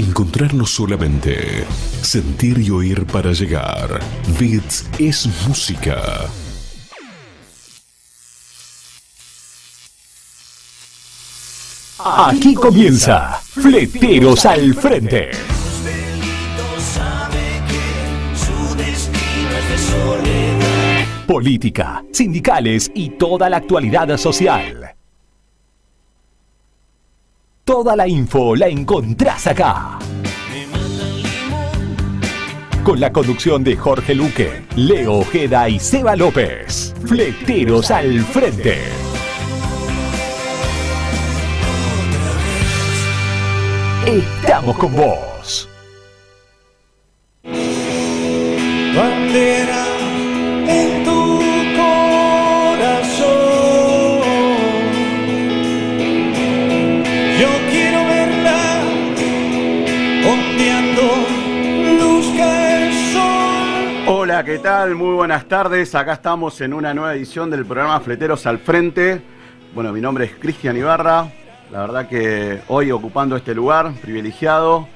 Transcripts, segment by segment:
Encontrarnos solamente. Sentir y oír para llegar. Beats es música. Aquí comienza Fleteros al Frente. Política, sindicales y toda la actualidad social. Toda la info la encontrás acá. Con la conducción de Jorge Luque, Leo Ojeda y Seba López. Fleteros al Frente. Estamos con vos. Bandera ¿qué tal? Muy buenas tardes. Acá estamos en una nueva edición del programa Fleteros al Frente. Bueno, mi nombre es Cristian Ibarra. La verdad que hoy ocupando este lugar privilegiado,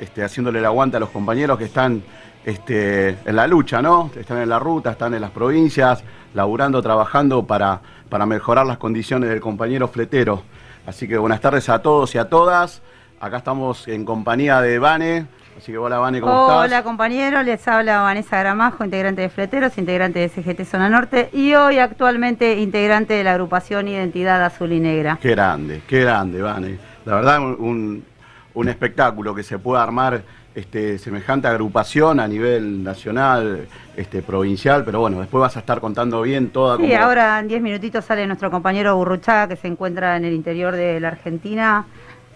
este, haciéndole el aguante a los compañeros que están este, en la lucha, ¿no? Están en la ruta, están en las provincias, laburando, trabajando para, para mejorar las condiciones del compañero fletero. Así que buenas tardes a todos y a todas. Acá estamos en compañía de Vane. Así que hola Vane, ¿cómo estás? Hola compañeros, les habla Vanessa Gramajo, integrante de Fleteros, integrante de CGT Zona Norte y hoy actualmente integrante de la agrupación Identidad Azul y Negra. Qué grande, qué grande, Vane. La verdad, un, un espectáculo que se pueda armar este, semejante agrupación a nivel nacional, este, provincial, pero bueno, después vas a estar contando bien toda. Sí, como- ahora en 10 minutitos sale nuestro compañero Burruchaga que se encuentra en el interior de la Argentina,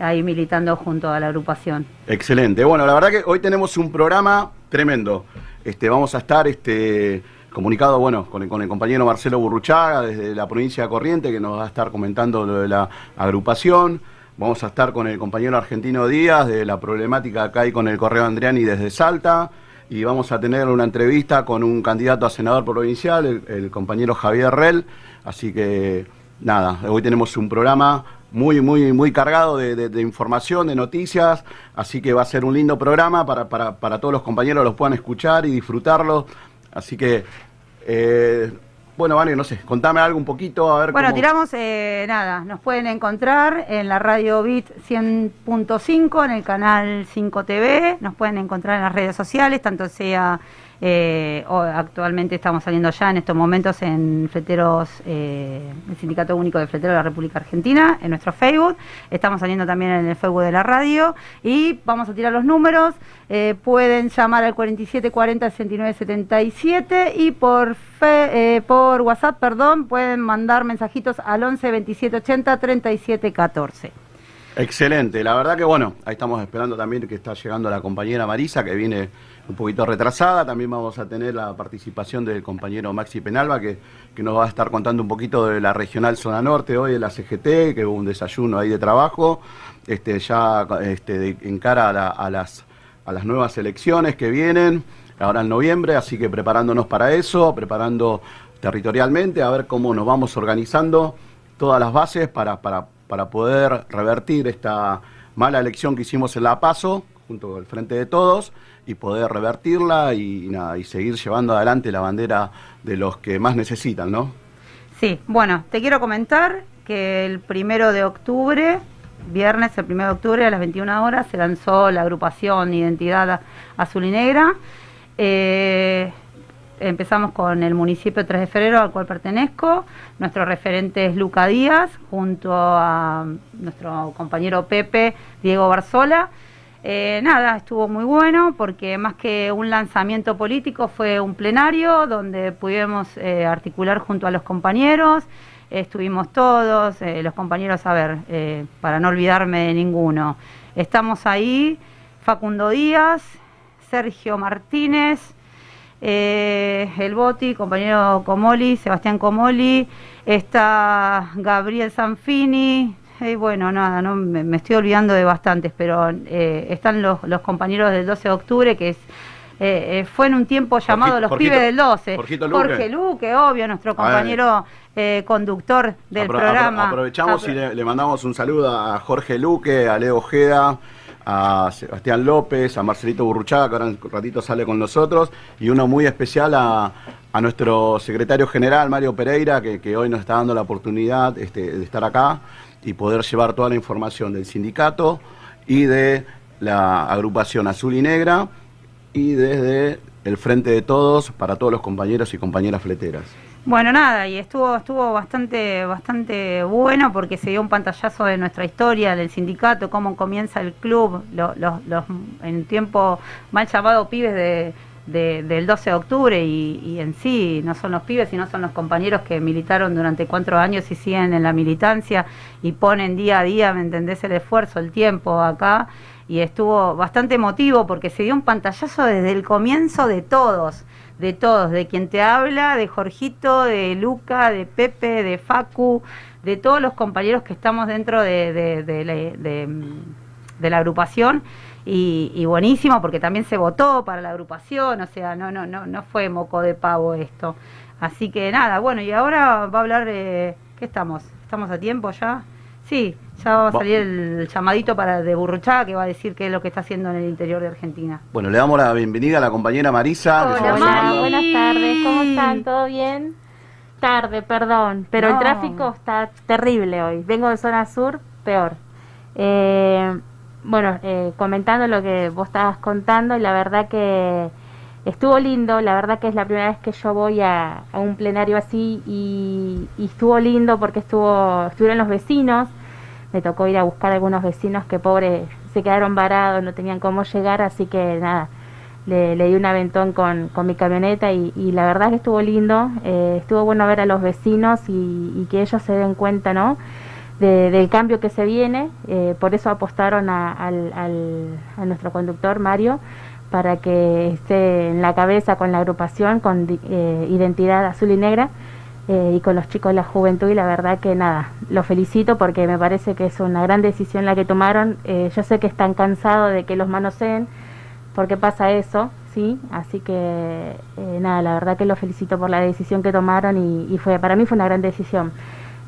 ahí militando junto a la agrupación. Excelente. Bueno, la verdad que hoy tenemos un programa tremendo. Este, vamos a estar este, comunicado bueno, con, el, compañero Marcelo Burruchaga desde la provincia de Corriente, que nos va a estar comentando lo de la agrupación. Vamos a estar con el compañero argentino Díaz de la problemática acá y con el Correo Andriani desde Salta. Y vamos a tener una entrevista con un candidato a senador provincial, el, el compañero Javier Rel. Así que nada, hoy tenemos un programa muy, muy, muy cargado de, de- de información, de noticias, así que va a ser un lindo programa para, para, para todos los compañeros los puedan escuchar y disfrutarlo. Así que, eh, bueno, Vane, no sé, contame algo un poquito, a ver Bueno, cómo- tiramos, eh, nada, nos pueden encontrar en la radio Bit 100.5, en el canal 5 TV, nos pueden encontrar en las redes sociales, tanto sea, eh, actualmente estamos saliendo ya en estos momentos en Fleteros, eh, el Sindicato Único de Fleteros de la República Argentina, en nuestro Facebook, estamos saliendo también en el Facebook de la radio. Y vamos a tirar los números, eh, pueden llamar al 4740 6977 y por fe- por WhatsApp, perdón, pueden mandar mensajitos al 11 27 80 37 14. Excelente, la verdad que bueno, ahí estamos esperando también que está llegando la compañera Marisa, que viene un poquito retrasada, también vamos a tener la participación del compañero Maxi Penalba, que, que nos va a estar contando un poquito de la regional zona norte hoy de la CGT, que hubo un desayuno ahí de trabajo, este, ya este, en cara a las, a las nuevas elecciones que vienen, ahora en noviembre, así que preparándonos para eso, preparando territorialmente, a ver cómo nos vamos organizando todas las bases para, para, para poder revertir esta mala elección que hicimos en La Paso, junto el Frente de Todos, y poder revertirla y, nada, y seguir llevando adelante la bandera de los que más necesitan, ¿no? Sí, bueno, te quiero comentar que el primero de octubre, viernes, el primero de octubre a las 21 horas, se lanzó la agrupación Identidad Azul y Negra. Eh, empezamos con el municipio 3 de febrero al cual pertenezco. Nuestro referente es Luca Díaz, junto a nuestro compañero Pepe Diego Barzola. Eh, nada, estuvo muy bueno porque más que un lanzamiento político fue un plenario donde pudimos eh, articular junto a los compañeros, estuvimos todos, eh, los compañeros, a ver, eh, para no olvidarme de ninguno, estamos ahí, Facundo Díaz, Sergio Martínez, el Boti, compañero Comoli, Sebastián Comoli, está Gabriel Zanfini, y bueno, nada, no, me, me estoy olvidando de bastantes, pero eh, están los, los compañeros del 12 de octubre, que es eh, eh, fue en un tiempo llamado Los Pibes del 12. Jorgito Luque. Jorge Luque, obvio, nuestro compañero eh, conductor del Apro- apro- programa. aprovechamos Apro- y le, le mandamos un saludo a Jorge Luque, a Leo Ojeda, a Sebastián López, a Marcelito Burruchaga, que ahora en un ratito sale con nosotros, y uno muy especial a, a nuestro secretario general, Mario Pereira, que, que hoy nos está dando la oportunidad este, de estar acá y poder llevar toda la información del sindicato y de la agrupación azul y negra y desde el Frente de Todos para todos los compañeros y compañeras fleteras. Bueno, nada, y estuvo estuvo bastante bastante bueno porque se dio un pantallazo de nuestra historia del sindicato, cómo comienza el club, lo- los, los en tiempo mal llamado pibes de, de- del 12 de octubre y, y en sí no son los pibes, sino son los compañeros que militaron durante cuatro años y siguen en la militancia y ponen día a día, ¿me entendés? El esfuerzo, el tiempo acá y estuvo bastante emotivo porque se dio un pantallazo desde el comienzo de todos, de todos, de quien te habla, de Jorgito, de Luca, de Pepe, de Facu, de todos los compañeros que estamos dentro de, de- de la- de, de la agrupación. Y, y buenísimo porque también se votó para la agrupación, o sea, no, no, no, no fue moco de pavo esto. Así que nada, bueno, y ahora va a hablar, eh, ¿qué estamos? ¿Estamos a tiempo ya? Sí, ya va a salir el llamadito para de Burruchaga que va a decir qué es lo que está haciendo en el interior de Argentina. Bueno, le damos la bienvenida a la compañera Marisa. Hola, Mari. buenas tardes, ¿cómo están? ¿Todo bien? Tarde, perdón, pero No. el tráfico está terrible hoy. Vengo de zona sur, peor. Eh, bueno, eh, comentando lo que vos estabas contando, la verdad que estuvo lindo, la verdad que es la primera vez que yo voy a, a un plenario así y, y estuvo lindo porque estuvo, estuvieron los vecinos, me tocó ir a buscar a algunos vecinos que pobre se quedaron varados, no tenían cómo llegar, así que nada, le, le di un aventón con, con mi camioneta y, y la verdad que estuvo lindo, eh, estuvo bueno ver a los vecinos y, y que ellos se den cuenta, ¿no? De- del cambio que se viene, eh, por eso apostaron a, al- a nuestro conductor Mario para que esté en la cabeza con la agrupación, con eh, identidad azul y negra eh, y con los chicos de la juventud y la verdad que nada, lo felicito porque me parece que es una gran decisión la que tomaron. Yo sé que están cansados de que los manoseen, porque pasa eso, ¿sí? Así que nada, la verdad que los felicito por la decisión que tomaron y, y fue para mí fue una gran decisión.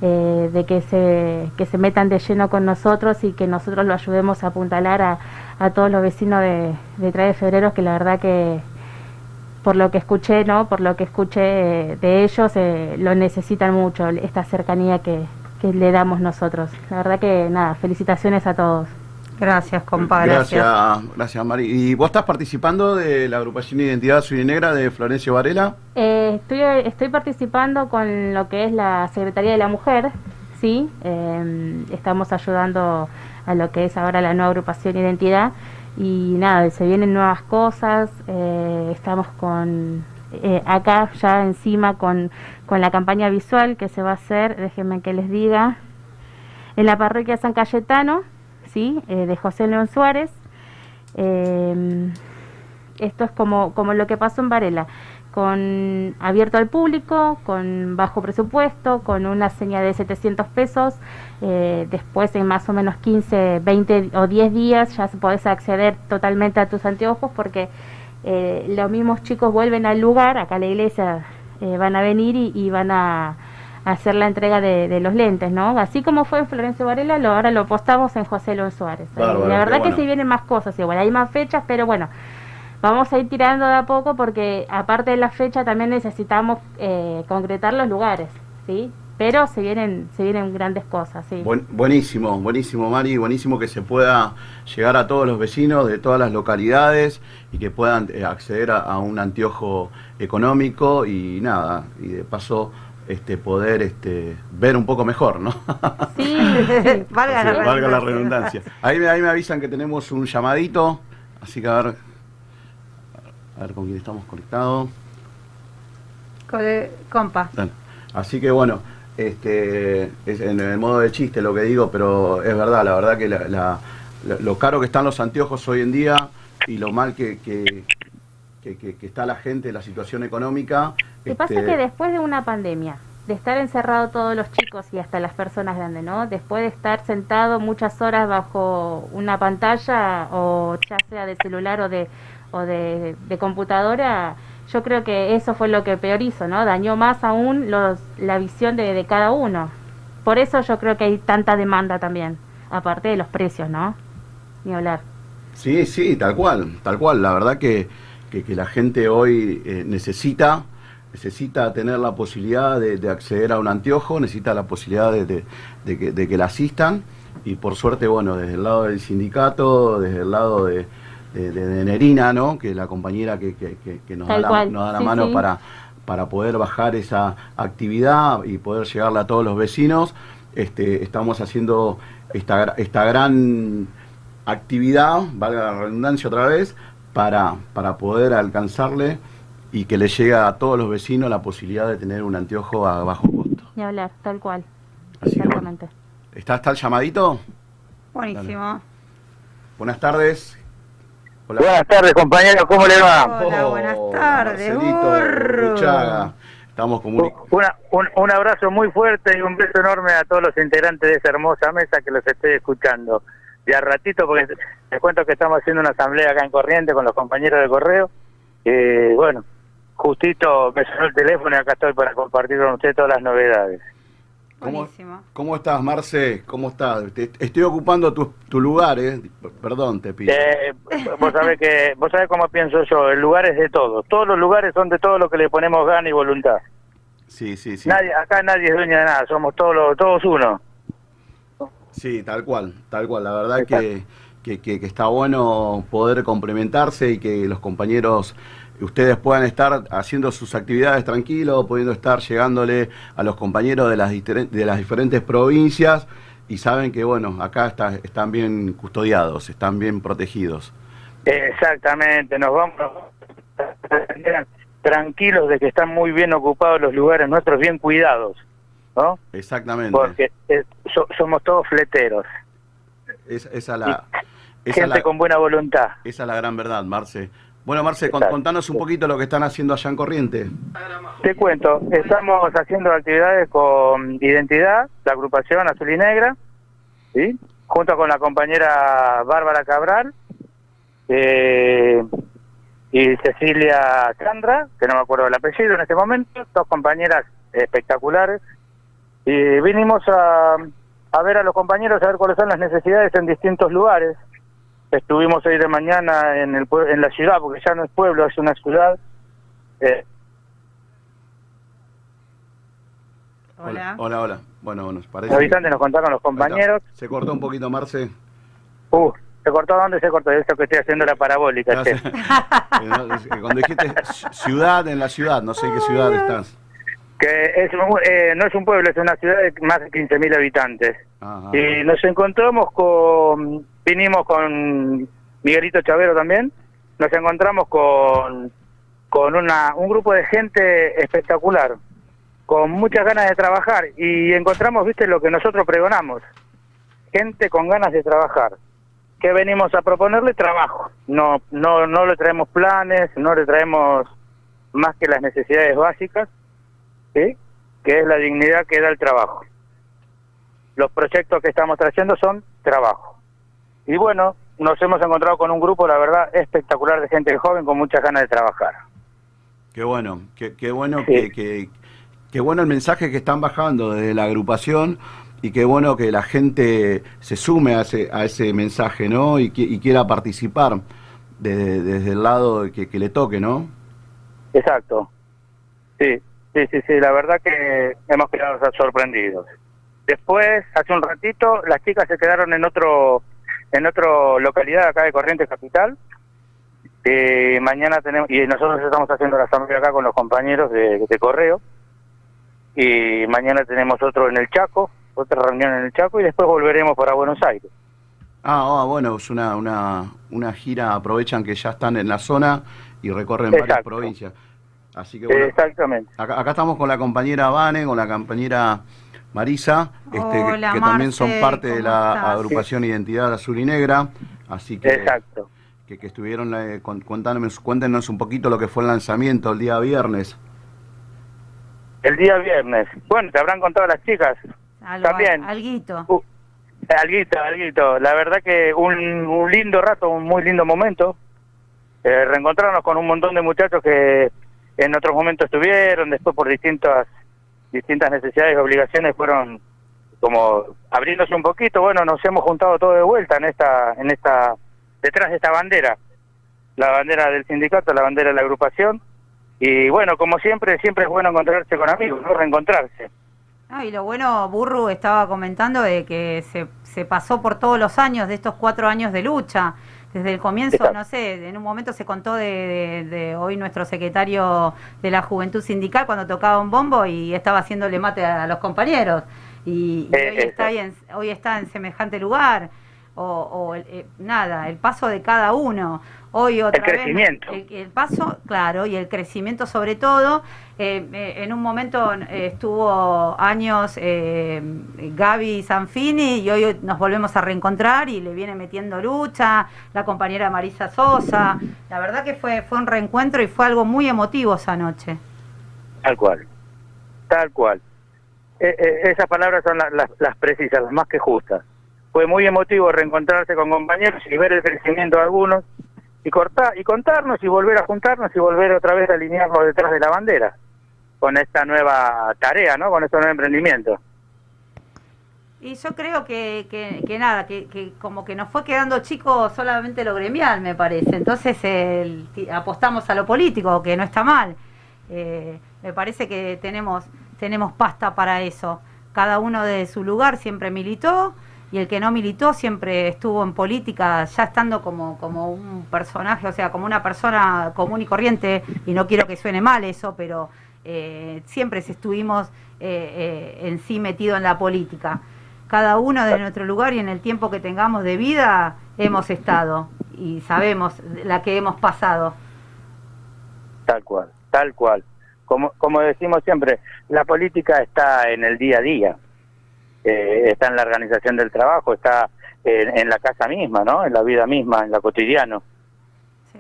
Eh, de que se, que se metan de lleno con nosotros y que nosotros lo ayudemos a apuntalar a, a todos los vecinos de, de 3 de febrero, que la verdad que, por lo que escuché, ¿no? Por lo que escuché eh, de ellos, eh, lo necesitan mucho, esta cercanía que, que le damos nosotros. La verdad que nada, felicitaciones a todos. Gracias, compa, gracias. Gracias, gracias Mari. ¿Y vos estás participando de la agrupación Identidad Azul y Negra de Florencio Varela? Eh, estoy, estoy participando con lo que es la Secretaría de la Mujer, ¿sí? Eh, estamos ayudando a lo que es ahora la nueva agrupación Identidad y nada, se vienen nuevas cosas, eh, estamos con eh, acá ya encima con, con la campaña visual que se va a hacer, déjenme que les diga, en la parroquia San Cayetano, ¿sí? Eh, de José León Suárez. Eh, esto es como, como lo que pasó en Varela, con abierto al público, con bajo presupuesto, con una señal de 700 pesos. eh, después, en más o menos 15, 20 o 10 días, ya podés acceder totalmente a tus anteojos porque eh, los mismos chicos vuelven al lugar, acá a la iglesia van a venir y, van a hacer la entrega de, de los lentes, ¿no? Así como fue en Florencio Varela, lo, ahora lo postamos en José León Suárez. Eh, Bárbaro, la verdad que bueno. se vienen más cosas, igual hay más fechas, pero bueno, vamos a ir tirando de a poco porque aparte de la fecha también necesitamos eh, concretar los lugares, ¿sí? Pero se vienen, se vienen grandes cosas, sí. Buen- buenísimo, buenísimo Mari, buenísimo que se pueda llegar a todos los vecinos de todas las localidades y que puedan eh, acceder a, a un anteojo económico y nada, y de paso este poder este ver un poco mejor, ¿no? Sí, sí. Valga la valga la redundancia. Ahí me, ahí me avisan que tenemos un llamadito, así que a ver, a ver con quién estamos conectados. Cole- Compa. Así que bueno, este es en el modo de chiste lo que digo, pero es verdad, la verdad que la- la- la- lo caro que están los anteojos hoy en día y lo mal que, que, que- que- que está la gente, la situación económica. Lo que este, pasa es que después de una pandemia, de estar encerrado todos los chicos y hasta las personas grandes, ¿no? Después de estar sentado muchas horas bajo una pantalla o ya sea de celular o de o de, de computadora, yo creo que eso fue lo que peor hizo, ¿no? Dañó más aún los, la visión de, de cada uno. Por eso yo creo que hay tanta demanda también, aparte de los precios, ¿no? Ni hablar. Sí, sí, tal cual, tal cual. La verdad que, que, que la gente hoy eh, necesita necesita tener la posibilidad de, de acceder a un anteojo, necesita la posibilidad de, de- de que, de que la asistan y por suerte, bueno, desde el lado del sindicato, desde el lado de, de- de- de Nerina, ¿no? que es la compañera que, que- que- que nos, da la, nos da la sí, mano sí. para, para poder bajar esa actividad y poder llegarle a todos los vecinos, este, estamos haciendo esta, esta gran actividad, valga la redundancia otra vez, para, para poder alcanzarle y que le llegue a todos los vecinos la posibilidad de tener un anteojo a bajo costo. Ni hablar, tal cual. Así que. Exactamente. ¿Está, está el llamadito? Buenísimo. Buenas tardes. Hola. Buenas tardes, compañeros, ¿cómo le va? Hola, buenas tardes, Marcelito burro. Ruchaga. Estamos comunicando. Una- un, un abrazo muy fuerte y un beso enorme a todos los integrantes de esa hermosa mesa que los estoy escuchando. De a ratito, porque les cuento que estamos haciendo una asamblea acá en Corriente con los compañeros de correo. Eh, bueno, justito me sonó el teléfono y acá estoy para compartir con usted todas las novedades. ¿Cómo, Buenísimo. ¿Cómo estás, Marce? ¿Cómo estás? Te- estoy ocupando tu, tu lugar, ¿eh? Perdón, te pido. Eh, vos sabés que vos sabés cómo pienso yo, el lugar es de todos. Todos los lugares son de todos los que le ponemos gana y voluntad. Sí, sí, sí. Nadie, acá nadie es dueño de nada, somos todos los- todos uno. Sí, tal cual, tal cual. La verdad que, que, que- que está bueno poder complementarse y que los compañeros, ustedes puedan estar haciendo sus actividades tranquilos, pudiendo estar llegándole a los compañeros de las, de las diferentes provincias y saben que, bueno, acá está, están bien custodiados, están bien protegidos. Exactamente, nos vamos tranquilos de que están muy bien ocupados los lugares nuestros, bien cuidados, ¿no? Exactamente. Porque so- somos todos fleteros, Es- esa, la, esa, gente la, con buena voluntad. esa es la gran verdad, Marce. Bueno, Marce, contanos un poquito lo que están haciendo allá en Corriente. Te cuento, estamos haciendo actividades con Identidad, la agrupación Azul y Negra, ¿sí? junto con la compañera Bárbara Cabral eh, y Cecilia Chandra, que no me acuerdo el apellido en este momento, dos compañeras espectaculares. Y vinimos a, a ver a los compañeros, a ver cuáles son las necesidades en distintos lugares. Estuvimos hoy de mañana en, el, en la ciudad, porque ya no es pueblo, es una ciudad. Eh, Hola. Hola, hola. Bueno, bueno, parece. Los que- habitantes nos contaron los compañeros. Se cortó un poquito, Marce. Uh, ¿se cortó dónde se cortó? Eso que estoy haciendo la parabólica. No che. sé. Eh, Cuando dijiste ci- ciudad, en la ciudad, no sé en qué ciudad estás. Que es un- eh, no es un pueblo, es una ciudad de más de 15.000 habitantes. Ajá. Y nos encontramos con, vinimos con Miguelito Chavero también, nos encontramos con, con una, un grupo de gente espectacular, con muchas ganas de trabajar y encontramos, viste, lo que nosotros pregonamos, gente con ganas de trabajar. que venimos a proponerle? Trabajo. No, no, no le traemos planes, no le traemos más que las necesidades básicas, ¿sí? que es la dignidad que da el trabajo. Los proyectos que estamos trayendo son trabajo. Y bueno, nos hemos encontrado con un grupo, la verdad, espectacular de gente joven con muchas ganas de trabajar. Qué bueno, qué, qué bueno Sí. que, que- qué bueno el mensaje que están bajando desde la agrupación y qué bueno que la gente se sume a ese, a ese mensaje, ¿no? Y, y quiera participar de- desde el lado que, que le toque, ¿no? Exacto. Sí, sí, sí, sí, la verdad que hemos quedado sorprendidos. Después, hace un ratito, las chicas se quedaron en otro en otra localidad acá de Corrientes Capital. Eh, mañana tenemos, y nosotros estamos haciendo la asamblea acá con los compañeros de, de correo. Y mañana tenemos otro en el Chaco, otra reunión en el Chaco, y después volveremos para Buenos Aires. Ah, ah, bueno, es una, una, una gira, aprovechan que ya están en la zona y recorren varias provincias. Así que bueno, Exactamente. acá, acá estamos con la compañera Vane, con la compañera Marisa, este, que- Hola, que, también son parte de ¿cómo la estás? agrupación Identidad Azul y Negra. Así que, Exacto. que, que estuvieron, eh, con- cuéntanos, cuéntenos un poquito lo que fue el lanzamiento el día viernes. El día viernes. Bueno, te habrán contado las chicas. Algo, También. Alguito. Uh, alguito, alguito. La verdad que un, un lindo rato, un muy lindo momento. Eh, reencontrarnos con un montón de muchachos que en otros momentos estuvieron, después por distintas distintas necesidades y obligaciones fueron como abriéndose un poquito. Bueno, nos hemos juntado todo de vuelta en esta en esta detrás de esta bandera, la bandera del sindicato, la bandera de la agrupación. Y bueno, como siempre, siempre es bueno encontrarse con amigos, ¿no? Reencontrarse. Ah, y lo bueno, Burru estaba comentando de que se, se pasó por todos los años de estos cuatro años de lucha. Desde el comienzo, Exacto. no sé, en un momento se contó de, de- de hoy nuestro secretario de la Juventud Sindical cuando tocaba un bombo y estaba haciéndole mate a los compañeros. Y, y Eh, hoy, está ahí exacto. en, hoy está en semejante lugar. O, o eh, nada, el paso de cada uno. Hoy otra vez, crecimiento. el, el paso, claro, y el crecimiento sobre todo. Eh, eh, en un momento eh, estuvo años eh, Gaby Zanfini y hoy nos volvemos a reencontrar y le viene metiendo lucha, la compañera Marisa Sosa. La verdad que fue, fue un reencuentro y fue algo muy emotivo esa noche. Tal cual, tal cual. Eh, eh, esas palabras son la- las, las precisas, las más que justas. Fue muy emotivo reencontrarse con compañeros y ver el crecimiento de algunos y cortar y contarnos y volver a juntarnos y volver otra vez a alinearnos detrás de la bandera con esta nueva tarea, ¿no? Con este nuevo emprendimiento. Y yo creo que, que, nada, que, que como que nos fue quedando chico solamente lo gremial, me parece. Entonces el- apostamos a lo político, que no está mal. Eh, me parece que tenemos, tenemos pasta para eso. Cada uno de su lugar siempre militó y el que no militó siempre estuvo en política, ya estando como, como un personaje, o sea, como una persona común y corriente, y no quiero que suene mal eso, pero eh, siempre estuvimos eh, eh, en sí metido en la política. Cada uno de nuestro lugar y en el tiempo que tengamos de vida hemos estado y sabemos la que hemos pasado. Tal cual, tal cual. Como, como decimos siempre, la política está en el día a día, Eh, está en la organización del trabajo, está en, en la casa misma, ¿no? En la vida misma, en la cotidiano.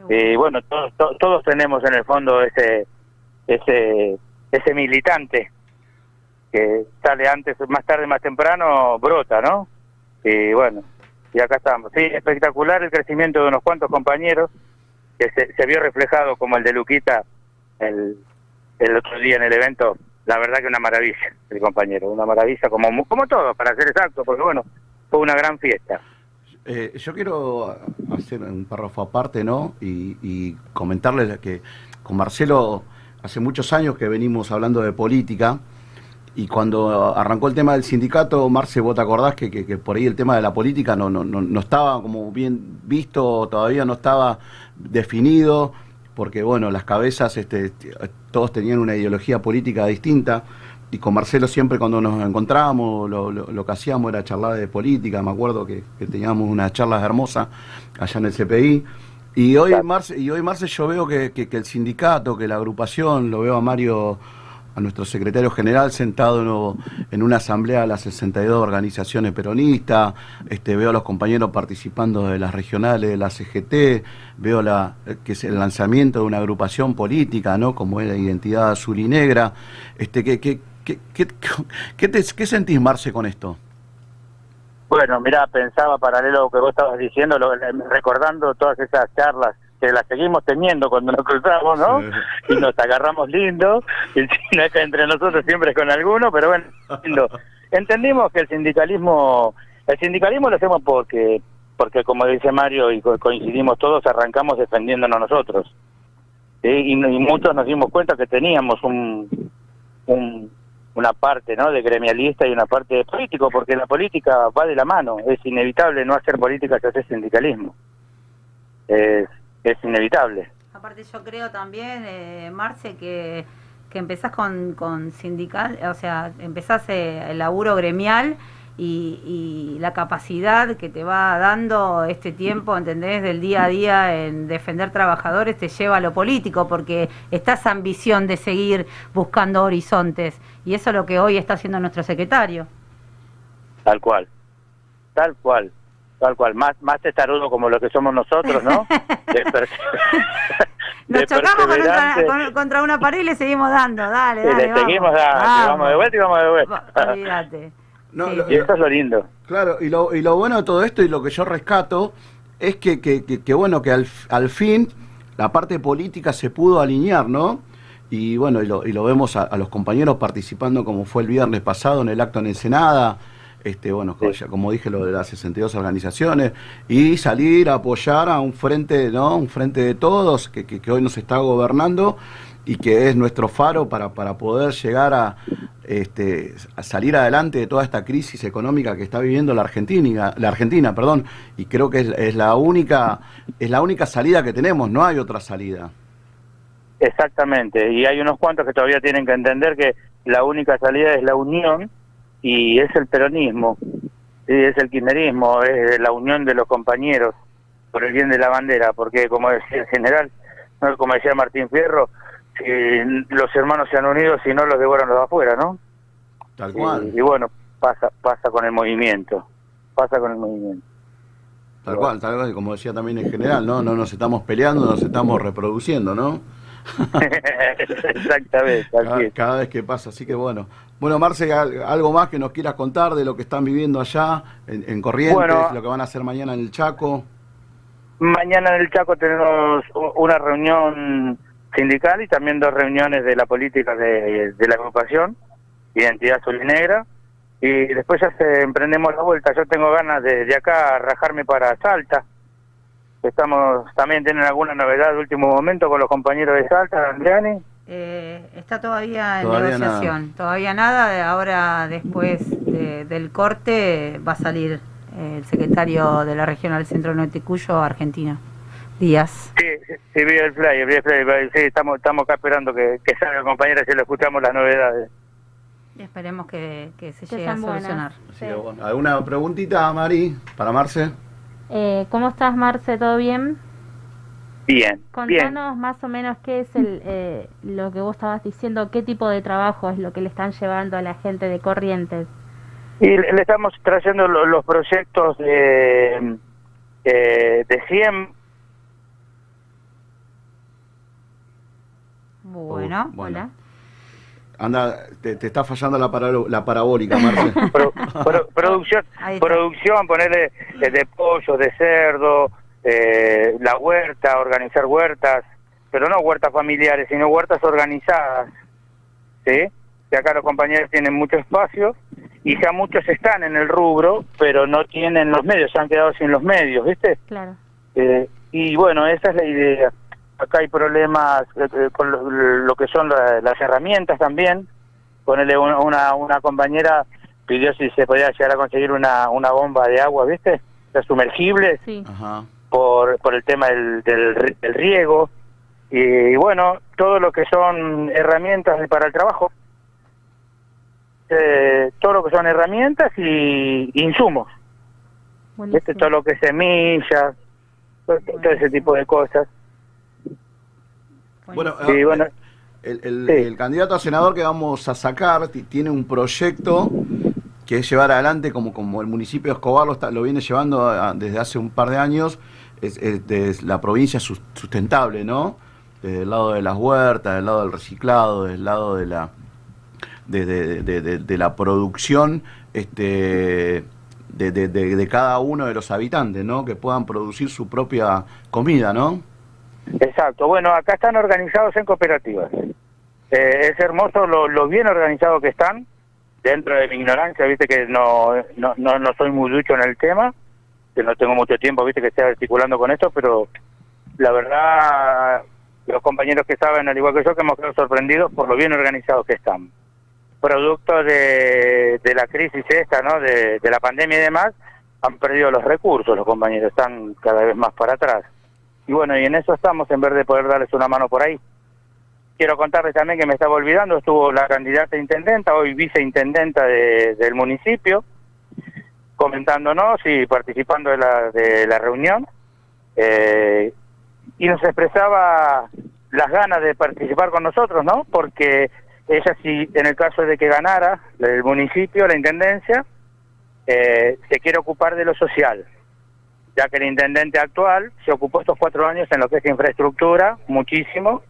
Y bueno, todos, to- todos tenemos en el fondo ese, ese, ese militante que sale antes, más tarde, más temprano, brota, ¿no? Y bueno, y acá estamos. Sí, espectacular el crecimiento de unos cuantos compañeros que se, se vio reflejado como el de Luquita el, el otro día en el evento. La verdad que una maravilla, el compañero, una maravilla, como, como todo, para ser exacto, porque bueno, fue una gran fiesta. Eh, yo quiero hacer un párrafo aparte, ¿no? Y, y comentarles que con Marcelo hace muchos años que venimos hablando de política y cuando arrancó el tema del sindicato, Marce, vos te acordás que, que- que por ahí el tema de la política no, no, no, no estaba como bien visto, todavía no estaba definido, porque bueno, las cabezas, este, todos tenían una ideología política distinta. Y con Marcelo siempre cuando nos encontrábamos, lo, lo- lo que hacíamos era charlar de política. Me acuerdo que, que teníamos unas charlas hermosas allá en el CPI. Y hoy, Marce, y hoy Marce, yo veo que, que- que el sindicato, que la agrupación, lo veo a Mario, a nuestro secretario general, sentado en, una asamblea de las 62 organizaciones peronistas. Este, veo a los compañeros participando de las regionales de la CGT. Veo la, que es el lanzamiento de una agrupación política, ¿no? Como es la identidad azul y negra. Este, ¿qué, qué, qué, qué, te- sentís, Marce, con esto? Bueno, mira, pensaba paralelo a lo que vos estabas diciendo, lo- recordando todas esas charlas que las seguimos teniendo cuando nos cruzamos, ¿no? Y nos agarramos lindo, y que entre nosotros siempre es con alguno, pero bueno, lindo. Entendimos que el sindicalismo, el sindicalismo lo hacemos porque, porque como dice Mario y co- coincidimos todos, arrancamos defendiéndonos nosotros. ¿sí? Y, y muchos nos dimos cuenta que teníamos un, un, una parte ¿no? de gremialista y una parte de político, porque la política va de la mano, es inevitable no hacer política si hacer sindicalismo. Es, es inevitable. Aparte yo creo también, eh, Marce, que, que empezás con, con sindical, o sea, empezás eh, el laburo gremial y, y la capacidad que te va dando este tiempo, ¿entendés? Del día a día en defender trabajadores te lleva a lo político porque está esa ambición de seguir buscando horizontes y eso es lo que hoy está haciendo nuestro secretario. Tal cual. Tal cual. Tal cual. Más, más testarudo como lo que somos nosotros, ¿no? De, per- Nos chocamos con- contra una pared y le seguimos dando, dale, Y dale. le seguimos dando, y vamos de vuelta y vamos de vuelta. Va- Olvídate. No, Sí. lo- Y eso es lo lindo. Claro, y lo, y lo bueno de todo esto y lo que yo rescato es que, que, que- que, bueno, que al, al fin la parte política se pudo alinear, ¿no? Y bueno, y lo, y lo vemos a, a los compañeros participando como fue el viernes pasado en el acto en Ensenada, este, bueno, como dije, lo de las 62 organizaciones, y salir a apoyar a un frente, ¿no? Un frente de todos que, que- que hoy nos está gobernando y que es nuestro faro para, para poder llegar a, este, a salir adelante de toda esta crisis económica que está viviendo la Argentina, la Argentina, perdón, y creo que es, es la única, es la única salida que tenemos, no hay otra salida. Exactamente, y hay unos cuantos que todavía tienen que entender que la única salida es la unión y es el peronismo, es el kirchnerismo, es la unión de los compañeros por el bien de la bandera, porque como decía el general, ¿no? como decía Martín Fierro, si los hermanos se han unido, si no los devoran los de afuera, ¿no? Tal cual. y bueno, pasa pasa con el movimiento, pasa con el movimiento. Tal cual, tal cual, como decía también en general, ¿no? No nos estamos peleando, nos estamos reproduciendo, ¿no? Exactamente, Cada, cada vez que pasa, así que bueno. Bueno, Marce, al- algo más que nos quieras contar de lo que están viviendo allá en, en Corrientes, Bueno. lo que van a hacer mañana en el Chaco. Mañana en el Chaco tenemos una reunión sindical y también dos reuniones de la política de, de la agrupación, Identidad Azul y Negra. Y después ya se emprendemos la vuelta. Yo tengo ganas de, de acá rajarme para Salta. Estamos también tienen alguna novedad de último momento con los compañeros de Salta, Andriani. Eh, está todavía en Todavía negociación, todavía nada. Ahora, después de- del corte, va a salir eh, el secretario de la Regional Centro Norte Cuyo, Argentina, Díaz. Sí, sí, vi el flyer, vi el flyer. Sí, estamos, estamos acá esperando que, que salga, compañeros, y lo escuchamos las novedades. Y esperemos que, que se Que llegue a solucionar. Sí. ¿Alguna preguntita, Mari, para Marce? Eh, ¿Cómo estás, Marce? ¿Todo bien? Bien, bien. Contanos más o menos qué es el, eh, lo que vos estabas diciendo, qué tipo de trabajo es lo que le están llevando a la gente de Corrientes. Y le estamos trayendo lo- los proyectos de, eh, de 100. Bueno, Uh, bueno. Hola. Anda, te, te está fallando la, paralo- la parabólica, Marce. pro- pro- producción, producción, ponerle eh, de pollo, de cerdo, eh, la huerta, organizar huertas, pero no huertas familiares, sino huertas organizadas, ¿sí? Que acá los compañeros tienen mucho espacio y ya muchos están en el rubro, pero no tienen los medios, se han quedado sin los medios, ¿viste? Claro. Eh, y bueno, esa es la idea. Acá hay problemas eh, eh, con lo, lo que son la- las herramientas también. Ponele una, una, una compañera pidió si se podía llegar a conseguir una, una bomba de agua, ¿viste? La sumergible Sí. Ajá. Por, por el tema del, del, ri- del riego. Y, bueno, todo lo que son herramientas para el trabajo. Eh, todo lo que son herramientas y insumos. Buenísimo. Todo lo que es semillas, todo, todo ese tipo de cosas. Bueno, Sí, eh, bueno. el, el- Sí. el candidato a senador que vamos a sacar ti- tiene un proyecto que es llevar adelante, como, como el municipio de Escobar lo, está- lo viene llevando a- desde hace un par de años, es, es la provincia sus- sustentable, ¿no? Desde el lado de las huertas, del lado del reciclado, del lado de la de, la producción este de, de- cada uno de los habitantes, ¿no? Que puedan producir su propia comida, ¿no? Exacto. Bueno, acá están organizados en cooperativas. Eh, es hermoso lo, lo bien organizados que están. Dentro de mi ignorancia, viste que no, no, no, no soy muy ducho en el tema, que no tengo mucho tiempo, viste que estoy articulando con esto, pero la verdad, los compañeros que saben, al igual que yo, que hemos quedado sorprendidos por lo bien organizados que están. Producto de, de la crisis esta, ¿no? De, la pandemia y demás, han perdido los recursos los compañeros, están cada vez más para atrás. Y bueno, y en eso estamos, en vez de poder darles una mano por ahí. Quiero contarles también que me estaba olvidando, estuvo la candidata intendenta, hoy viceintendenta de- del municipio, comentándonos y participando de la, de la reunión. eh, y nos expresaba las ganas de participar con nosotros, ¿no? Porque ella, si en el caso de que ganara el municipio, la intendencia, eh, se quiere ocupar de lo social ya que el intendente actual se ocupó estos cuatro años en lo que es infraestructura, muchísimo,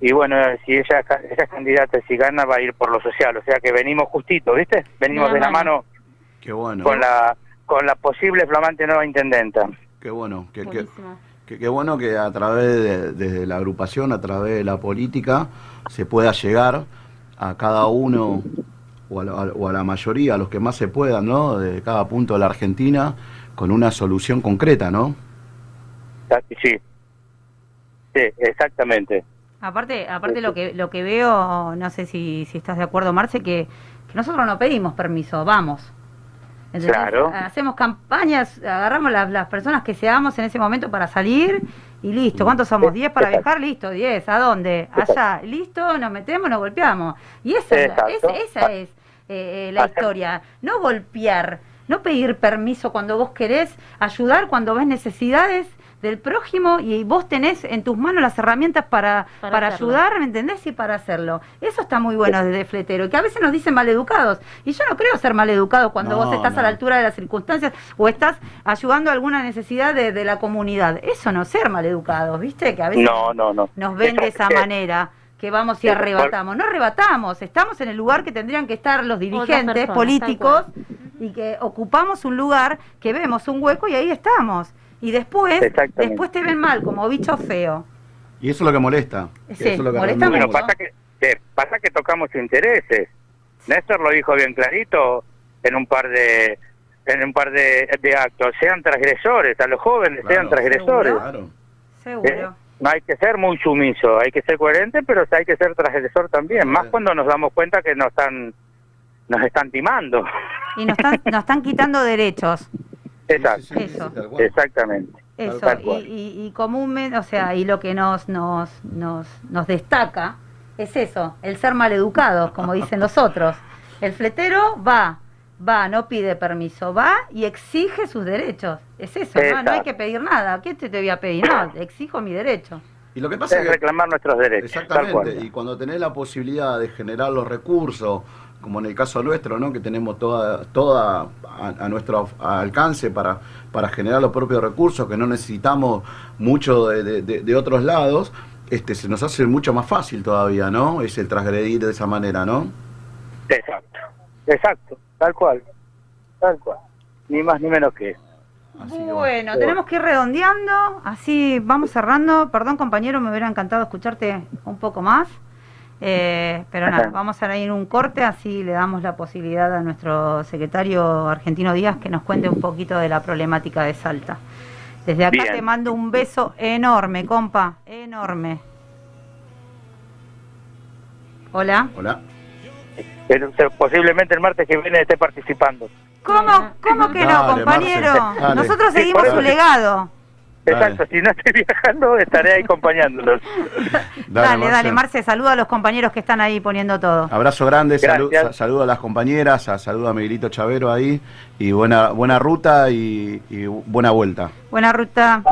y bueno, si ella, ella es candidata, si gana, va a ir por lo social, o sea que venimos justito, ¿viste? Venimos De la mano Qué bueno. con la con la posible flamante nueva intendenta. Qué bueno, que, que, que- qué bueno que a través de, de la agrupación, a través de la política, se pueda llegar a cada uno o a, la, o a la mayoría, a los que más se puedan, ¿no? De cada punto de la Argentina, con una solución concreta, ¿no? Sí, sí, exactamente. Aparte, aparte lo que lo que veo, no sé si, si estás de acuerdo, Marce, que, que nosotros no pedimos permiso, vamos. Claro. Hacemos campañas, agarramos las, las personas que seamos en ese momento para salir y listo. ¿Cuántos somos? ¿10 para Exacto. viajar? Listo, 10. ¿A dónde? Allá. Listo, nos metemos, nos golpeamos. Y esa, es, esa, esa es eh, eh, la historia. No golpear, no pedir permiso cuando vos querés, ayudar cuando ves necesidades del prójimo y vos tenés en tus manos las herramientas para, Para para, ayudar, ¿me entendés? Y para hacerlo. Eso está muy bueno desde Fletero, y que a veces nos dicen maleducados. Y yo no creo ser maleducado cuando No, vos estás no. a la altura de las circunstancias o estás ayudando a alguna necesidad de, de la comunidad. Eso no es ser maleducados, ¿viste? Que a veces No, no, no. nos ven de esa manera que vamos y arrebatamos. No arrebatamos, estamos en el lugar que tendrían que estar los dirigentes personas, políticos y que ocupamos un lugar, que vemos un hueco y ahí estamos. Y después, después te ven mal, como bicho feo. Y eso es lo que molesta. Sí, eso es lo que molesta Bueno, mucho. pasa que, que pasa que tocamos intereses. Néstor lo dijo bien clarito en un par de en un par de, de actos. Sean transgresores, a los jóvenes sean transgresores. Claro. ¿eh? Seguro. No hay que ser muy sumiso, hay que ser coherente, pero hay que ser transgresor también. Más cuando nos damos cuenta que nos están nos están timando. Y nos están, nos están quitando derechos. Exacto. Eso. Exactamente. Eso, y, y, y comúnmente, o sea, y lo que nos, nos, nos, nos destaca es eso, el ser maleducados, como dicen los otros. El fletero va, va, no pide permiso, va y exige sus derechos. Es eso, ¿no? no hay que pedir nada. ¿Qué te, te voy a pedir? No, exijo mi derecho. Y lo que pasa Es es que reclamar nuestros derechos. Exactamente, y cuando tenés la posibilidad de generar los recursos, como en el caso nuestro, ¿no? que tenemos toda, toda a, a nuestro alcance para, para generar los propios recursos, que no necesitamos mucho de, de- de- de otros lados, este, se nos hace mucho más fácil todavía, ¿no? Es el transgredir de esa manera, ¿no? Exacto. Exacto. Tal cual. Tal cual. Ni más ni menos que eso. Así que Bueno, tenemos que ir redondeando, así vamos cerrando. Perdón, compañero, me hubiera encantado escucharte un poco más. Eh, pero nada, vamos a ir un corte, así le damos la posibilidad a nuestro secretario Argentino Díaz que nos cuente un poquito de la problemática de Salta. Desde acá Bien. te mando un beso enorme, compa, enorme. Hola. Hola. Posiblemente el martes que viene esté participando. ¿Cómo, cómo que no, Dale, compañero? Marce. Nosotros seguimos su legado. Dale. Exacto, si no estoy viajando estaré ahí acompañándolos. Dale, dale, Marce, saluda a los compañeros que están ahí poniendo todo. Abrazo grande, salu- Gracias. sa- saludo a las compañeras, saludo a Miguelito Chavero ahí, y buena, buena ruta y, y buena vuelta. Buena ruta.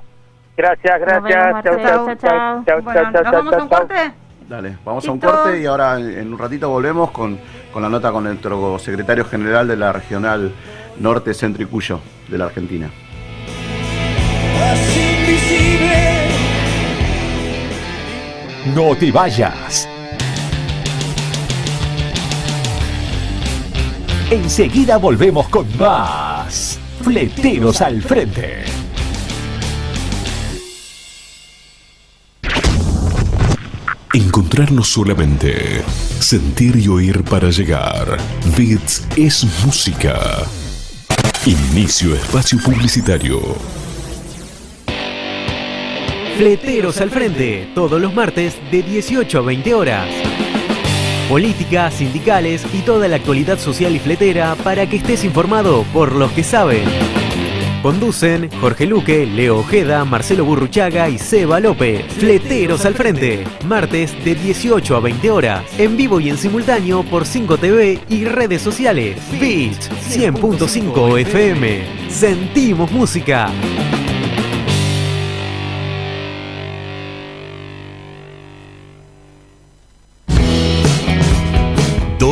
Gracias, gracias. Marce. Chau, chau, Chau, chau, chau. chau, Bueno, chau, ¿nos chau, vamos a un chau. corte? Dale, vamos a un corte y ahora en, en un ratito volvemos con, con la nota con nuestro secretario general de la Regional Norte, Centro y Cuyo de la Argentina. No te vayas. Enseguida volvemos con más. Fleteros al frente. Encontrarnos solamente. Sentir y oír para llegar. Bits es música. Inicio espacio publicitario. Fleteros al frente, todos los martes de 18 a 20 horas. Política, sindicales y toda la actualidad social y fletera para que estés informado por los que saben. Conducen Jorge Luque, Leo Ojeda, Marcelo Burruchaga y Seba López. Fleteros al frente, martes de 18 a 20 horas. En vivo y en simultáneo por 5TV y redes sociales. Beach 100.5 FM. Sentimos música.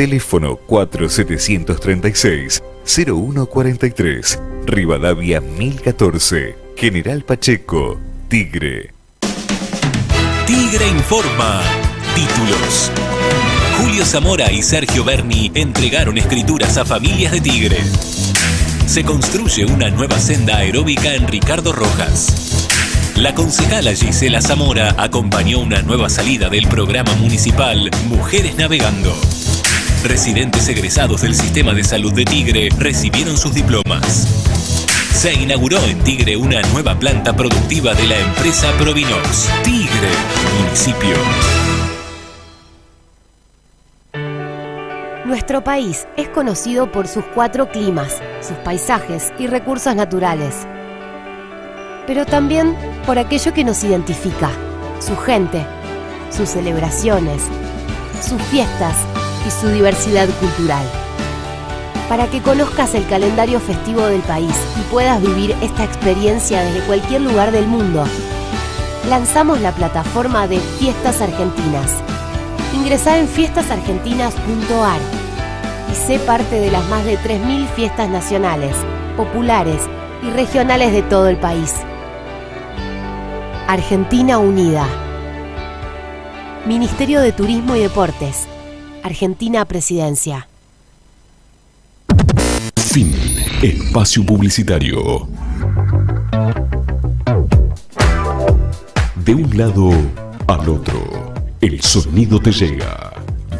Teléfono 4736-0143, Rivadavia 1014, General Pacheco, Tigre. Tigre informa. Títulos. Julio Zamora y Sergio Berni entregaron escrituras a familias de Tigre. Se construye una nueva senda aeróbica en Ricardo Rojas. La concejala Gisela Zamora acompañó una nueva salida del programa municipal Mujeres Navegando. Residentes egresados del Sistema de Salud de Tigre recibieron sus diplomas. Se inauguró en Tigre una nueva planta productiva de la empresa Provinox. Tigre, municipio. Nuestro país es conocido por sus cuatro climas, sus paisajes y recursos naturales. Pero también por aquello que nos identifica, su gente, sus celebraciones, sus fiestas y su diversidad cultural. Para que conozcas el calendario festivo del país y puedas vivir esta experiencia desde cualquier lugar del mundo, lanzamos la plataforma de Fiestas Argentinas. Ingresá en fiestasargentinas.ar y sé parte de las más de 3.000 fiestas nacionales, populares y regionales de todo el país. Argentina Unida. Ministerio de Turismo y Deportes. Argentina Presidencia. Fin. Espacio publicitario. De un lado al otro, el sonido te llega.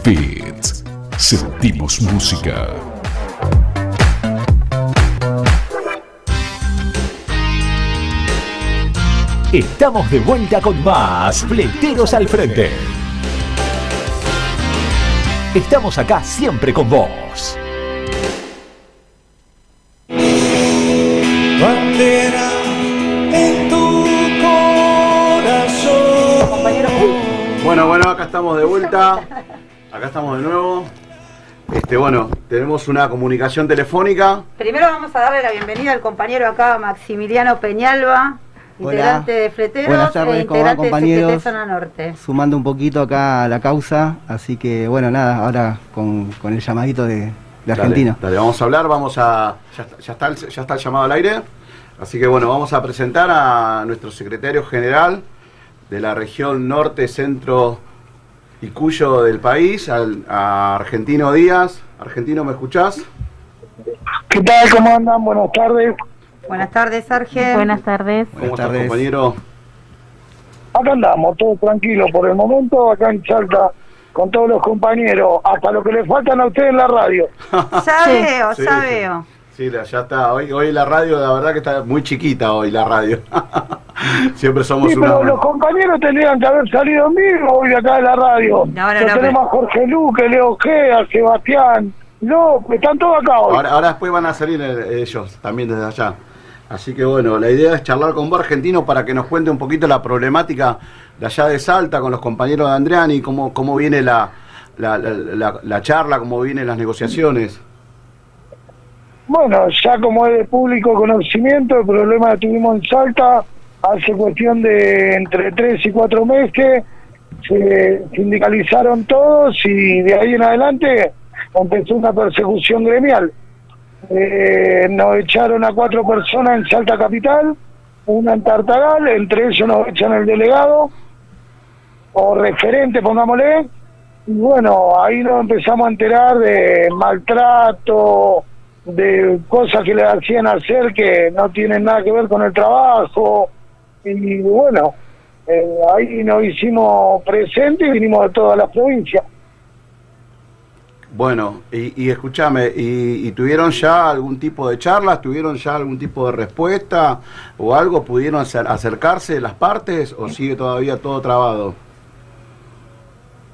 Beats. Sentimos música. Estamos de vuelta con más Fleteros al Frente. Estamos acá siempre con vos. Bandera en tu corazón. Bueno, bueno, acá estamos de vuelta. Acá estamos de nuevo. Este, bueno, tenemos una comunicación telefónica. Primero vamos a darle la bienvenida al compañero acá, Maximiliano Peñalba, integrante de Fleteros Buenas tardes, e ¿cómo va, integrante de compañeros? CGT Zona Norte. Sumando un poquito acá a la causa, así que bueno, nada, ahora con, con el llamadito de, de Argentina. Dale, vamos a hablar, vamos a. Ya, está- ya está el, ya está el llamado al aire. Así que bueno, vamos a presentar a nuestro secretario general de la región norte, centro y cuyo del país, al, a Argentino Díaz. Argentino, ¿me escuchás? ¿Qué tal? ¿Cómo andan? Buenas tardes. Buenas tardes, Argen. Buenas tardes. ¿Cómo estás, compañero? Acá andamos, todo tranquilo por el momento, acá en Salta, con todos los compañeros, hasta lo que le faltan a ustedes en la radio. Ya veo, Sí, ya sí. veo. Sí, ya está. Hoy, hoy la radio, la verdad que está muy chiquita hoy la radio. Siempre somos Sí, una. pero los compañeros tendrían que haber salido en vivo hoy de acá de la radio. No, no, no, tenemos a Jorge Luque, Leo Gea, Sebastián, López, están todos acá hoy. Ahora, ahora después van a salir eh, ellos también desde allá. Así que bueno, la idea es charlar con vos, argentino, para que nos cuente un poquito la problemática de allá de Salta con los compañeros de Andriani, cómo, cómo viene la, la, la- la- la charla, cómo vienen las negociaciones. Bueno, ya como es de público conocimiento, el problema que tuvimos en Salta hace cuestión de entre tres y cuatro meses, se sindicalizaron todos y de ahí en adelante empezó una persecución gremial. Eh, nos echaron a cuatro personas en Salta Capital, una en Tartagal, entre ellos nos echan el delegado, o referente, pongámosle, y bueno, ahí nos empezamos a enterar de maltrato, de cosas que le hacían hacer que no tienen nada que ver con el trabajo. Y bueno, eh, ahí nos hicimos presentes y vinimos de todas las provincias. Bueno, y, y escúchame, y, tuvieron ya algún tipo de charlas? ¿Tuvieron ya algún tipo de respuesta o algo? ¿Pudieron acer- acercarse las partes o sigue todavía todo trabado?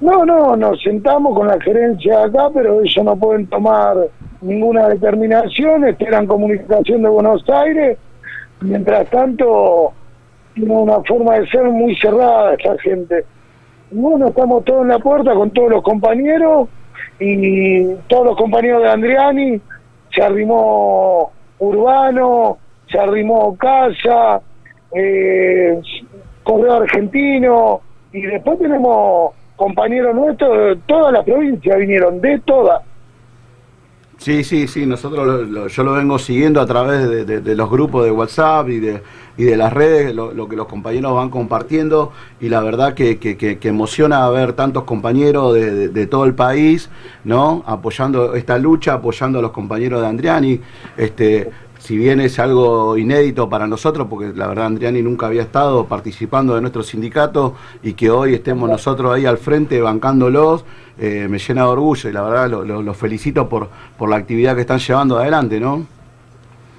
No, no, nos sentamos con la gerencia acá, pero ellos no pueden tomar ninguna determinación, esperan comunicación de Buenos Aires. Mientras tanto, tiene una forma de ser muy cerrada esta gente. Bueno, estamos todos en la puerta con todos los compañeros y todos los compañeros de Andriani, se arrimó Urbano, se arrimó Casa, eh, Correo Argentino y después tenemos compañeros nuestros de toda la provincia, vinieron de todas. Sí, sí, sí, nosotros lo- lo- yo lo vengo siguiendo a través de, los grupos de WhatsApp y de, y de las redes, lo, lo que los compañeros van compartiendo y la verdad que, que- que- emociona ver tantos compañeros de- de todo el país, ¿no? Apoyando esta lucha, apoyando a los compañeros de Andriani, este, si bien es algo inédito para nosotros, porque la verdad Andriani nunca había estado participando de nuestro sindicato y que hoy estemos nosotros ahí al frente bancándolos, eh, me llena de orgullo y la verdad lo- lo- los felicito por, por la actividad que están llevando adelante, ¿no?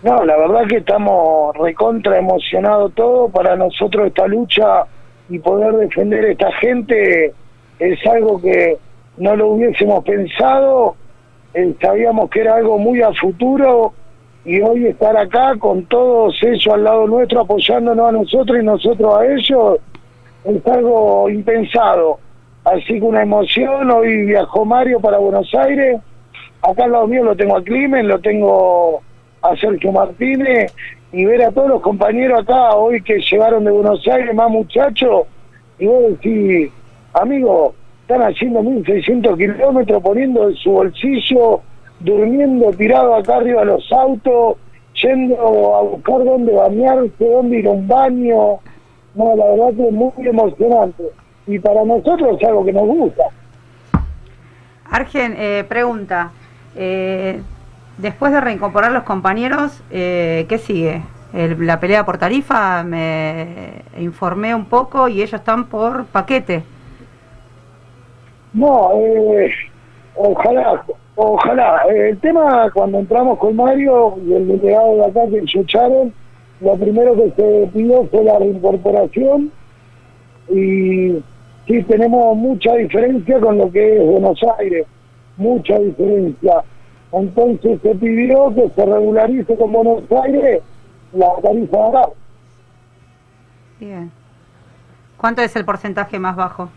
No, la verdad que estamos recontra emocionados todos. Para nosotros esta lucha y poder defender a esta gente es algo que no lo hubiésemos pensado. Eh, sabíamos que era algo muy a futuro y hoy estar acá con todos ellos al lado nuestro apoyándonos a nosotros y nosotros a ellos es algo impensado. Así que una emoción. Hoy viajó Mario para Buenos Aires. Acá al lado mío lo tengo a Climen, lo tengo a Sergio Martínez y ver a todos los compañeros acá hoy que llegaron de Buenos Aires, más muchachos, y vos decís, amigo, están haciendo 1.600 kilómetros poniendo en su bolsillo, durmiendo tirado acá arriba de los autos, yendo a buscar dónde bañarse, dónde ir a un baño. No, la verdad que es muy emocionante. Y para nosotros es algo que nos gusta. Argen, eh, pregunta. eh, después de reincorporar los compañeros, eh, ¿qué sigue? El- la pelea por tarifa, me informé un poco y ellos están por paquete. No, eh, ojalá, ojalá. Eh, el tema, cuando entramos con Mario y el delegado de acá que escucharon, lo primero que se pidió fue la reincorporación y sí tenemos mucha diferencia con lo que es Buenos Aires, mucha diferencia. Entonces se pidió que se regularice con Buenos Aires la tarifa acá. Bien. ¿Cuánto es el porcentaje más bajo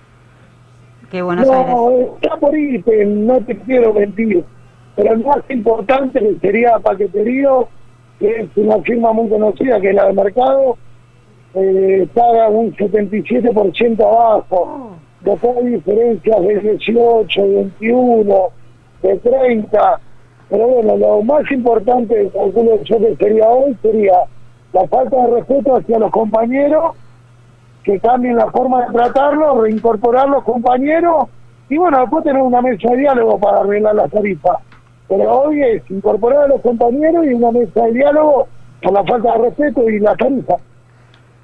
que Buenos Aires? No, está por ahí, te- no te quiero mentir. Pero el más importante sería Paqueterío, que es una firma muy conocida, que es la de mercado, eh, paga un 77% abajo. Después hay diferencias de 18, 21, de 30. Pero bueno, lo más importante, calculo yo que sería hoy, sería la falta de respeto hacia los compañeros que cambien la forma de tratarlo, reincorporar los compañeros y bueno, después tener una mesa de diálogo para arreglar las tarifas. Pero hoy es incorporar a los compañeros y una mesa de diálogo por la falta de respeto y la tarifa.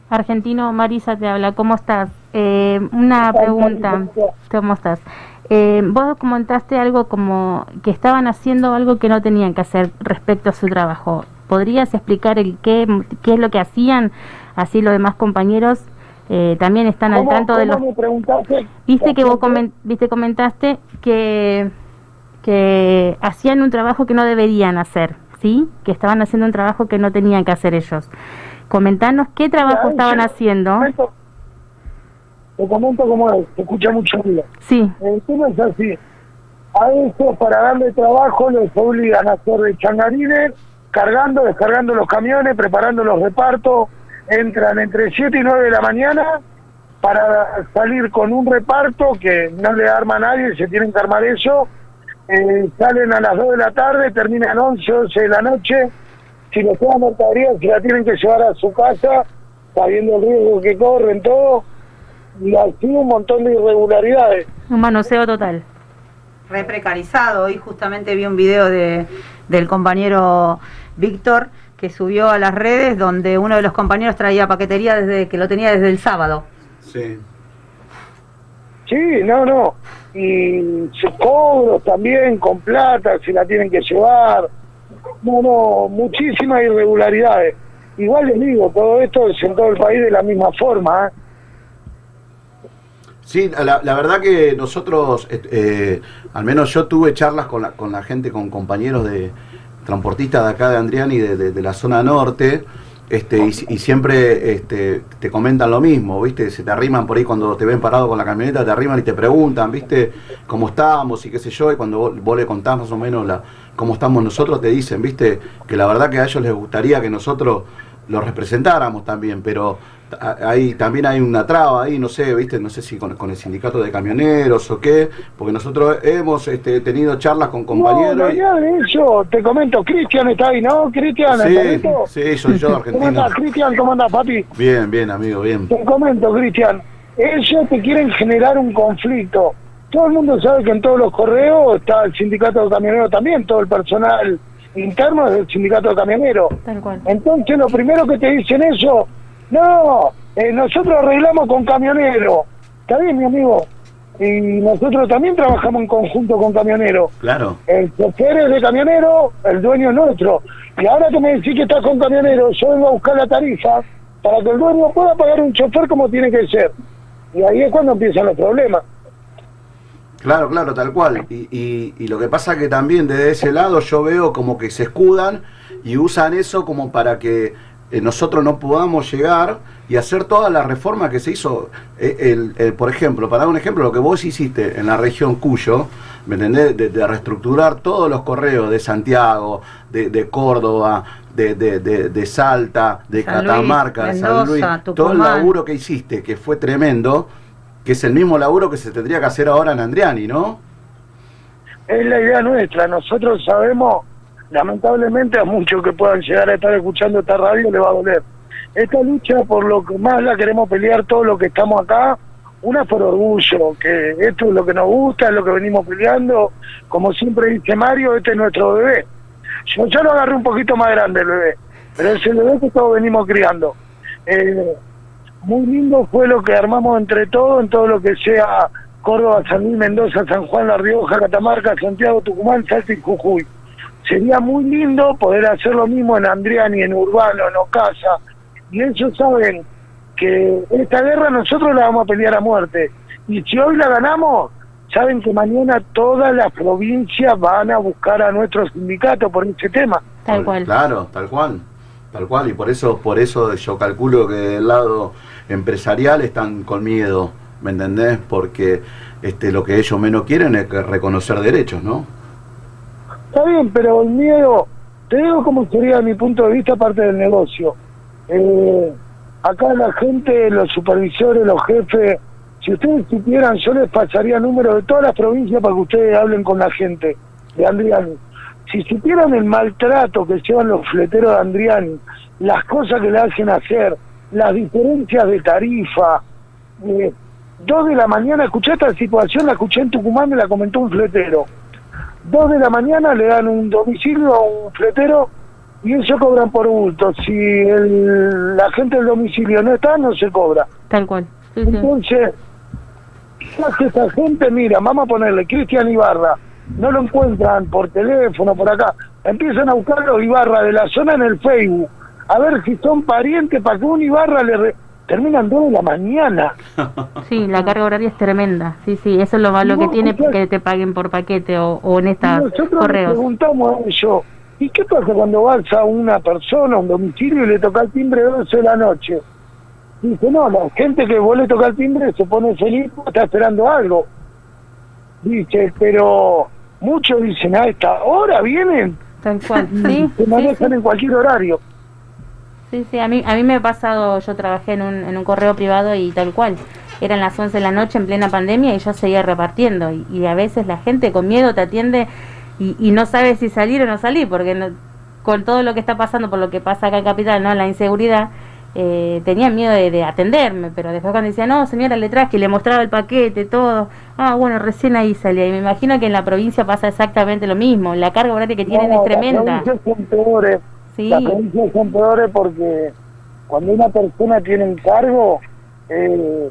Argentino, Marisa te habla, ¿cómo estás? Eh, una pregunta, ¿cómo estás? Eh, vos comentaste algo como que estaban haciendo algo que no tenían que hacer respecto a su trabajo. ¿Podrías explicar el qué, qué es lo que hacían? Así los demás compañeros eh, también están al ¿Cómo- tanto de los... Viste que vos viste comentaste que que hacían un trabajo que no deberían hacer, ¿sí? Que estaban haciendo un trabajo que no tenían que hacer ellos. Comentanos qué trabajo estaban haciendo. Te comento cómo es, se escucha mucho ruido. Sí. El tema es así. A estos, para darle trabajo, los obligan a hacer de changarines, cargando, descargando los camiones, preparando los repartos. Entran entre 7 y 9 de la mañana para salir con un reparto que no le arma a nadie, se tienen que armar eso. Eh, salen a las 2 de la tarde, terminan 11, 11 de la noche. Si les queda mercadería, se la tienen que llevar a su casa, sabiendo el riesgo que corren, todo. Y así un montón de irregularidades. Un manoseo total. Re precarizado. Hoy justamente vi un video de, del compañero Víctor que subió a las redes donde uno de los compañeros traía paquetería desde que lo tenía desde el sábado. Sí. Sí, no, no. Y sus cobros también con plata, se la tienen que llevar. No, no, muchísimas irregularidades. Igual les digo, todo esto es en todo el país de la misma forma. ¿eh? Sí, la, la verdad que nosotros, eh, eh, al menos yo tuve charlas con la, con la gente, con compañeros de transportistas de acá de Andriani, de, de, la zona norte, este, y, y siempre este, te comentan lo mismo, ¿viste? Se te arriman por ahí cuando te ven parado con la camioneta, te arriman y te preguntan, ¿viste? ¿Cómo estamos? Y qué sé yo, y cuando vos, vos le contás más o menos la, cómo estamos nosotros, te dicen, ¿viste? Que la verdad que a ellos les gustaría que nosotros los representáramos también, pero ahí también hay una traba ahí, no sé, ¿viste? No sé si con, con el sindicato de camioneros o qué, porque nosotros hemos este, tenido charlas con No, compañeros. y- no, de eso, te comento, Cristian está ahí, ¿no? Cristian, Sí, ¿está sí, soy yo, ¿Cómo argentino. andás, Cristian? ¿Cómo andás, papi? Bien, bien, amigo, bien. Te comento, Cristian, ellos te quieren generar un conflicto. Todo el mundo sabe que en todos los correos está el sindicato de camioneros también, todo el personal interno es del sindicato de camioneros. Tal cual. Entonces lo primero que te dicen eso, no, eh, nosotros arreglamos con camioneros. Está bien, mi amigo. Y nosotros también trabajamos en conjunto con camioneros. Claro. El chofer es de camionero, el dueño es nuestro. Y ahora que me decís que estás con camionero, yo vengo a buscar la tarifa para que el dueño pueda pagar un chofer como tiene que ser. Y ahí es cuando empiezan los problemas. Claro, claro, tal cual. Y, y, y lo que pasa que también desde ese lado yo veo como que se escudan y usan eso como para que eh, nosotros no podamos llegar y hacer toda la reforma que se hizo. Eh, el, el- por ejemplo, para dar un ejemplo, lo que vos hiciste en la región Cuyo, ¿me entendés? De, de reestructurar todos los correos de Santiago, de, de Córdoba, de, de, de- de Salta, de San Luis, Catamarca, de San Luis, todo el laburo que hiciste, que fue tremendo, que es el mismo laburo que se tendría que hacer ahora en Andriani, ¿no? Es la idea nuestra. Nosotros sabemos, lamentablemente a muchos que puedan llegar a estar escuchando esta radio le va a doler. Esta lucha por lo que más la queremos pelear todos los que estamos acá, una por orgullo, que esto es lo que nos gusta, es lo que venimos peleando. Como siempre dice Mario, este es nuestro bebé. Yo ya lo agarré un poquito más grande el bebé, pero es el bebé que todos venimos criando. Eh, muy lindo fue lo que armamos entre todos, en todo lo que sea Córdoba, San Luis, Mendoza, San Juan, La Rioja, Catamarca, Santiago, Tucumán, Salta y Jujuy. Sería muy lindo poder hacer lo mismo en Andriani, en Urbano, en Ocasa. Y ellos saben que esta guerra nosotros la vamos a pelear a muerte. Y si hoy la ganamos, saben que mañana todas las provincias van a buscar a nuestro sindicato por este tema. Tal cual. Claro, tal cual. Tal cual, y por eso, por eso yo calculo que del lado empresarial están con miedo, ¿me entendés? Porque este lo que ellos menos quieren es que reconocer derechos, ¿no? Está bien, pero el miedo, te digo cómo sería mi punto de vista parte del negocio. Eh, acá la gente, los supervisores, los jefes, si ustedes supieran, yo les pasaría números de todas las provincias para que ustedes hablen con la gente de Andriani. Si supieran el maltrato que llevan los fleteros de Andriani, las cosas que le hacen hacer, las diferencias de tarifa, eh, dos de la mañana, escuché esta situación, la escuché en Tucumán, me la comentó un fletero. Dos de la mañana le dan un domicilio a un fletero y ellos cobran por bulto. Si el- la gente del domicilio no está, no se cobra. Tal cual. Entonces, ¿qué hace esta gente? Mira, vamos a ponerle Cristian Ibarra. No lo encuentran por teléfono, por acá. Empiezan a buscar los Ibarra de la zona en el Facebook. A ver si son parientes para que un Ibarra le... re- Terminan dos de la mañana. Sí, la carga horaria es tremenda. Sí, sí, eso es lo malo que tiene que te paguen por paquete o, o en Y estas nosotros correos. preguntamos a ellos, ¿y qué pasa cuando vas a una persona, a un domicilio y le toca el timbre a 12 de la noche? Dice, no, la gente que vos le toca el timbre se pone feliz porque está esperando algo. Dice, pero muchos dicen, a esta hora vienen. Tal cual, sí, Se sí, manejan en cualquier horario. Sí, sí, a mí, a mí me ha pasado, yo trabajé en un, en un correo privado y tal cual. Eran las 11 de la noche en plena pandemia y yo seguía repartiendo. Y, y a veces la gente con miedo te atiende y, y no sabe si salir o no salir, porque no- con todo lo que está pasando, por lo que pasa acá en Capital, ¿no? La inseguridad, eh, tenía miedo de, de atenderme, pero después cuando decía, no, señora, le traje, le mostraba el paquete, todo, ah, bueno, recién ahí salía. Y me imagino que en la provincia pasa exactamente lo mismo. La carga horaria que tienen No, es tremenda. Las provincias son peores. Sí. Las provincias son peores porque cuando una persona tiene un cargo, eh,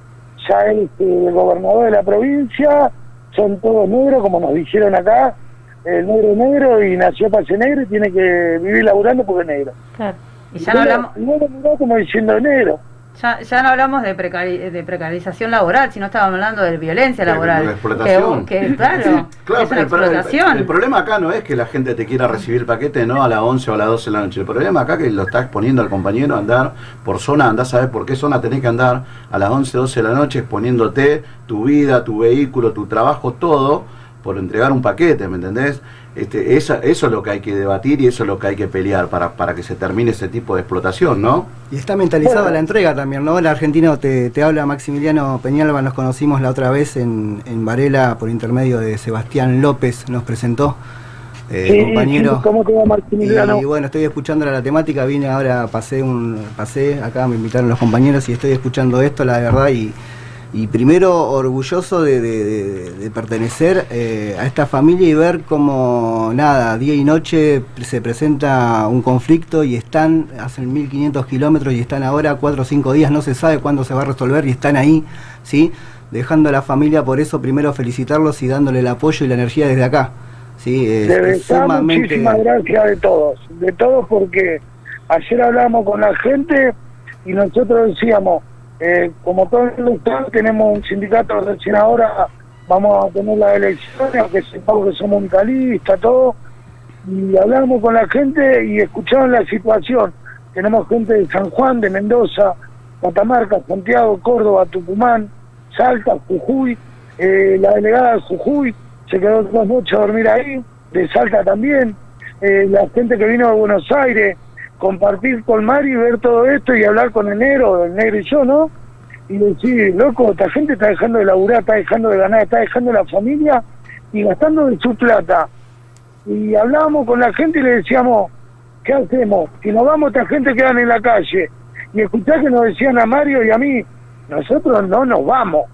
ya es eh, el gobernador de la provincia, son todos negros, como nos dijeron acá, el negro es negro y nació para ser negro y tiene que vivir laburando porque es negro. Claro. Y ya no hablamos, Y no lo miró como diciendo negro. Ya, ya no hablamos de, precari- de precarización laboral, sino estábamos hablando de violencia laboral. De explotación. Que, que, claro, Claro, es una el- explotación. el problema acá no es que la gente te quiera recibir el paquete no a las 11 o a las 12 de la noche. El problema acá es que lo está exponiendo al compañero a andar por zona, andás a ver por qué zona tenés que andar a las 11, 12 de la noche exponiéndote tu vida, tu vehículo, tu trabajo, todo por entregar un paquete, ¿me entendés? Este, eso es lo que hay que debatir y eso es lo que hay que pelear para, para que se termine ese tipo de explotación, ¿no? Y está mentalizada la entrega también, ¿no? El argentino te, te habla Maximiliano Peñalba, nos conocimos la otra vez en, en Varela por intermedio de Sebastián López, nos presentó, eh, Sí, compañero. sí, ¿Cómo te va, Maximiliano? Y bueno, estoy escuchando la temática, vine ahora, pasé un pasé acá, me invitaron los compañeros y estoy escuchando esto, la verdad, y, y primero orgulloso de, de- de- de pertenecer eh, a esta familia y ver cómo, nada, día y noche se presenta un conflicto y están, hacen 1500 kilómetros y están ahora 4 o 5 días, no se sabe cuándo se va a resolver y están ahí, ¿sí? Dejando a la familia, por eso primero felicitarlos y dándole el apoyo y la energía desde acá. Sí, es, De es sumamente... muchísimas gracias de todos, de todos porque ayer hablamos con la gente y nosotros decíamos, eh, como todo el Estado tenemos un sindicato recién ahora, vamos a tener las elecciones, aunque sepamos que somos municipalistas, todo, y hablamos con la gente y escucharon la situación. Tenemos gente de San Juan, de Mendoza, Catamarca, Santiago, Córdoba, Tucumán, Salta, Jujuy, eh, la delegada de Jujuy se quedó dos noches a dormir ahí, de Salta también, eh, la gente que vino de Buenos Aires, compartir con Mari, ver todo esto y hablar con el negro, el negro y yo, ¿no? Y decir, loco, esta gente está dejando de laburar, está dejando de ganar, está dejando la familia y gastando de su plata. Y hablábamos con la gente y le decíamos, ¿qué hacemos? Si nos vamos, esta gente quedan en la calle. Y escuchá que nos decían a Mario y a mí, nosotros no nos vamos.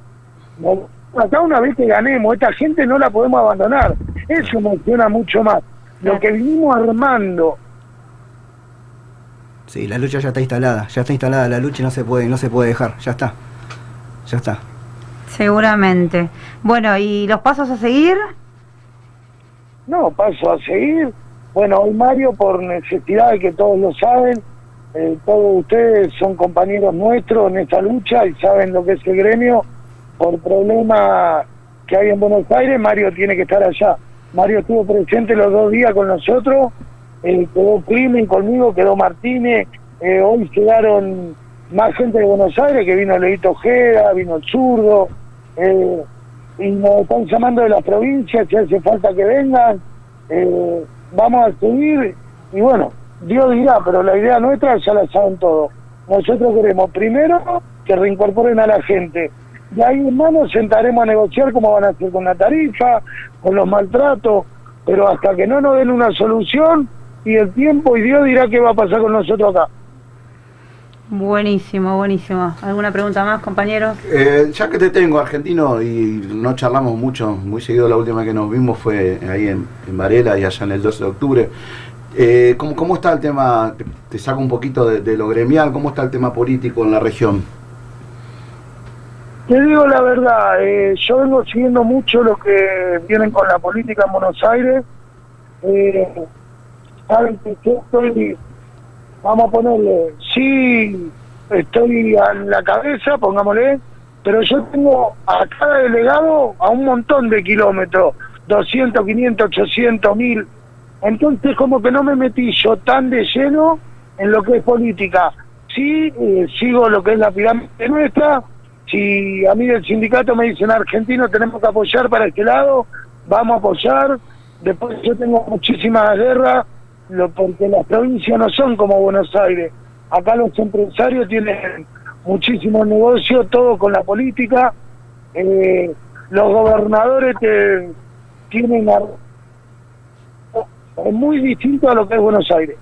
No- acá una vez que ganemos, esta gente no la podemos abandonar. Eso emociona mucho más. Lo que vinimos armando. Sí, la lucha ya está instalada, ya está instalada la lucha y no se puede, no se puede dejar, ya está. Ya está. Seguramente. Bueno, ¿y los pasos a seguir? No, paso a seguir. Bueno, hoy Mario, por necesidad de que todos lo saben, eh, todos ustedes son compañeros nuestros en esta lucha y saben lo que es el gremio. Por problema que hay en Buenos Aires, Mario tiene que estar allá. Mario estuvo presente los dos días con nosotros, eh, quedó Climen conmigo, quedó Martínez, eh, hoy llegaron más gente de Buenos Aires, que vino Leito Ojeda, vino el zurdo, eh, y nos están llamando de las provincias, si hace falta que vengan, eh, vamos a seguir, y bueno, Dios dirá, pero la idea nuestra ya la saben todos. Nosotros queremos primero que reincorporen a la gente, de ahí hermano sentaremos a negociar cómo van a hacer con la tarifa, con los maltratos, pero hasta que no nos den una solución y el tiempo y Dios dirá qué va a pasar con nosotros acá. Buenísimo, buenísimo. ¿Alguna pregunta más, compañeros? Eh, ya que te tengo, argentino, y no charlamos mucho, muy seguido la última que nos vimos fue ahí en, en Varela y allá en el 12 de octubre. Eh, ¿cómo, cómo está el tema? Te, saco un poquito de, de lo gremial, ¿cómo está el tema político en la región? Te digo la verdad, eh, yo vengo siguiendo mucho lo que vienen con la política en Buenos Aires. Eh, Yo estoy, vamos a ponerle, sí, estoy en la cabeza, pongámosle, pero yo tengo a cada delegado a un montón de kilómetros, 200, 500, 800, 1000. Entonces como que no me metí yo tan de lleno en lo que es política. Sí, eh, sigo lo que es la pirámide nuestra, si a mí del sindicato me dicen argentino tenemos que apoyar para este lado, vamos a apoyar. Después yo tengo muchísimas guerras, lo, porque las provincias no son como Buenos Aires. Acá los empresarios tienen muchísimos negocios, todo con la política. Eh, los gobernadores te, tienen... a- Es muy distinto a lo que es Buenos Aires.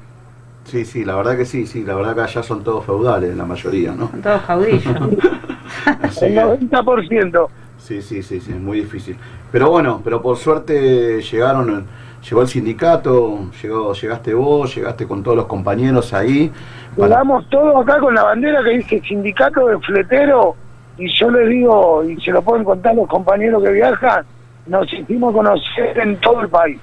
Sí, sí, la verdad que sí, sí, la verdad que allá son todos feudales, la mayoría, ¿no? Son todos caudillos. El que- 90%. Sí, sí, sí, sí, es muy difícil. Pero bueno, pero por suerte llegaron, llegó el sindicato, llegó, llegaste vos, llegaste con todos los compañeros ahí. para- Llegamos todos acá con la bandera que dice sindicato de fletero y yo les digo, y se lo pueden contar los compañeros que viajan, nos hicimos conocer en todo el país.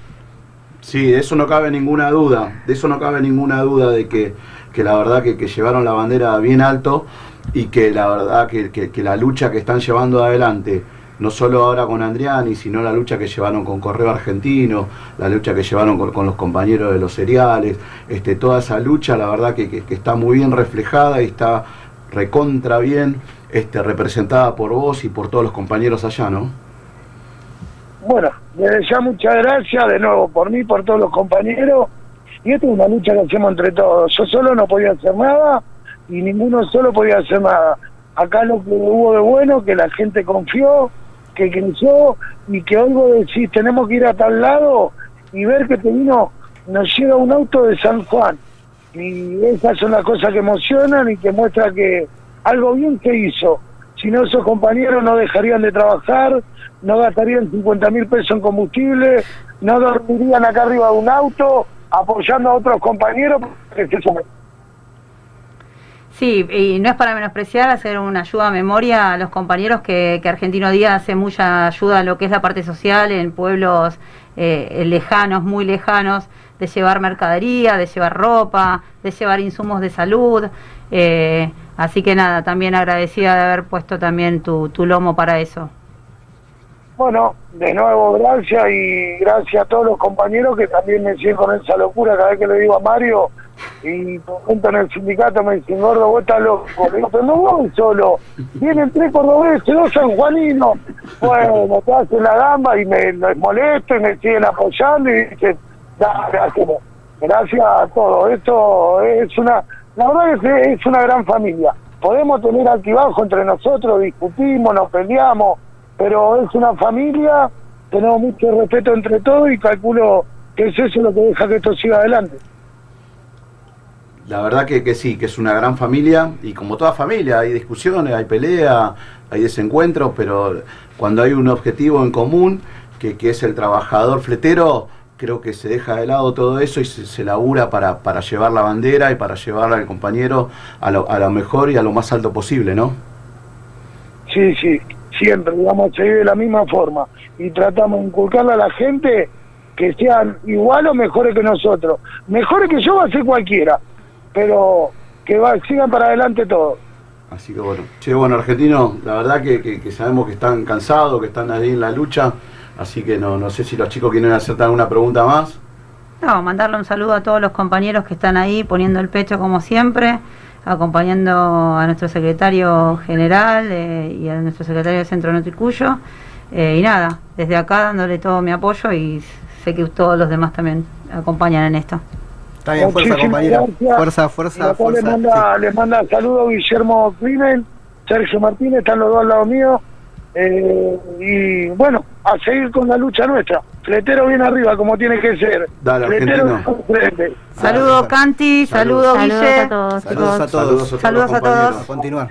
Sí, de eso no cabe ninguna duda, de eso no cabe ninguna duda de que, que la verdad que, que llevaron la bandera bien alto y que la verdad que, que- que la lucha que están llevando adelante, no solo ahora con Andriani, sino la lucha que llevaron con Correo Argentino, la lucha que llevaron con, los compañeros de los cereales, este, toda esa lucha, la verdad que, que- está muy bien reflejada y está recontra bien este, representada por vos y por todos los compañeros allá, ¿no? Bueno, desde ya muchas gracias de nuevo por mí, por todos los compañeros. Y esta es una lucha que hacemos entre todos. Yo solo no podía hacer nada y ninguno solo podía hacer nada. Acá lo que hubo de bueno, que la gente confió, que creció y que hoy vos decís, tenemos que ir a tal lado y ver que te vino, nos llega un auto de San Juan. Y esas son las cosas que emocionan y que muestra que algo bien se hizo. Si no, esos compañeros no dejarían de trabajar, no gastarían 50 mil pesos en combustible, no dormirían acá arriba de un auto apoyando a otros compañeros. porque. Sí, y no es para menospreciar hacer una ayuda a memoria a los compañeros que, que Argentino Día hace mucha ayuda a lo que es la parte social en pueblos eh, lejanos, muy lejanos, de llevar mercadería, de llevar ropa, de llevar insumos de salud. eh, así que nada, también agradecida de haber puesto también tu, tu lomo para eso. Bueno, de nuevo gracias y gracias a todos los compañeros que también me siguen con esa locura cada vez que le digo a Mario y junto en el sindicato me dicen, gordo, vos estás loco. Pero no voy solo, vienen tres cordobeses, dos sanjuaninos. Bueno, te hacen la gamba y me les molesto y me siguen apoyando y dicen, dale. Gracias a todos. Esto es una, la verdad que es una gran familia. Podemos tener altibajo entre nosotros, discutimos, nos peleamos, pero es una familia, tenemos mucho respeto entre todos y calculo que es eso lo que deja que esto siga adelante. La verdad que, que sí, que es una gran familia y como toda familia hay discusiones, hay pelea, hay desencuentros, pero cuando hay un objetivo en común, que, que es el trabajador fletero, creo que se deja de lado todo eso y se, se labura para, para llevar la bandera y para llevar al compañero a lo, a lo mejor y a lo más alto posible, ¿no? Sí, sí, siempre vamos a seguir de la misma forma y tratamos de inculcarle a la gente que sean igual o mejores que nosotros. Mejores que yo va a ser cualquiera, pero que va, sigan para adelante todos. Así que bueno, che, bueno, argentino, la verdad que, que- que sabemos que están cansados, que están ahí en la lucha, así que no, no sé si los chicos quieren hacerte alguna pregunta más. No, mandarle un saludo a todos los compañeros que están ahí poniendo el pecho como siempre, acompañando a nuestro secretario general eh, y a nuestro secretario del Centro Noticuyo. Eh, y nada, desde acá dándole todo mi apoyo y sé que todos los demás también acompañan en esto. Está bien, fuerza Muchísimas compañera. gracias. Fuerza, fuerza, fuerza. Le manda, le manda saludos Guillermo Crimen, Sergio Martínez, están los dos al lado mío. Eh, y bueno, a seguir con la lucha nuestra. Fletero bien arriba, como tiene que ser. Dale, Fletero frente. Saludos Canti, saludos Saludos Guille. a todos, Saludos a todos. Saludos a compañeros. todos. A continuar.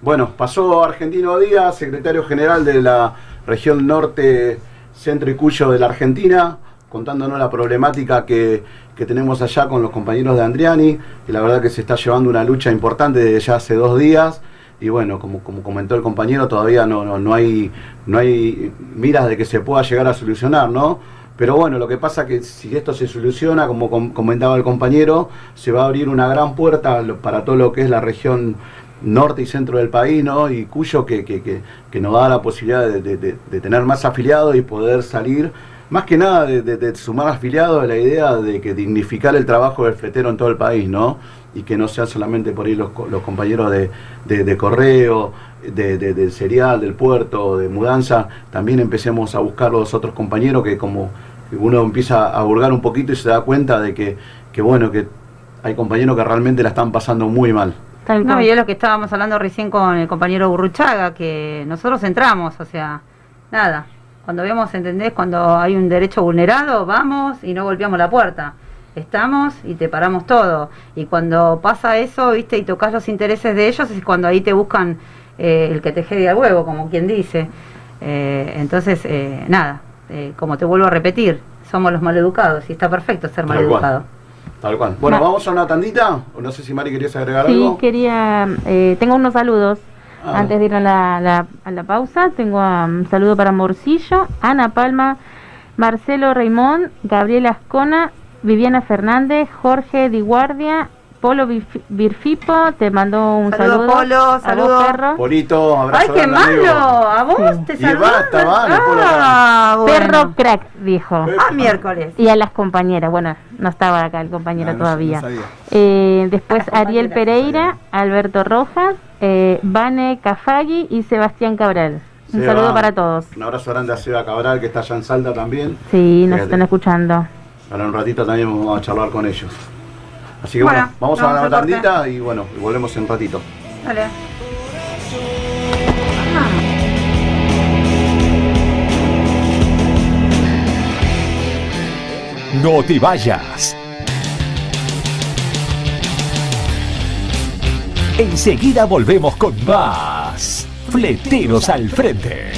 Bueno, pasó Argentino Díaz, secretario general de la región norte, centro y cuyo de la Argentina, contándonos la problemática que, que tenemos allá con los compañeros de Andriani, y la verdad que se está llevando una lucha importante desde ya hace dos días. Y bueno, como, como comentó el compañero, todavía no, no, no, hay, no hay miras de que se pueda llegar a solucionar, ¿no? Pero bueno, lo que pasa que si esto se soluciona, como com- comentaba el compañero, se va a abrir una gran puerta para todo lo que es la región norte y centro del país, ¿no? Y Cuyo que, que, que, que nos da la posibilidad de- de tener más afiliados y poder salir, más que nada de, de- de sumar afiliados, la idea de que dignificar el trabajo del fletero en todo el país, ¿no? Y que no sean solamente por ahí los, co- los compañeros de, de- de correo, de, de- del serial, del puerto, de mudanza, también empecemos a buscar los otros compañeros que como uno empieza a hurgar un poquito y se da cuenta de que, que bueno, que hay compañeros que realmente la están pasando muy mal. No, y es lo que estábamos hablando recién con el compañero Burruchaga, que nosotros entramos, o sea, nada, cuando vemos, ¿entendés? Cuando hay un derecho vulnerado, vamos y no golpeamos la puerta. Estamos y te paramos todo. Y cuando pasa eso, viste, y tocas los intereses de ellos, es cuando ahí te buscan eh, el que te jede al huevo, como quien dice. Eh, entonces, eh, nada, eh, como te vuelvo a repetir, somos los maleducados y está perfecto ser maleducado. Tal cual. Bueno, Ma- vamos a una tandita. O no sé si Mari querías agregar Sí, algo. quería. eh, tengo unos saludos. Ah. Antes de ir a la, a la pausa, tengo um, un saludo para Morcillo, Ana Palma, Marcelo Raimón, Gabriela Ascona, Viviana Fernández, Jorge Di Guardia, Polo Birfipo, te mandó un Saludo, saludo. Polo, a vos, saludo. perro. Polito, abrazo. ¡Ay, qué grande, amigo. malo! ¿A vos te Y saludan? basta, vale, Polo, Ah, bueno. Perro crack, dijo. Ah, miércoles. Y a las compañeras, bueno, no estaba acá el compañero no, todavía. no sabía. Eh, después Ariel Pereira, Alberto Rojas, eh, Vane Cafagui y Sebastián Cabral. Un Seba, saludo para todos. Un abrazo grande a Seba Cabral, que está allá en Salta también. Sí, nos Fíjate. están escuchando. Ahora en un ratito también vamos a charlar con ellos. Así que Bueno, bueno, vamos a vamos dar al una corte. tandita y bueno, y volvemos en un ratito. Dale. No te vayas. Enseguida volvemos con más. Fleteros al frente.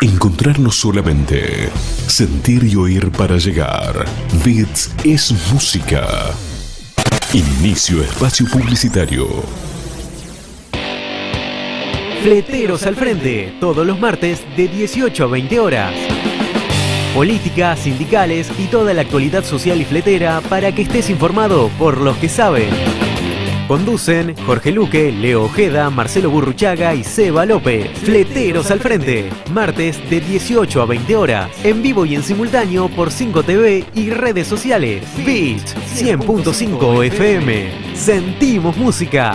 Encontrarnos solamente. Sentir y oír para llegar. Bits es música. Inicio espacio publicitario. Fleteros al frente, todos los martes de 18 a 20 horas. Política, sindicales y toda la actualidad social y fletera para que estés informado por los que saben. Conducen Jorge Luque, Leo Ojeda, Marcelo Burruchaga y Seba López. Fleteros al frente, martes de 18 a 20 horas, en vivo y en simultáneo por 5TV y redes sociales. Beat 100.5 FM. Sentimos música.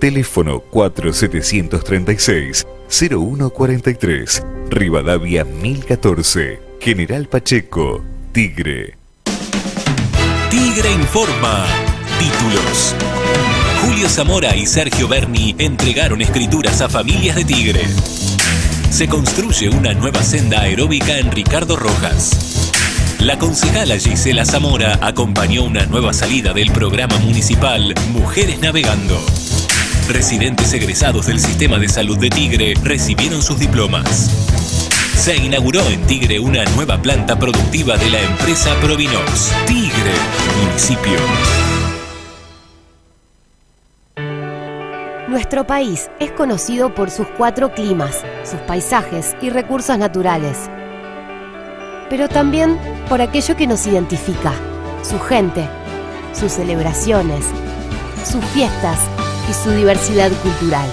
Teléfono 4736-0143, Rivadavia 1014, General Pacheco, Tigre. Tigre informa. Títulos. Julio Zamora y Sergio Berni entregaron escrituras a familias de Tigre. Se construye una nueva senda aeróbica en Ricardo Rojas. La concejala Gisela Zamora acompañó una nueva salida del programa municipal Mujeres Navegando. Residentes egresados del sistema de salud de Tigre recibieron sus diplomas. Se inauguró en Tigre una nueva planta productiva de la empresa Provinox. Tigre, municipio. Nuestro país es conocido por sus cuatro climas, sus paisajes y recursos naturales. Pero también por aquello que nos identifica, su gente, sus celebraciones, sus fiestas y su diversidad cultural.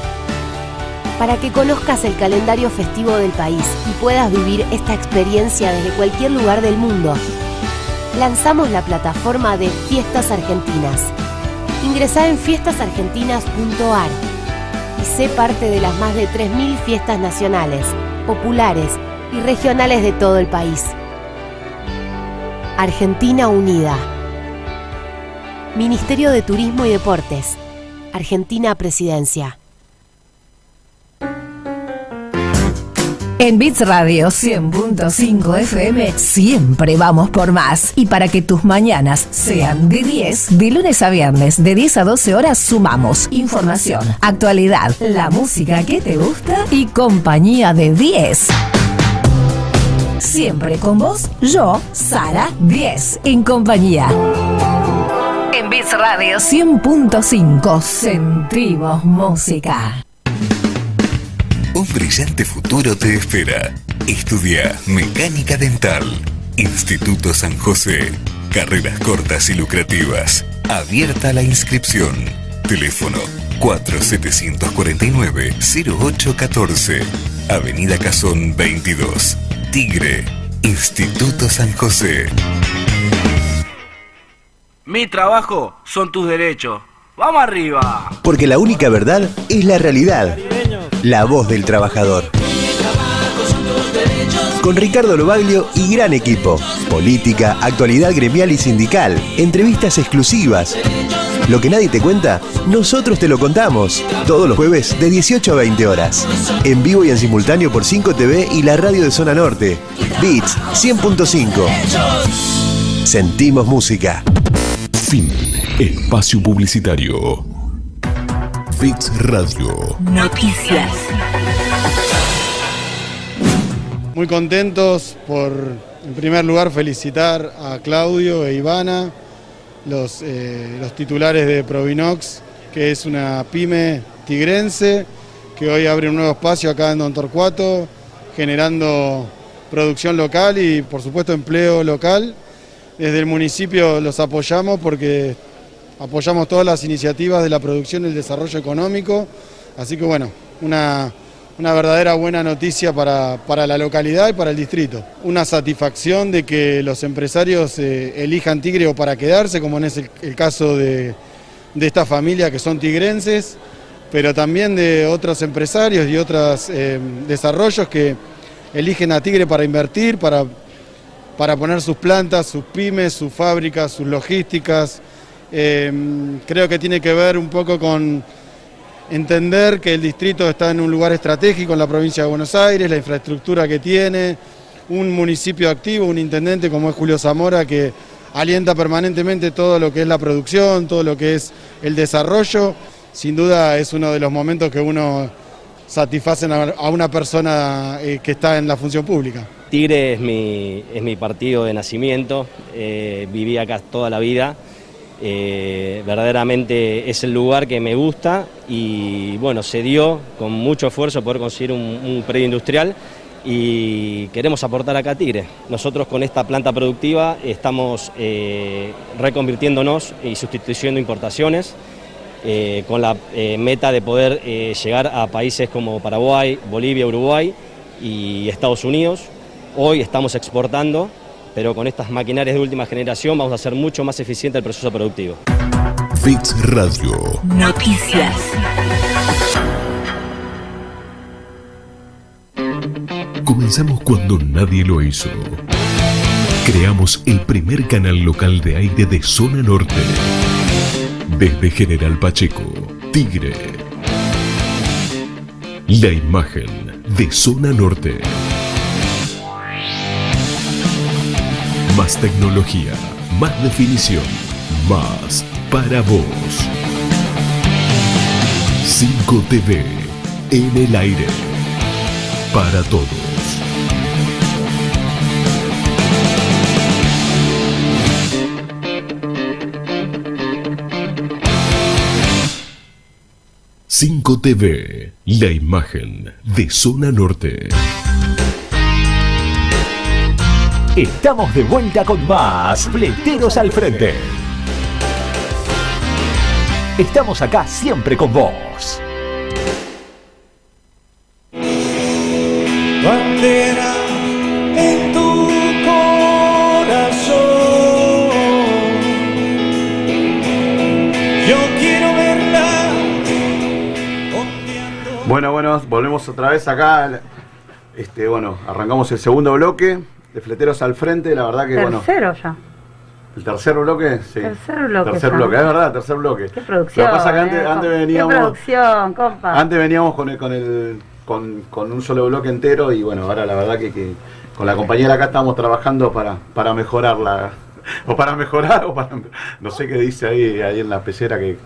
Para que conozcas el calendario festivo del país y puedas vivir esta experiencia desde cualquier lugar del mundo, lanzamos la plataforma de Fiestas Argentinas. Ingresá en fiestasargentinas.ar y sé parte de las más de 3.000 fiestas nacionales, populares y regionales de todo el país. Argentina Unida. Ministerio de Turismo y Deportes. Argentina Presidencia. En Bits Radio 100.5 FM siempre vamos por más. Y para que tus mañanas sean de 10, de lunes a viernes, de 10 a 12 horas, sumamos información, actualidad, la música que te gusta y compañía de 10. Siempre con vos, yo, Sara 10, en compañía. En Bits Radio 100.5 sentimos música. Un brillante futuro te espera. Estudia Mecánica Dental. Instituto San José. Carreras cortas y lucrativas. Abierta la inscripción. Teléfono 4749-0814. Avenida Cazón 22. Tigre. Instituto San José. Mi trabajo son tus derechos. ¡Vamos arriba! Porque la única verdad es la realidad. La voz del trabajador. Con Ricardo Lobaglio y gran equipo. Política, actualidad gremial y sindical. Entrevistas exclusivas. Lo que nadie te cuenta, nosotros te lo contamos. Todos los jueves de 18 a 20 horas. En vivo y en simultáneo por 5 TV y la radio de Zona Norte. Beats 100.5. Sentimos música. Fin. Espacio publicitario. Fix Radio. Noticias. Muy contentos por, en primer lugar, felicitar a Claudio e Ivana, los, eh, los titulares de Provinox, que es una pyme tigrense que hoy abre un nuevo espacio acá en Don Torcuato, generando producción local y, por supuesto, empleo local. Desde el municipio los apoyamos porque apoyamos todas las iniciativas de la producción y el desarrollo económico. Así que bueno, una, una verdadera buena noticia para, para la localidad y para el distrito. Una satisfacción de que los empresarios eh, elijan Tigre o para quedarse, como es el, caso de, de esta familia que son tigrenses, pero también de otros empresarios y otros eh, desarrollos que eligen a Tigre para invertir, para, para poner sus plantas, sus pymes, sus fábricas, sus logísticas. Eh, creo que tiene que ver un poco con entender que el distrito está en un lugar estratégico en la provincia de Buenos Aires, la infraestructura que tiene, un municipio activo, un intendente como es Julio Zamora que alienta permanentemente todo lo que es la producción, todo lo que es el desarrollo. Sin duda es uno de los momentos que uno satisface a una persona eh, que está en la función pública. Tigre es mi, es mi partido de nacimiento, eh, viví acá toda la vida, eh, verdaderamente es el lugar que me gusta y bueno, se dio con mucho esfuerzo poder conseguir un, predio industrial y queremos aportar acá a Tigre. Nosotros con esta planta productiva estamos reconvirtiéndonos y sustituyendo importaciones eh, con la eh, meta de poder eh, llegar a países como Paraguay, Bolivia, Uruguay y Estados Unidos. Hoy estamos exportando, pero con estas maquinarias de última generación vamos a hacer mucho más eficiente el proceso productivo. Fix Radio. Noticias. Comenzamos cuando nadie lo hizo. Creamos el primer canal local de aire de zona norte. Desde General Pacheco, Tigre. La imagen de zona norte. Más tecnología, más definición, más para vos. 5 TV en el aire. Para todos. Cinco TV, la imagen de zona norte. Estamos de vuelta con más Fleteros al Frente. Estamos acá siempre con vos. bandera Bueno, bueno, volvemos otra vez acá. Este, bueno, arrancamos el segundo bloque de Fleteros al Frente. La verdad que, bueno, Tercero ya. el tercer bloque, sí. Tercer bloque Tercer bloque, es verdad, tercer bloque. Qué producción. Lo que pasa es que antes, eh, antes Qué veníamos, producción, compa. antes veníamos con el, con el, con, con un solo bloque entero y bueno, ahora la verdad que, que con la compañera acá estamos trabajando para, para mejorarla. O para mejorar, o para. No sé qué dice ahí, ahí en la pecera que.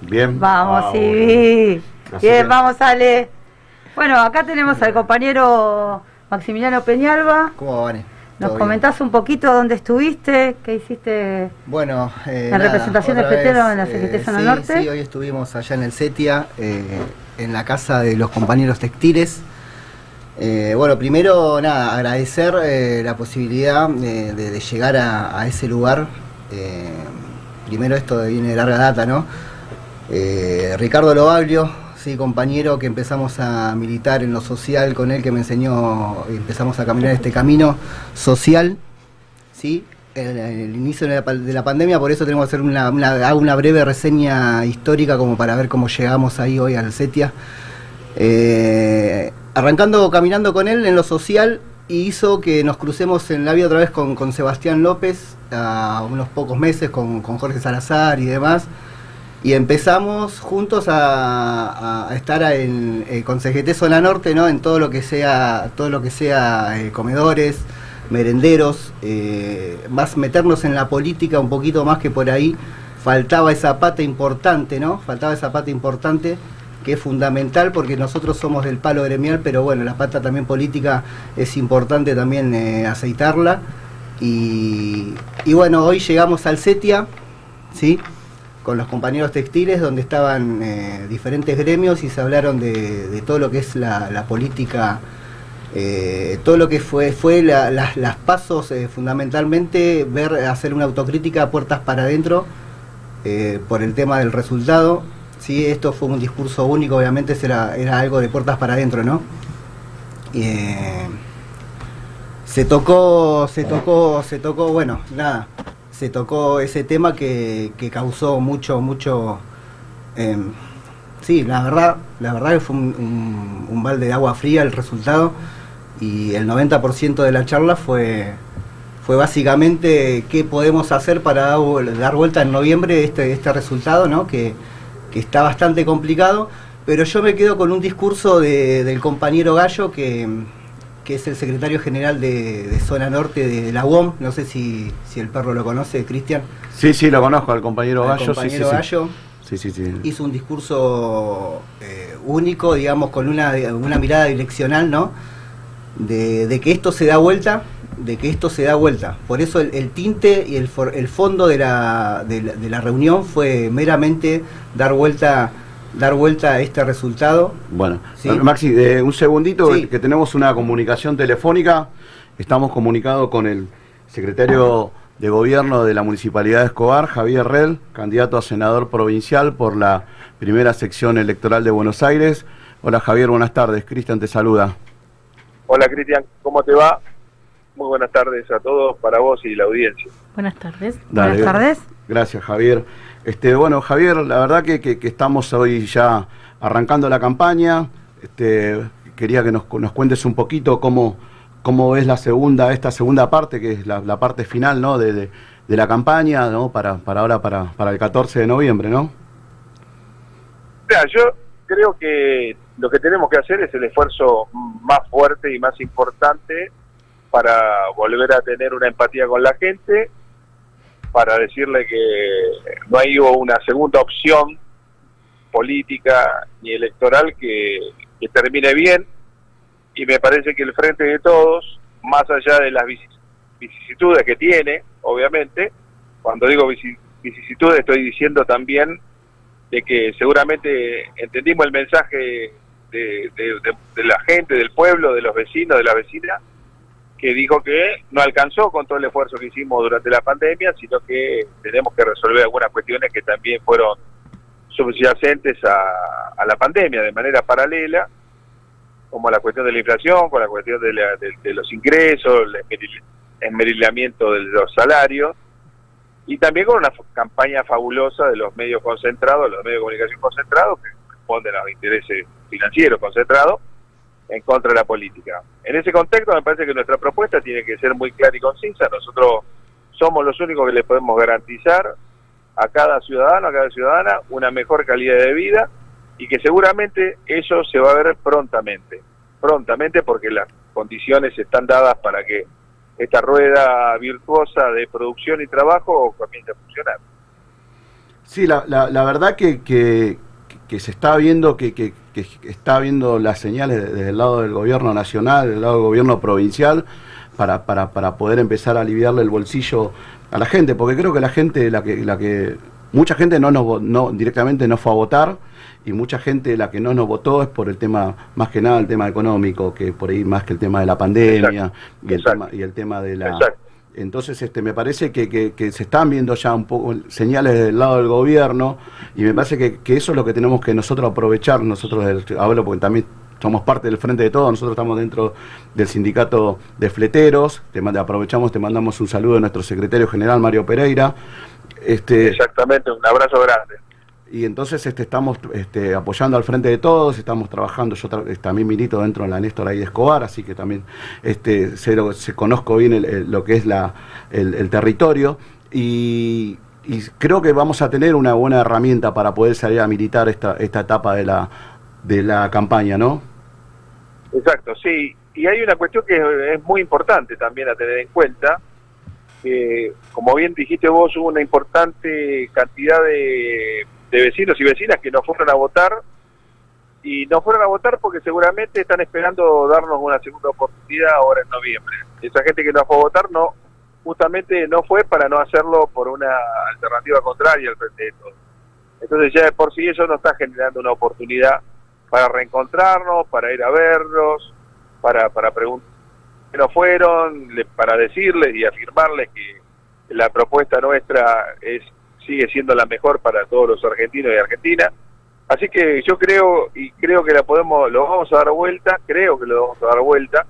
Bien. Vamos, Ah, sí. Así Bien, que- vamos, Ale. Bueno, acá tenemos al compañero Maximiliano Peñalba. ¿Cómo va, Vane? ¿Nos comentás un poquito dónde estuviste? ¿Qué hiciste? Bueno, eh, En nada, representación de vez, en la eh, CGT Zona sí, Norte. Sí, hoy estuvimos allá en el CETIA, eh, en la casa de los compañeros textiles. Eh, bueno, primero, nada, agradecer eh, la posibilidad de, de- de llegar a, a ese lugar. Eh, primero esto viene de larga data, ¿no? Eh, Ricardo Lobaglio, sí, compañero que empezamos a militar en lo social con él, que me enseñó, empezamos a caminar este camino social, sí, el, el inicio de la, de la pandemia, por eso tenemos que hacer una, una- una breve reseña histórica como para ver cómo llegamos ahí hoy al CETIA. Eh, arrancando caminando con él en lo social y hizo que nos crucemos en la vida otra vez con, Sebastián López a unos pocos meses con Jorge Salazar y demás y empezamos juntos a, estar en, eh, con Zona Norte ¿no? en todo lo que sea todo lo que sea eh, comedores merenderos eh, más meternos en la política un poquito más que por ahí faltaba esa pata importante no faltaba esa pata importante que es fundamental porque nosotros somos del palo gremial, pero bueno, la pata también política es importante también eh, aceitarla. Y, bueno, hoy llegamos al CETIA, ¿sí? Con los compañeros textiles, donde estaban eh, diferentes gremios y se hablaron de, todo lo que es la, política, eh, todo lo que fue, fue la- las- pasos, eh, fundamentalmente, ver, hacer una autocrítica puertas para adentro por el tema del resultado. Sí, esto fue un discurso único, obviamente era, era algo de puertas para adentro, ¿no? Se tocó, se tocó, se tocó, bueno, nada, se tocó ese tema que, que causó mucho, mucho, em, sí, la verdad, la verdad que fue un, un- balde de agua fría el resultado y el 90% de la charla fue, fue básicamente qué podemos hacer para dar vuelta en noviembre este, este resultado, ¿no? Que, que está bastante complicado, pero yo me quedo con un discurso de- del compañero Gallo, que, que es el secretario general de, de Zona Norte de la UOM, no sé si, si el perro lo conoce, Cristian. Sí, sí, lo conozco, al compañero Al Gallo. compañero sí, sí, Gallo. Sí, sí, sí. Hizo un discurso eh, único, digamos, con una, una mirada direccional, ¿no? De, de que esto se da vuelta, de que esto se da vuelta. Por eso el, el tinte y el, for- el fondo la, de, la, de la reunión fue meramente dar vuelta, dar vuelta a este resultado. Bueno, Sí. Maxi, eh, un segundito, Sí. que tenemos una comunicación telefónica. Estamos comunicados con el secretario de Gobierno de la Municipalidad de Escobar, Javier Rel, candidato a senador provincial por la primera sección electoral de Buenos Aires. Hola Javier, buenas tardes. Cristian te saluda. Hola Cristian, ¿cómo te va? Muy buenas tardes a todos para vos y la audiencia. Buenas tardes. Dale. Gracias, Javier. Este, bueno, Javier, la verdad que, que- estamos hoy ya arrancando la campaña. Este, quería que nos, nos cuentes un poquito cómo, cómo ves la segunda, esta segunda parte, que es la, parte final ¿no? de, de- la campaña, ¿no? Para, para ahora, para, para el 14 de noviembre, ¿no? Yo creo que lo que tenemos que hacer es el esfuerzo más fuerte y más importante para volver a tener una empatía con la gente, para decirle que no hay una segunda opción política ni electoral que, termine bien y me parece que el frente de todos, más allá de las vicis- vicisitudes que tiene, obviamente, cuando digo vici- vicisitudes estoy diciendo también de que seguramente entendimos el mensaje de, de- de- de la gente, del pueblo, de los vecinos, de la vecina, que dijo que no alcanzó con todo el esfuerzo que hicimos durante la pandemia, sino que tenemos que resolver algunas cuestiones que también fueron subyacentes a, la pandemia de manera paralela, como la cuestión de la inflación, con la cuestión de, la- de- de los ingresos, el esmeril- esmerilamiento de los salarios, y también con una campaña fabulosa de los medios concentrados, los medios de comunicación concentrados, que responden a los intereses financieros concentrados, en contra de la política. En ese contexto me parece que nuestra propuesta tiene que ser muy clara y concisa. Nosotros somos los únicos que le podemos garantizar a cada ciudadano, a cada ciudadana, una mejor calidad de vida y que seguramente eso se va a ver prontamente. Prontamente porque las condiciones están dadas para que esta rueda virtuosa de producción y trabajo comience a funcionar. Sí, la, la, la verdad que, que, que se está viendo que, que, que está viendo las señales de- desde el lado del gobierno nacional, del lado del gobierno provincial, para, para, para poder empezar a aliviarle el bolsillo a la gente, porque creo que la gente, la que, la que mucha gente no nos no directamente no fue a votar y mucha gente la que no nos votó es por el tema más que nada el tema económico, que por ahí más que el tema de la pandemia y el tema y el tema de la Entonces, este, me parece que, que- se están viendo ya un poco señales del lado del gobierno y me parece que, que eso es lo que tenemos que nosotros aprovechar, nosotros del, hablo porque también somos parte del frente de todo, nosotros estamos dentro del sindicato de fleteros, te aprovechamos, te mandamos un saludo de nuestro secretario general Mario Pereira. Este, Exactamente, un abrazo grande. Y entonces este, estamos este, apoyando al frente de todos, estamos trabajando, yo tra- también milito dentro de la Néstor ahí de Escobar, así que también este, se conozco bien el- lo que es la, el, territorio y, y creo que vamos a tener una buena herramienta para poder salir a militar esta, esta etapa de la, de la campaña, ¿no? Exacto, sí. Y hay una cuestión que es muy importante también a tener en cuenta, que como bien dijiste vos, hubo una importante cantidad de, de vecinos y vecinas que no fueron a votar y no fueron a votar porque seguramente están esperando darnos una segunda oportunidad ahora en noviembre. Esa gente que no fue a votar no justamente no fue para no hacerlo por una alternativa contraria al frente de todos. Entonces ya de por sí eso nos está generando una oportunidad para reencontrarnos, para ir a verlos, para, para preguntar que no fueron, para decirles y afirmarles que la propuesta nuestra es sigue siendo la mejor para todos los argentinos y argentinas. Así que yo creo y creo que la podemos lo vamos a dar vuelta, creo que lo vamos a dar vuelta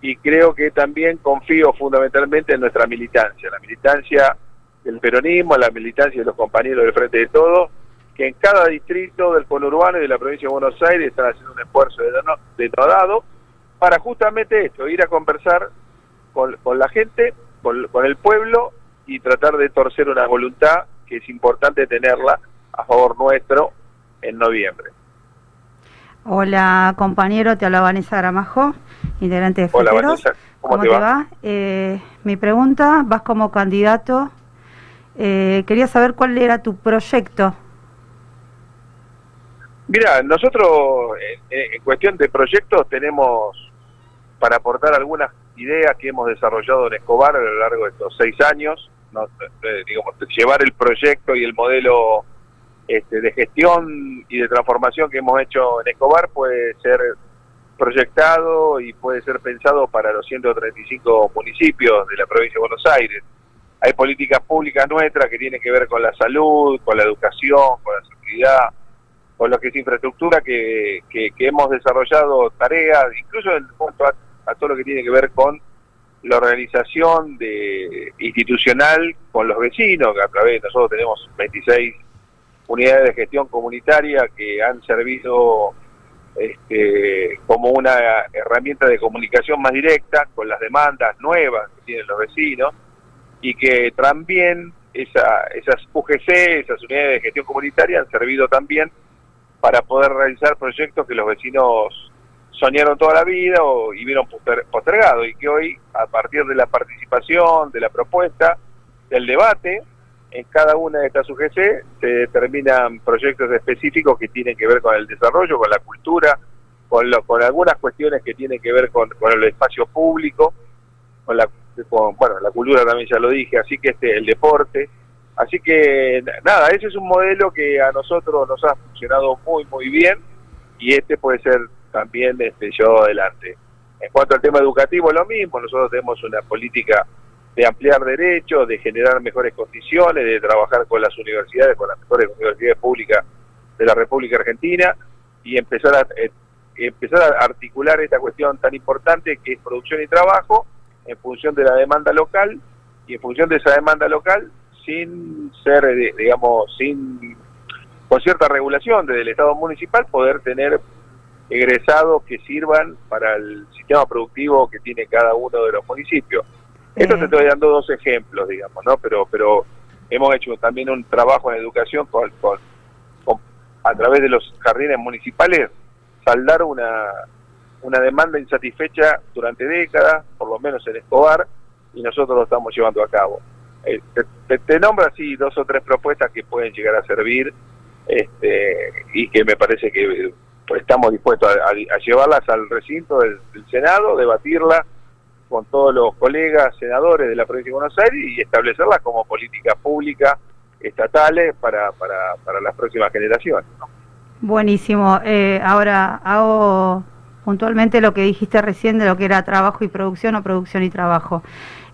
y creo que también confío fundamentalmente en nuestra militancia, la militancia del peronismo, la militancia de los compañeros del Frente de Todos, que en cada distrito del conurbano y de la provincia de Buenos Aires están haciendo un esfuerzo deno- denodado para justamente esto, ir a conversar con, la gente, con el pueblo y tratar de torcer una voluntad que es importante tenerla a favor nuestro en noviembre. Hola compañero, te habla Vanessa Gramajo, integrante de Hola Fleteros. Vanessa, ¿cómo, te va? Eh, mi pregunta, vas como candidato. Eh, quería saber cuál era tu proyecto. Mira, nosotros en, en cuestión de proyectos tenemos para aportar algunas ideas que hemos desarrollado en Escobar a lo largo de estos seis años, ¿no? Digamos, llevar el proyecto y el modelo este, de gestión y de transformación que hemos hecho en Escobar puede ser proyectado y puede ser pensado para los 135 municipios de la provincia de Buenos Aires. Hay políticas públicas nuestras que tienen que ver con la salud, con la educación, con la seguridad, con lo que es infraestructura, que, que, que hemos desarrollado tareas, incluso en cuanto a, a todo lo que tiene que ver con la organización de, institucional con los vecinos, que a través de nosotros tenemos 26 unidades de gestión comunitaria que han servido este, como una herramienta de comunicación más directa con las demandas nuevas que tienen los vecinos y que también esa, esas UGC, esas unidades de gestión comunitaria han servido también para poder realizar proyectos que los vecinos soñaron toda la vida o, y vieron poster, postergado y que hoy a partir de la participación, de la propuesta, del debate, en cada una de estas UGC se determinan proyectos específicos que tienen que ver con el desarrollo, con la cultura, con, lo, con algunas cuestiones que tienen que ver con, con el espacio público, con la, con, bueno, la cultura también ya lo dije, así que este, el deporte. Así que nada, ese es un modelo que a nosotros nos ha funcionado muy, muy bien y este puede ser también este, llevado adelante. En cuanto al tema educativo, lo mismo, nosotros tenemos una política de ampliar derechos, de generar mejores condiciones, de trabajar con las universidades, con las mejores universidades públicas de la República Argentina y empezar a eh, empezar a articular esta cuestión tan importante que es producción y trabajo en función de la demanda local y en función de esa demanda local sin ser, eh, digamos, sin con cierta regulación desde el Estado municipal poder tener egresados que sirvan para el sistema productivo que tiene cada uno de los municipios. Esto te estoy dando dos ejemplos, digamos, ¿no? Pero, pero hemos hecho también un trabajo en educación con, con, con a través de los jardines municipales, saldar una, una demanda insatisfecha durante décadas, por lo menos en Escobar, y nosotros lo estamos llevando a cabo. Eh, te, te, nombro así dos o tres propuestas que pueden llegar a servir este, y que me parece que estamos dispuestos a, llevarlas al recinto del, del Senado, debatirlas con todos los colegas senadores de la provincia de Buenos Aires y establecerlas como políticas públicas estatales para, para, para las próximas generaciones. Buenísimo. Eh, ahora hago puntualmente lo que dijiste recién de lo que era trabajo y producción o producción y trabajo.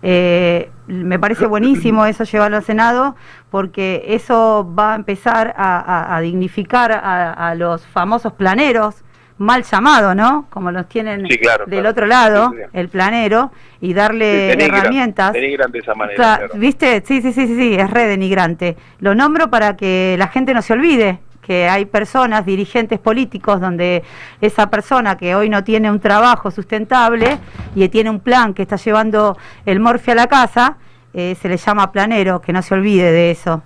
Eh, me parece buenísimo eso llevarlo al Senado porque eso va a empezar a, a- a dignificar a, a los famosos planeros, mal llamados, ¿no? Como los tienen Sí, claro, del claro. otro lado, Sí, sí. el planero, y darle denigran- herramientas. denigran de esa manera. Claro. ¿Viste? Sí, sí, sí, sí, sí, es re denigrante. Lo nombro para que la gente no se olvide que hay personas, dirigentes políticos, donde esa persona que hoy no tiene un trabajo sustentable y tiene un plan que está llevando el morfe a la casa, eh, se le llama planero, que no se olvide de eso.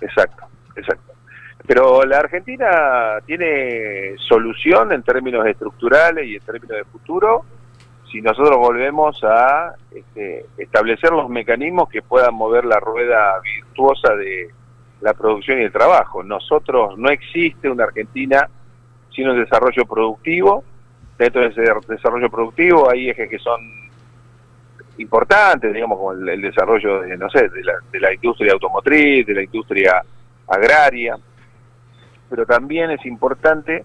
Exacto, exacto. Pero la Argentina tiene solución en términos estructurales y en términos de futuro si nosotros volvemos a este, establecer los mecanismos que puedan mover la rueda virtuosa de la producción y el trabajo. Nosotros no existe una Argentina sin un desarrollo productivo. Dentro de ese desarrollo productivo hay ejes que son importantes, digamos, como el, desarrollo de, no sé, de la, de la industria automotriz, de la industria agraria, pero también es importante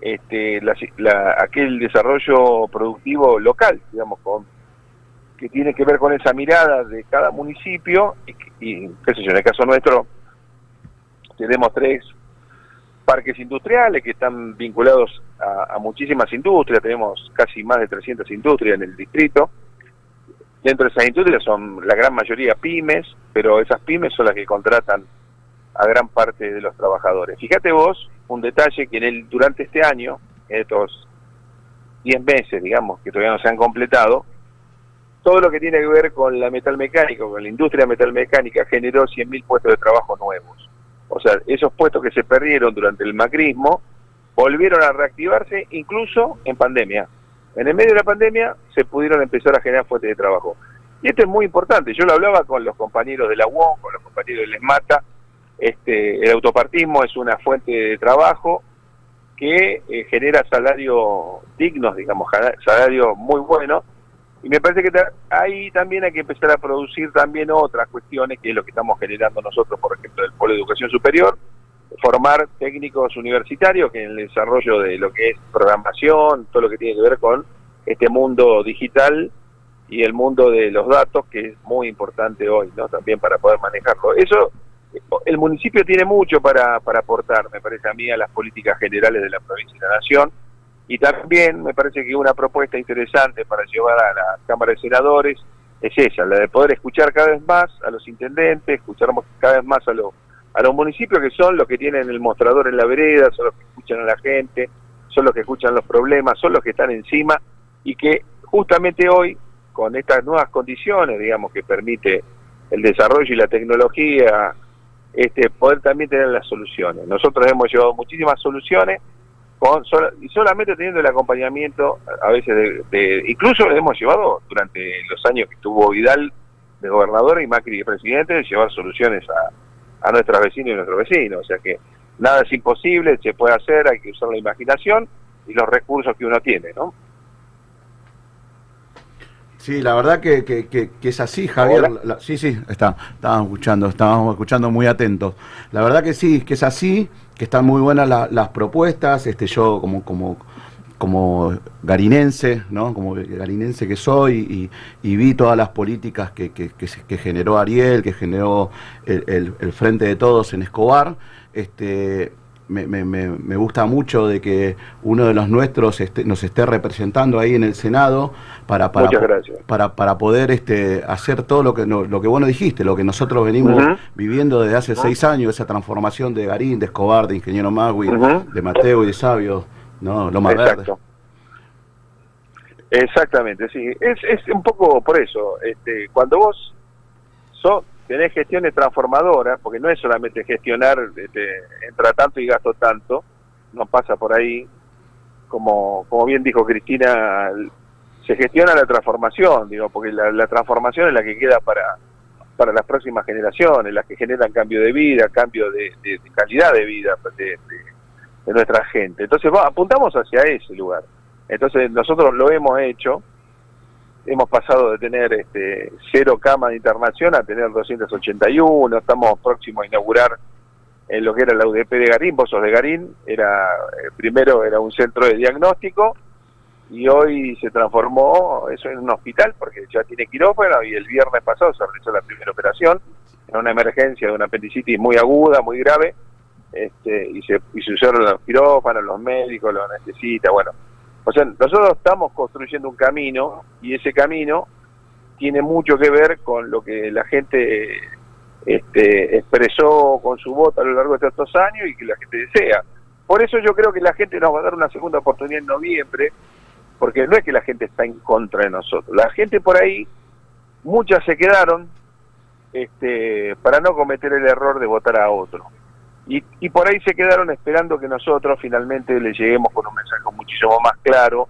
este, la- la- aquel desarrollo productivo local, digamos, con, que tiene que ver con esa mirada de cada municipio y, y, qué sé yo, en el caso nuestro tenemos tres parques industriales que están vinculados a, muchísimas industrias, tenemos casi más de 300 industrias en el distrito. Dentro de esas industrias son la gran mayoría pymes, pero esas pymes son las que contratan a gran parte de los trabajadores. Fíjate vos un detalle que en el, durante este año, en estos 10 meses, digamos, que todavía no se han completado, todo lo que tiene que ver con la metalmecánica, con la industria metalmecánica, generó 100.000 puestos de trabajo nuevos. O sea, esos puestos que se perdieron durante el macrismo volvieron a reactivarse incluso en pandemia. En el medio de la pandemia se pudieron empezar a generar fuentes de trabajo. Y esto es muy importante. Yo lo hablaba con los compañeros de la UON, con los compañeros de Lesmata. Este, el autopartismo es una fuente de trabajo que eh, genera salarios dignos, digamos, salarios muy buenos. Y me parece que ahí también hay que empezar a producir también otras cuestiones, que es lo que estamos generando nosotros, por ejemplo, del Polo de Educación Superior, formar técnicos universitarios que en el desarrollo de lo que es programación, todo lo que tiene que ver con este mundo digital y el mundo de los datos, que es muy importante hoy, ¿no? También para poder manejarlo. Eso, el municipio tiene mucho para, para aportar, me parece a mí, a las políticas generales de la provincia y la nación. Y también me parece que una propuesta interesante para llevar a la Cámara de Senadores es esa, la de poder escuchar cada vez más a los intendentes, escuchar cada vez más a los a los municipios que son los que tienen el mostrador en la vereda, son los que escuchan a la gente, son los que escuchan los problemas, son los que están encima y que justamente hoy, con estas nuevas condiciones, digamos, que permite el desarrollo y la tecnología, este, poder también tener las soluciones. Nosotros hemos llevado muchísimas soluciones con y solamente teniendo el acompañamiento a veces de, de- incluso hemos llevado durante los años que estuvo Vidal de gobernador y Macri de presidente de llevar soluciones a, a nuestros vecinos y nuestros vecinos. O sea que nada es imposible, se puede hacer, hay que usar la imaginación y los recursos que uno tiene, ¿no? Sí, la verdad que, que- que- que es así, Javier. La- sí, sí, está, estábamos escuchando, estábamos escuchando muy atentos. La verdad que sí, que es así, que están muy buenas la- las propuestas. Este, yo como, como, como garinense, ¿no? Como garinense que soy y, vi todas las políticas que, que- que que generó Ariel, que generó el, el- el Frente de Todos en Escobar. Este, me, me- me- me gusta mucho de que uno de los nuestros esté- nos esté representando ahí en el Senado para, para, para, para poder este, hacer todo lo que, no- lo que vos nos dijiste, lo que nosotros venimos viviendo desde hace seis años, esa transformación de Garín, de Escobar, de Ingeniero Magui, de Mateo y de Sabio, ¿no? Loma Verde. Exacto. Exactamente, sí. Es, es un poco por eso. Este, cuando vos so- tenés gestiones transformadoras, porque no es solamente gestionar, este, entra tanto y gasto tanto, no pasa por ahí, como, como bien dijo Cristina, se gestiona la transformación, digo, porque la, transformación es la que queda para, para las próximas generaciones, las que generan cambio de vida, cambio de, de- calidad de vida de, de- de nuestra gente. Entonces va, apuntamos hacia ese lugar. Entonces nosotros lo hemos hecho, hemos pasado de tener este, cero camas de internación a tener 281, estamos próximos a inaugurar en lo que era la UDP de Garín, vos de Garín, era, eh, primero era un centro de diagnóstico y hoy se transformó eso en un hospital porque ya tiene quirófano y el viernes pasado se realizó la primera operación en una emergencia de una apendicitis muy aguda, muy grave, este, y, se, y se usaron los quirófanos, los médicos, los necesita, bueno. O sea, nosotros estamos construyendo un camino y ese camino tiene mucho que ver con lo que la gente este, expresó con su voto a lo largo de estos años y que la gente desea. Por eso yo creo que la gente nos va a dar una segunda oportunidad en noviembre, porque no es que la gente está en contra de nosotros. La gente por ahí, muchas se quedaron este, para no cometer el error de votar a otro. Y, y por ahí se quedaron esperando que nosotros finalmente le lleguemos con un mensaje muchísimo más claro,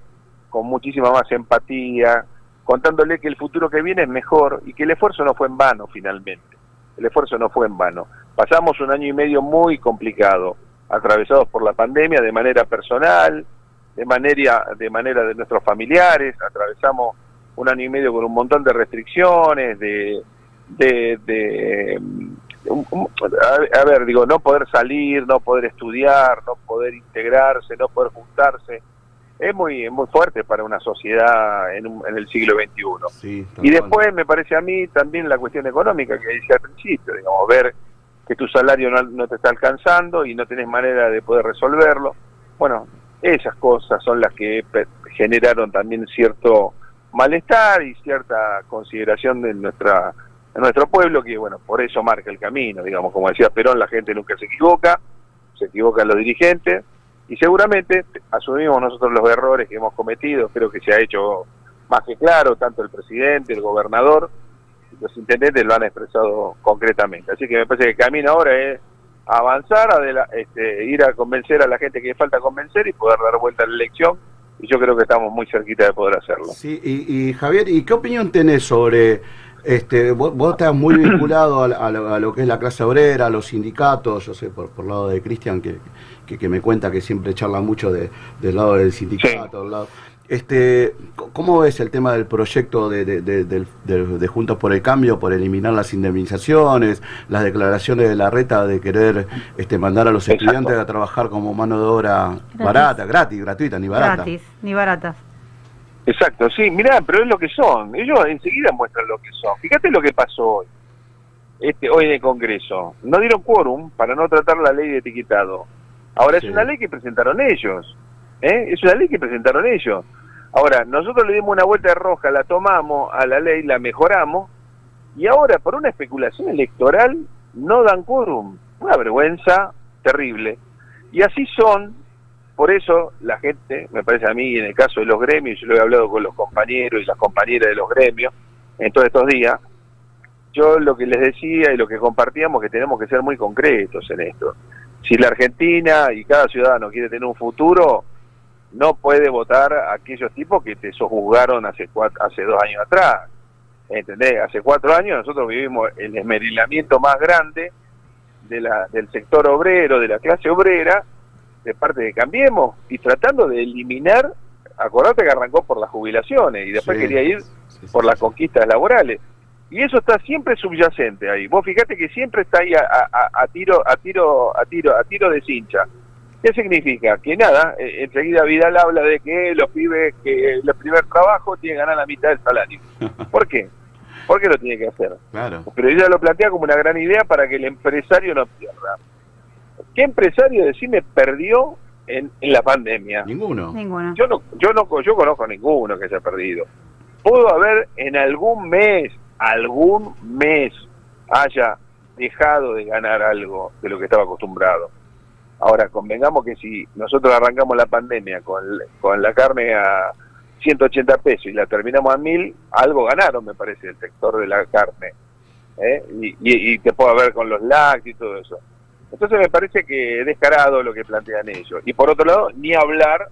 con muchísima más empatía, contándole que el futuro que viene es mejor y que el esfuerzo no fue en vano finalmente. El esfuerzo no fue en vano. Pasamos un año y medio muy complicado, atravesados por la pandemia de manera personal, de manera de manera de nuestros familiares, atravesamos un año y medio con un montón de restricciones, de, de, de a, ver, digo, no poder salir, no poder estudiar, no poder integrarse, no poder juntarse, es muy muy fuerte para una sociedad en, en el siglo XXI. y después me parece a mí también la cuestión económica que decía al principio, digamos, ver que tu salario no, no te está alcanzando y no tenés manera de poder resolverlo. Bueno, esas cosas son las que generaron también cierto malestar y cierta consideración de nuestra de nuestro pueblo que bueno por eso marca el camino digamos como decía Perón la gente nunca se equivoca se equivocan los dirigentes y seguramente asumimos nosotros los errores que hemos cometido creo que se ha hecho más que claro tanto el presidente el gobernador los intendentes lo han expresado concretamente así que me parece que el camino ahora es avanzar, este, ir a convencer a la gente que falta convencer y poder dar vuelta a la elección. Y yo creo que estamos muy cerquita de poder hacerlo. Sí, y, Javier, ¿y qué opinión tenés sobre, este, vos, estás muy vinculado a, lo, que es la clase obrera, a los sindicatos, yo sé por, por lado de Cristian que, que, me cuenta que siempre charla mucho de, del lado del sindicato, lado este, ¿Cómo ves el tema del proyecto de, de, Juntos por el Cambio, por eliminar las indemnizaciones, las declaraciones de la reta de querer este, mandar a los estudiantes a trabajar como mano de obra barata, gratis, gratuita, ni barata? Gratis, ni baratas. Exacto, sí, mirá, pero es lo que son. Ellos enseguida muestran lo que son. Fíjate lo que pasó hoy. Este, hoy en el Congreso. No dieron quórum para no tratar la ley de etiquetado. Ahora es una ley que presentaron ellos. ¿eh? Es una ley que presentaron ellos. Ahora, nosotros le dimos una vuelta de roja, la tomamos a la ley, la mejoramos, y ahora por una especulación electoral no dan quórum. Una vergüenza terrible. Y así son, por eso la gente, me parece a mí, en el caso de los gremios, yo lo he hablado con los compañeros y las compañeras de los gremios en todos estos días, yo lo que les decía y lo que compartíamos que tenemos que ser muy concretos en esto. Si la Argentina y cada ciudadano quiere tener un futuro, no puede votar a aquellos tipos que te sojuzgaron hace, cuatro, hace dos años atrás. ¿Entendés? Hace cuatro años nosotros vivimos el esmerilamiento más grande de la, del sector obrero, de la clase obrera, de parte de Cambiemos, y tratando de eliminar, acordate que arrancó por las jubilaciones y después quería ir por las conquistas laborales. Y eso está siempre subyacente ahí. Vos fíjate que siempre está ahí a, a, a tiro, a tiro, a tiro, a tiro de cincha. ¿Qué significa? Que nada, eh, enseguida Vidal habla de que los pibes que el primer trabajo tienen que ganar la mitad del salario. ¿Por qué? ¿Por qué lo tiene que hacer? Claro. Pero ella lo plantea como una gran idea para que el empresario no pierda. ¿Qué empresario, decime, perdió en, en la pandemia? Ninguno. Ninguno. Yo no, yo no yo conozco a ninguno que haya perdido. Pudo haber en algún mes, algún mes, haya dejado de ganar algo de lo que estaba acostumbrado Ahora, convengamos que si nosotros arrancamos la pandemia con, con la carne a 180 pesos y la terminamos a 1000, algo ganaron, me parece, el sector de la carne. ¿eh? Y, te puedo ver con los lácteos y todo eso. Entonces me parece que es descarado lo que plantean ellos. Y por otro lado, ni hablar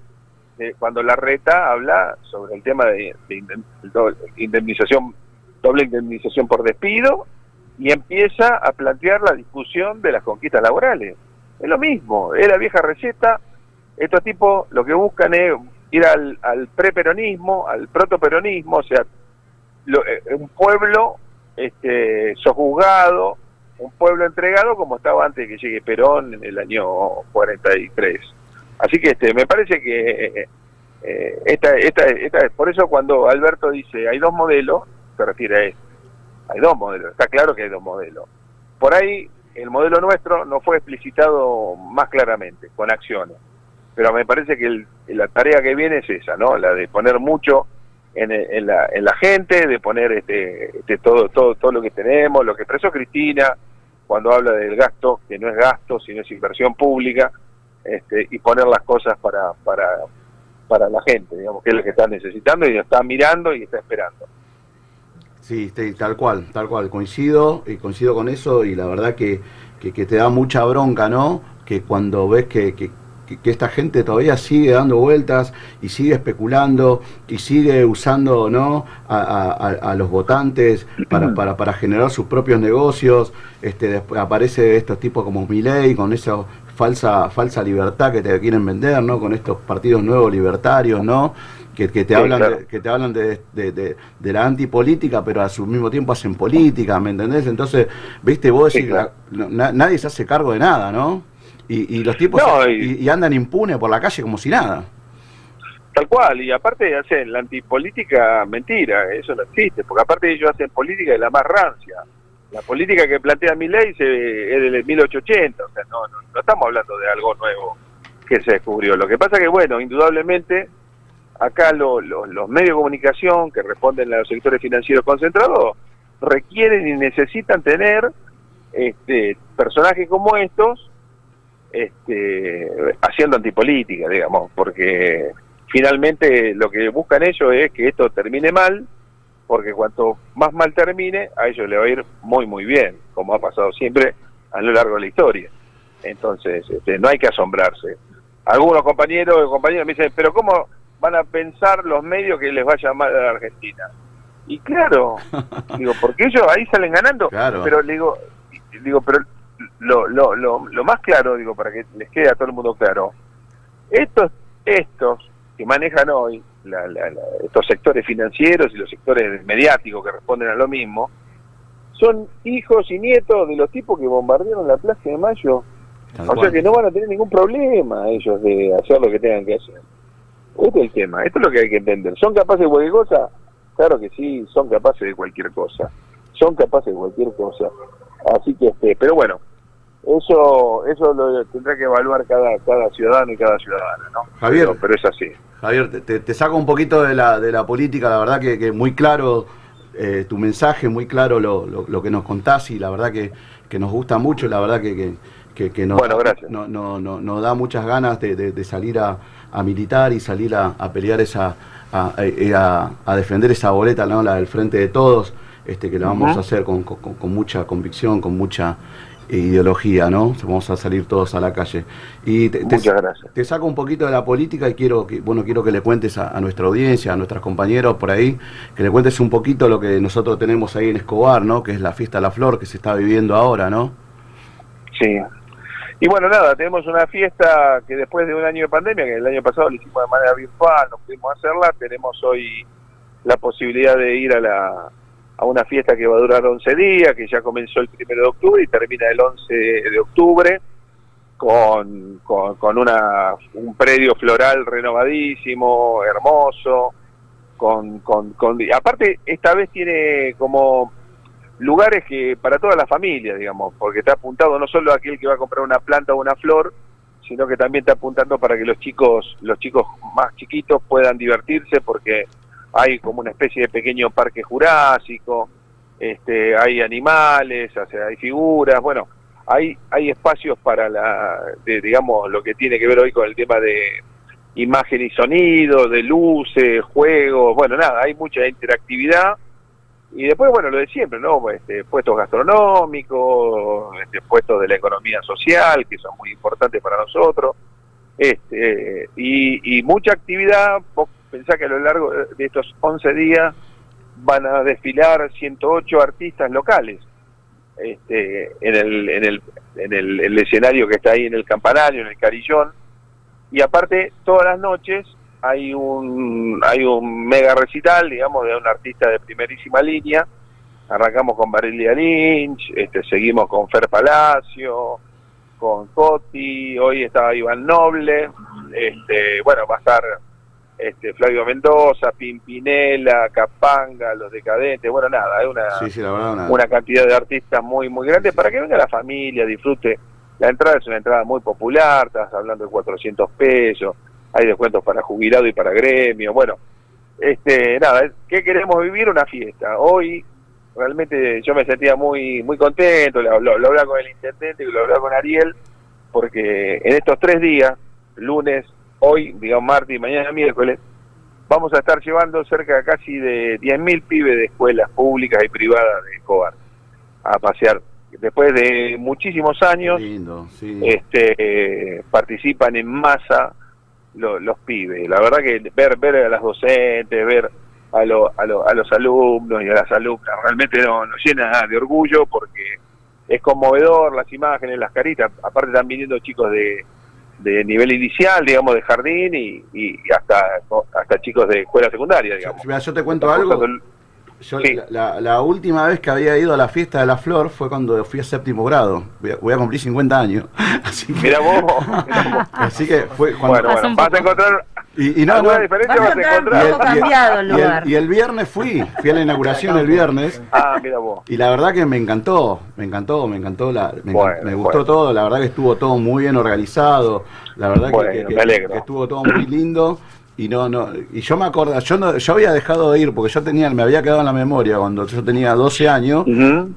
de cuando la reta habla sobre el tema de, indemnización, doble indemnización por despido, y empieza a plantear la discusión de las conquistas laborales. Es lo mismo, es la vieja receta. Estos tipos lo que buscan es ir al, al preperonismo, al protoperonismo, o sea, eh, un pueblo este, sojuzgado, un pueblo entregado como estaba antes que llegue Perón en el año 43. Así que este, me parece que eh, esta, esta, esta, por eso cuando Alberto dice hay dos modelos, se refiere a eso. Hay dos modelos, está claro que hay dos modelos. Por ahí el modelo nuestro no fue explicitado más claramente, con acciones. Pero me parece que el- la tarea que viene es esa, ¿no? La de poner mucho en, en la, en la gente, de poner este, este, todo, todo, todo lo que tenemos, lo que expresó Cristina cuando habla del gasto, que no es gasto, sino es inversión pública, este, y poner las cosas para, para, para la gente, digamos, que es lo que está necesitando y lo está mirando y está esperando. Sí, sí, tal cual, tal cual, coincido y coincido con eso y la verdad que, que, te da mucha bronca, ¿no? Que cuando ves que, que- que esta gente todavía sigue dando vueltas y sigue especulando y sigue usando, ¿no? A, a- los votantes para, para, para generar sus propios negocios, este, después aparece estos tipos como Milei con esa falsa, falsa libertad que te quieren vender, ¿no? Con estos partidos nuevos libertarios, ¿no? que, que te Sí, hablan claro. de, que te hablan de, de, de- de la antipolítica pero a su mismo tiempo hacen política ¿me entendés? entonces viste vos decís, na- nadie se hace cargo de nada ¿no? Y, y los tipos No, y, y andan impunes por la calle como si nada Tal cual, y aparte hacen la antipolítica mentira, eso no existe, porque aparte ellos hacen política de la más rancia. La política que plantea mi ley es del 1880, o sea, no, no, no estamos hablando de algo nuevo que se descubrió. Lo que pasa que, bueno, indudablemente, acá lo- lo- los medios de comunicación que responden a los sectores financieros concentrados requieren y necesitan tener este, personajes como estos este, haciendo antipolítica, digamos, porque finalmente lo que buscan ellos es que esto termine mal, porque cuanto más mal termine, a ellos le va a ir muy, muy bien, como ha pasado siempre a lo largo de la historia. Entonces, este, no hay que asombrarse. Algunos compañeros y compañeras me dicen, pero ¿cómo van a pensar los medios que les vaya mal a la Argentina? Y claro, digo, porque ellos ahí salen ganando, Claro. pero le digo, digo, pero lo, lo, lo, lo más claro, digo, para que les quede a todo el mundo claro, estos, estos que manejan hoy la- la- la- estos sectores financieros y los sectores mediáticos que responden a lo mismo, son hijos y nietos de los tipos que bombardearon la Plaza de Mayo. Tal o sea que no van a tener ningún problema ellos de hacer lo que tengan que hacer. Este es el tema, esto es lo que hay que entender. ¿Son capaces de cualquier cosa? Claro que sí, son capaces de cualquier cosa. Son capaces de cualquier cosa. Así que, este, pero bueno, eso eso lo tendrá que evaluar cada cada ciudadano y cada ciudadana, ¿no? Javier. Pero, pero es así. Javier, te, te- saco un poquito de la, de la política, la verdad que, que muy claro eh, tu mensaje, muy claro lo, lo- lo que nos contás y la verdad que, que nos gusta mucho, la verdad que, que, que- que nos, Bueno, no- no- no- nos da muchas ganas de, de- de salir a, a militar y salir a, a pelear esa, a, a- a- defender esa boleta, ¿no? la del frente de todos, este, que la vamos a hacer con, con- con mucha convicción, con mucha ideología, ¿no? Vamos a salir todos a la calle. Y te, te- Muchas gracias. te saco un poquito de la política y quiero que, bueno, quiero que le cuentes a, a nuestra audiencia, a nuestros compañeros por ahí, que le cuentes un poquito lo que nosotros tenemos ahí en Escobar, ¿no? Que es la fiesta de la flor que se está viviendo ahora, ¿no? Sí. Y bueno, nada, tenemos una fiesta que después de un año de pandemia, que el año pasado lo hicimos de manera virtual, no pudimos hacerla, tenemos hoy la posibilidad de ir a la a una fiesta que va a durar 11 días, que ya comenzó el 1 de octubre y termina el 11 de octubre, con, con, con una, un predio floral renovadísimo, hermoso, con, con, con... Aparte, esta vez tiene como lugares que para toda la familia, digamos, porque está apuntado no solo a aquel que va a comprar una planta o una flor, sino que también está apuntando para que los chicos, los chicos más chiquitos puedan divertirse, porque hay como una especie de pequeño parque jurásico, este, hay animales, hay figuras, bueno, hay, hay espacios para la, de, digamos, lo que tiene que ver hoy con el tema de imagen y sonido, de luces, juegos, bueno, nada, hay mucha interactividad. Y después, bueno, lo de siempre, ¿no? Este, puestos gastronómicos, este, puestos de la economía social, que son muy importantes para nosotros. Este, y, y mucha actividad, pensá que a lo largo de estos 11 días van a desfilar 108 artistas locales este, en, el, en, el, en el, el escenario que está ahí en el campanario, en el carillón. Y aparte, todas las noches hay un, hay un mega recital, digamos, de un artista de primerísima línea. Arrancamos con Barelia Lynch, este, seguimos con Fer Palacio, con Coti, hoy estaba Iván Noble, este, bueno, va a estar este, Flavio Mendoza, Pimpinela, Capanga, Los Decadentes, bueno, nada, es una, Sí, sí, la verdad, una- cantidad de artistas muy, muy grande para que venga la familia, disfrute. La entrada es una entrada muy popular, estás hablando de 400 pesos, hay descuentos para jubilado y para gremio, bueno, este, nada, ¿qué queremos vivir? Una fiesta. Hoy realmente yo me sentía muy muy contento, lo, lo, lo hablaba con el intendente y lo hablaba con Ariel, porque en estos tres días, lunes, hoy, digamos martes y mañana miércoles, vamos a estar llevando cerca de casi de 10.000 pibes de escuelas públicas y privadas de Escobar a pasear. Después de muchísimos años, Lindo, sí. este, participan en masa lo- los pibes. La verdad que ver, ver a las docentes, ver a, lo- a, lo- a los alumnos y a las alumnas, realmente no- nos llena de orgullo porque es conmovedor las imágenes, las caritas. Aparte están viniendo chicos de, de nivel inicial, digamos, de jardín y, y hasta, hasta chicos de escuela secundaria, digamos. Mira, yo te cuento algo. Yo, la, la- la última vez que había ido a la fiesta de la flor fue cuando fui a séptimo grado. Voy a, voy a cumplir 50 años. Así que, Mira vos, así que fue cuando. Bueno, bueno, vas a encontrar y, y no, no, diferencia Vas a encontrar encontrar. poco cambiado el y el- lugar. y el viernes fui, fui a la inauguración el viernes. Ah, mira vos. Y la verdad que me encantó, me encantó, me encantó, la, me, Bueno, me gustó bueno. todo, la verdad que estuvo todo muy bien organizado, la verdad Bueno, que, que- me alegro. que estuvo todo muy lindo y no, no, y yo me acuerdo, yo no, yo había dejado de ir porque yo tenía, me había quedado en la memoria cuando yo tenía 12 años,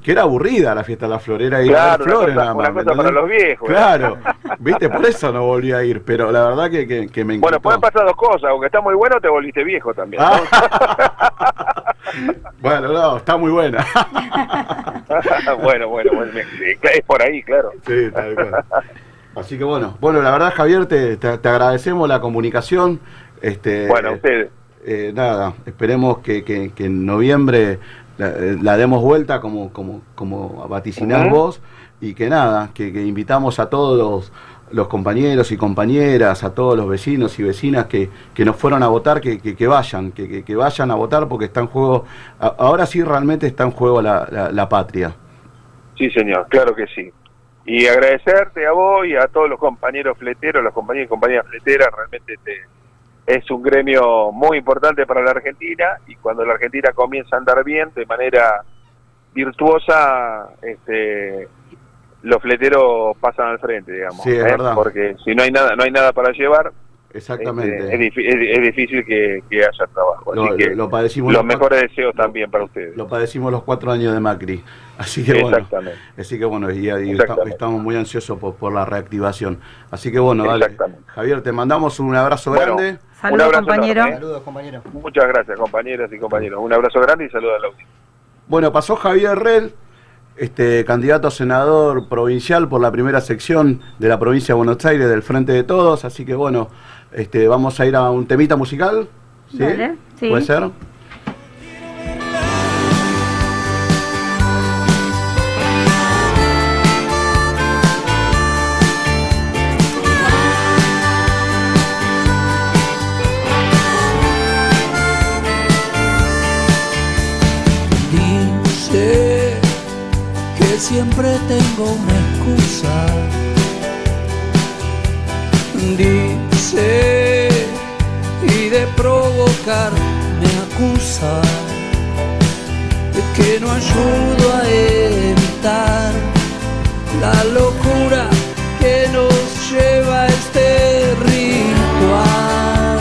que era aburrida la fiesta de la flor, era ir a ver Claro, una flores nada una más, ¿me cosa para los viejos, ¿eh? Claro, viste, por eso no volví a ir, pero la verdad que, que, que me Bueno, encantó. pueden pasar dos cosas, aunque está muy bueno, te volviste viejo también. Ah. ¿no? Bueno, no, está muy buena. bueno, bueno, bueno, es por ahí, claro. Sí, tal cual. Así que bueno, bueno, la verdad Javier, te, te- te agradecemos la comunicación. Este, Bueno, ustedes. eh, nada, esperemos que, que- que en noviembre la, eh, la demos vuelta como, como, como vaticinás Ujú. vos y que nada, que, que invitamos a todos los, los compañeros y compañeras, a todos los vecinos y vecinas que, que nos fueron a votar, que, que- que vayan, que, que- vayan a votar porque está en juego, ahora sí realmente está en juego la, la- la patria. Sí, señor, claro que sí. Y agradecerte a vos y a todos los compañeros fleteros, los compañeros y compañeras fleteras, realmente te- es un gremio muy importante para la Argentina y cuando la Argentina comienza a andar bien de manera virtuosa, este, los fleteros pasan al frente, digamos. Sí, es ¿eh? verdad. Porque si no hay nada, no hay nada para llevar, Exactamente. es, es- es difícil que, que haya trabajo. Así que lo padecimos los los mejores deseos también para ustedes. Lo padecimos los cuatro años de Macri. Así que bueno. Exactamente. Así que bueno, y, estamos, estamos muy ansiosos por, por la reactivación. Así que bueno, dale. Javier, te mandamos un abrazo Bueno, grande. un abrazo enorme, ¿eh? Saludos, compañero. Muchas gracias, compañeras y compañeros. Un abrazo grande y saludos a la audiencia. Bueno, pasó Javier Rel, este candidato a senador provincial por la primera sección de la provincia de Buenos Aires del Frente de Todos. Así que bueno, este, vamos a ir a un temita musical. ¿Sí? Dale, sí. ¿Puede ser? Dice que siempre tengo una excusa. Dice y de provocar me acusa de que no ayudo a evitar la locura que nos lleva a este ritual.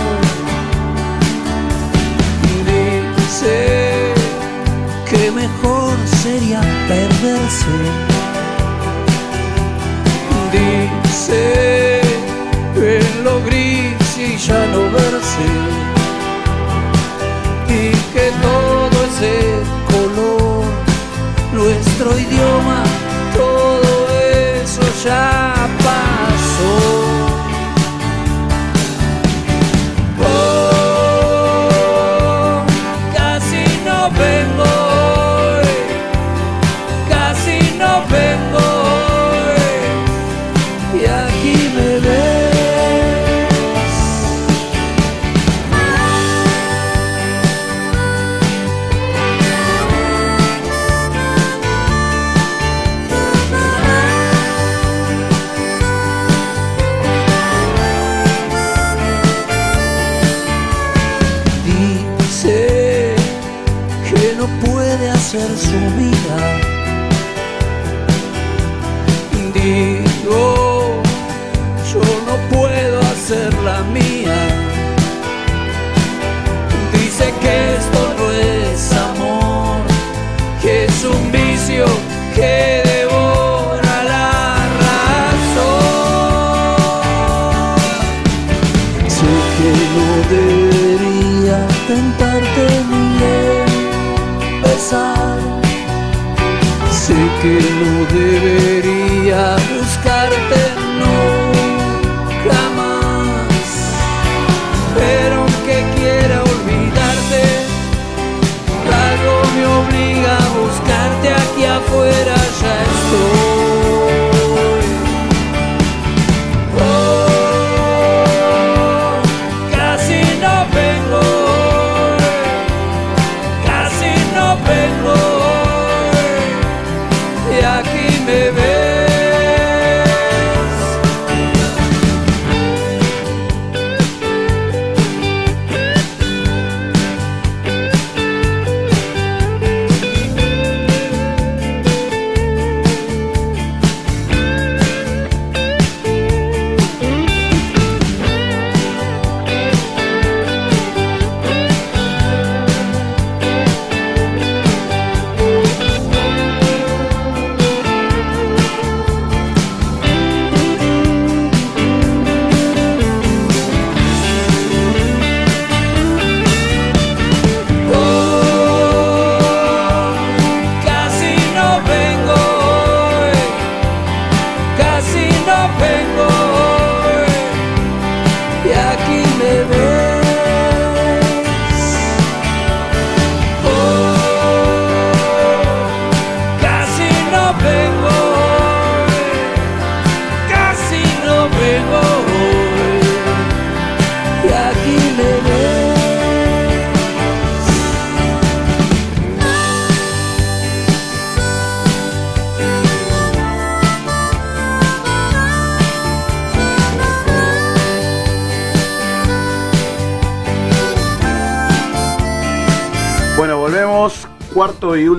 Dice que mejor sería perderse. Dice ya no verse. Y que todo ese color, nuestro idioma, todo eso ya que no debería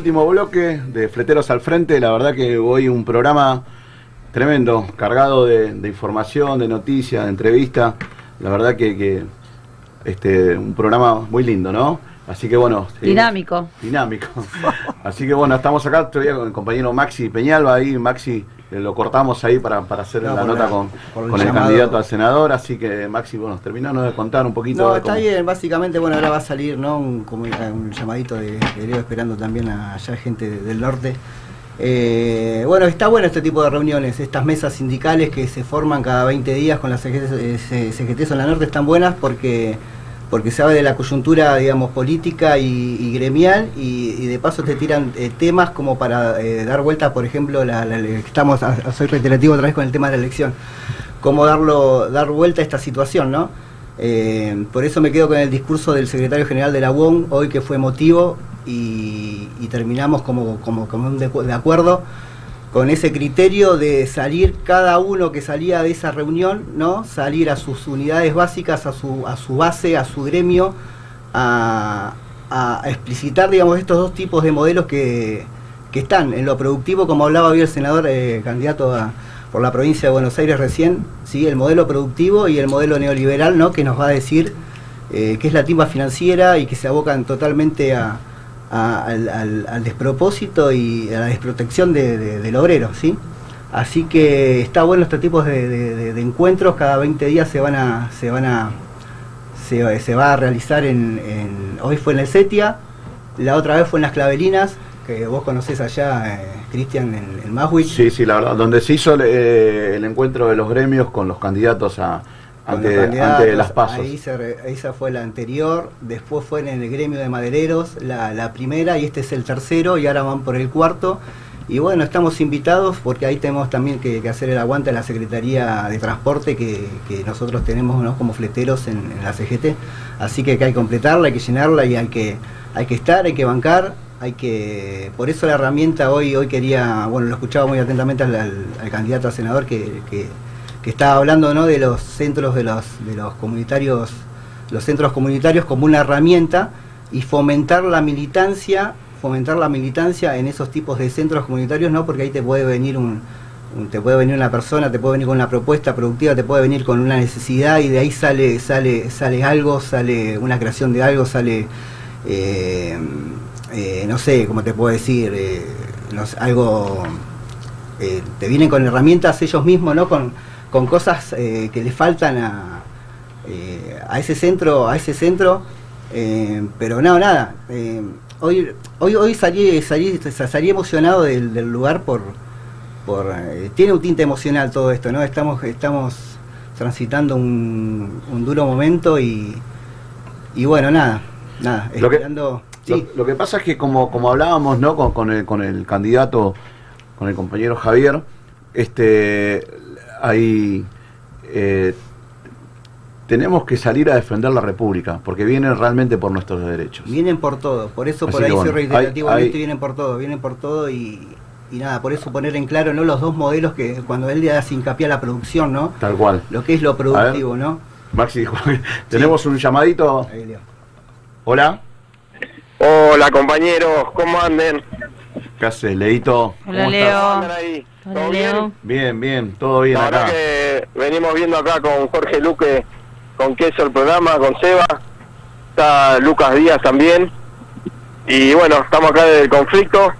último bloque de Fleteros al Frente. La verdad que hoy un programa tremendo, cargado de, de información, de noticias, de entrevistas. La verdad que, que, este, un programa muy lindo, ¿no? Así que bueno. sí, Dinámico. Dinámico. Así que bueno, estamos acá todavía con el compañero Maxi Peñalba ahí. Maxi lo cortamos ahí para, para hacer No, la nota la- con, el con el candidato a senador. Así que Maxi, bueno, terminanos de contar un poquito. No, está cómo- bien, básicamente, bueno, ahora va a salir, ¿no? Un, como un llamadito de, de Leo esperando también a allá gente de- del norte. Eh, bueno, está bueno este tipo de reuniones, estas mesas sindicales que se forman cada 20 días con las CGT, eh, CGT Zona Norte están buenas porque porque habla de la coyuntura, digamos, política y, y gremial y, y de paso te tiran eh, temas como para eh, dar vuelta, por ejemplo, la, la- estamos, soy reiterativo otra vez con el tema de la elección, cómo darlo, dar vuelta a esta situación, ¿no? Eh, por eso me quedo con el discurso del secretario general de la UOM hoy que fue emotivo y, y terminamos como, como, como un de, de acuerdo con ese criterio de salir cada uno que salía de esa reunión, ¿no? Salir a sus unidades básicas, a su, a su base, a su gremio, a, explicitar, digamos, estos dos tipos de modelos que, que están en lo productivo, como hablaba hoy el senador eh, candidato a- por la provincia de Buenos Aires recién, ¿sí? el modelo productivo y el modelo neoliberal, ¿no? que nos va a decir eh, que es la timba financiera y que se abocan totalmente a, al, despropósito y a la desprotección de- de- del obrero. ¿sí? Así que está bueno este tipo de, encuentros, cada 20 días se van a... Se van a se, va a realizar en, hoy fue en el Setia, la otra vez fue en las Clavelinas, que vos conocés allá, eh, Cristian, en, en. Sí, sí, la verdad, donde se hizo eh, el encuentro de los gremios con los candidatos a, ante, candidatos, ante las pasos. Ahí se re- esa fue la anterior, después fue en el gremio de madereros la, la primera y este es el tercero y ahora van por el cuarto. Y bueno, estamos invitados porque ahí tenemos también que, que hacer el aguante a la Secretaría de Transporte que, que nosotros tenemos ¿no? como fleteros en, en la CGT. Así que, que hay que completarla, hay que llenarla y hay que, hay que estar, hay que bancar, hay que... Por eso la herramienta hoy, hoy quería, bueno, lo escuchaba muy atentamente al, al- al candidato a senador que, que, que estaba hablando ¿no? de los centros de los, de los comunitarios, los centros comunitarios como una herramienta y fomentar la militancia fomentar la militancia en esos tipos de centros comunitarios, no, porque ahí te puede venir un, te puede venir una persona, te puede venir con una propuesta productiva, te puede venir con una necesidad y de ahí sale, sale, sale algo, sale una creación de algo, sale eh, eh, no sé, cómo te puedo decir, eh, algo te vienen con herramientas ellos mismos, ¿no? Con, con cosas eh, que le faltan a, eh, a ese centro, a ese centro, eh, pero no, nada. eh, hoy, hoy, hoy salí, salí, salí emocionado del, del lugar por, por eh, tiene un tinte emocional todo esto, ¿no? Estamos, estamos transitando un, un duro momento y, y bueno, nada, nada, Lo que- esperando. Lo, lo que pasa es que como, como hablábamos ¿no? con, con el, con el candidato, con el compañero Javier, este hay eh, tenemos que salir a defender la República, porque vienen realmente por nuestros derechos. Vienen por todo, por eso Así por ahí bueno, soy reiterativo hay- vienen por todo, vienen por todo y, y nada, por eso poner en claro no los dos modelos que cuando él le hace hincapié a la producción, ¿no? Tal cual. Lo que es lo productivo, ¿no? Maxi dijo, tenemos un llamadito. Hola. Hola compañeros, ¿cómo anden? ¿Qué haces, Leito? Hola, Leo. ¿Cómo andan ahí? ¿Todo bien? Bien, bien, todo bien La acá. que venimos viendo acá con Jorge Luque, con queso el programa, con Seba, está Lucas Díaz también. Y bueno, estamos acá desde el conflicto.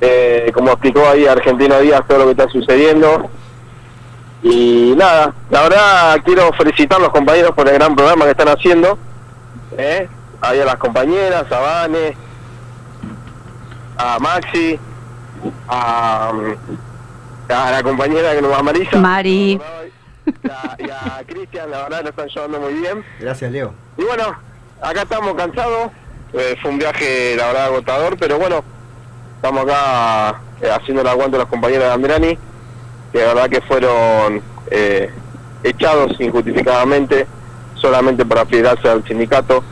Eh, como explicó ahí Argentino Díaz todo lo que está sucediendo. Y nada, la verdad quiero felicitar a los compañeros por el gran programa que están haciendo. ¿eh? Ahí a las compañeras, a Vane, a Maxi, a, a la compañera que nos va Marisa. Mari. Y a Cristian, la verdad lo están llevando muy bien. Gracias, Leo. Y bueno, acá estamos cansados. Eh, fue un viaje, la verdad, agotador, pero bueno, estamos acá eh, haciendo el aguante a los compañeros de Andrani, que la verdad que fueron eh, echados injustificadamente solamente para afiliarse al sindicato.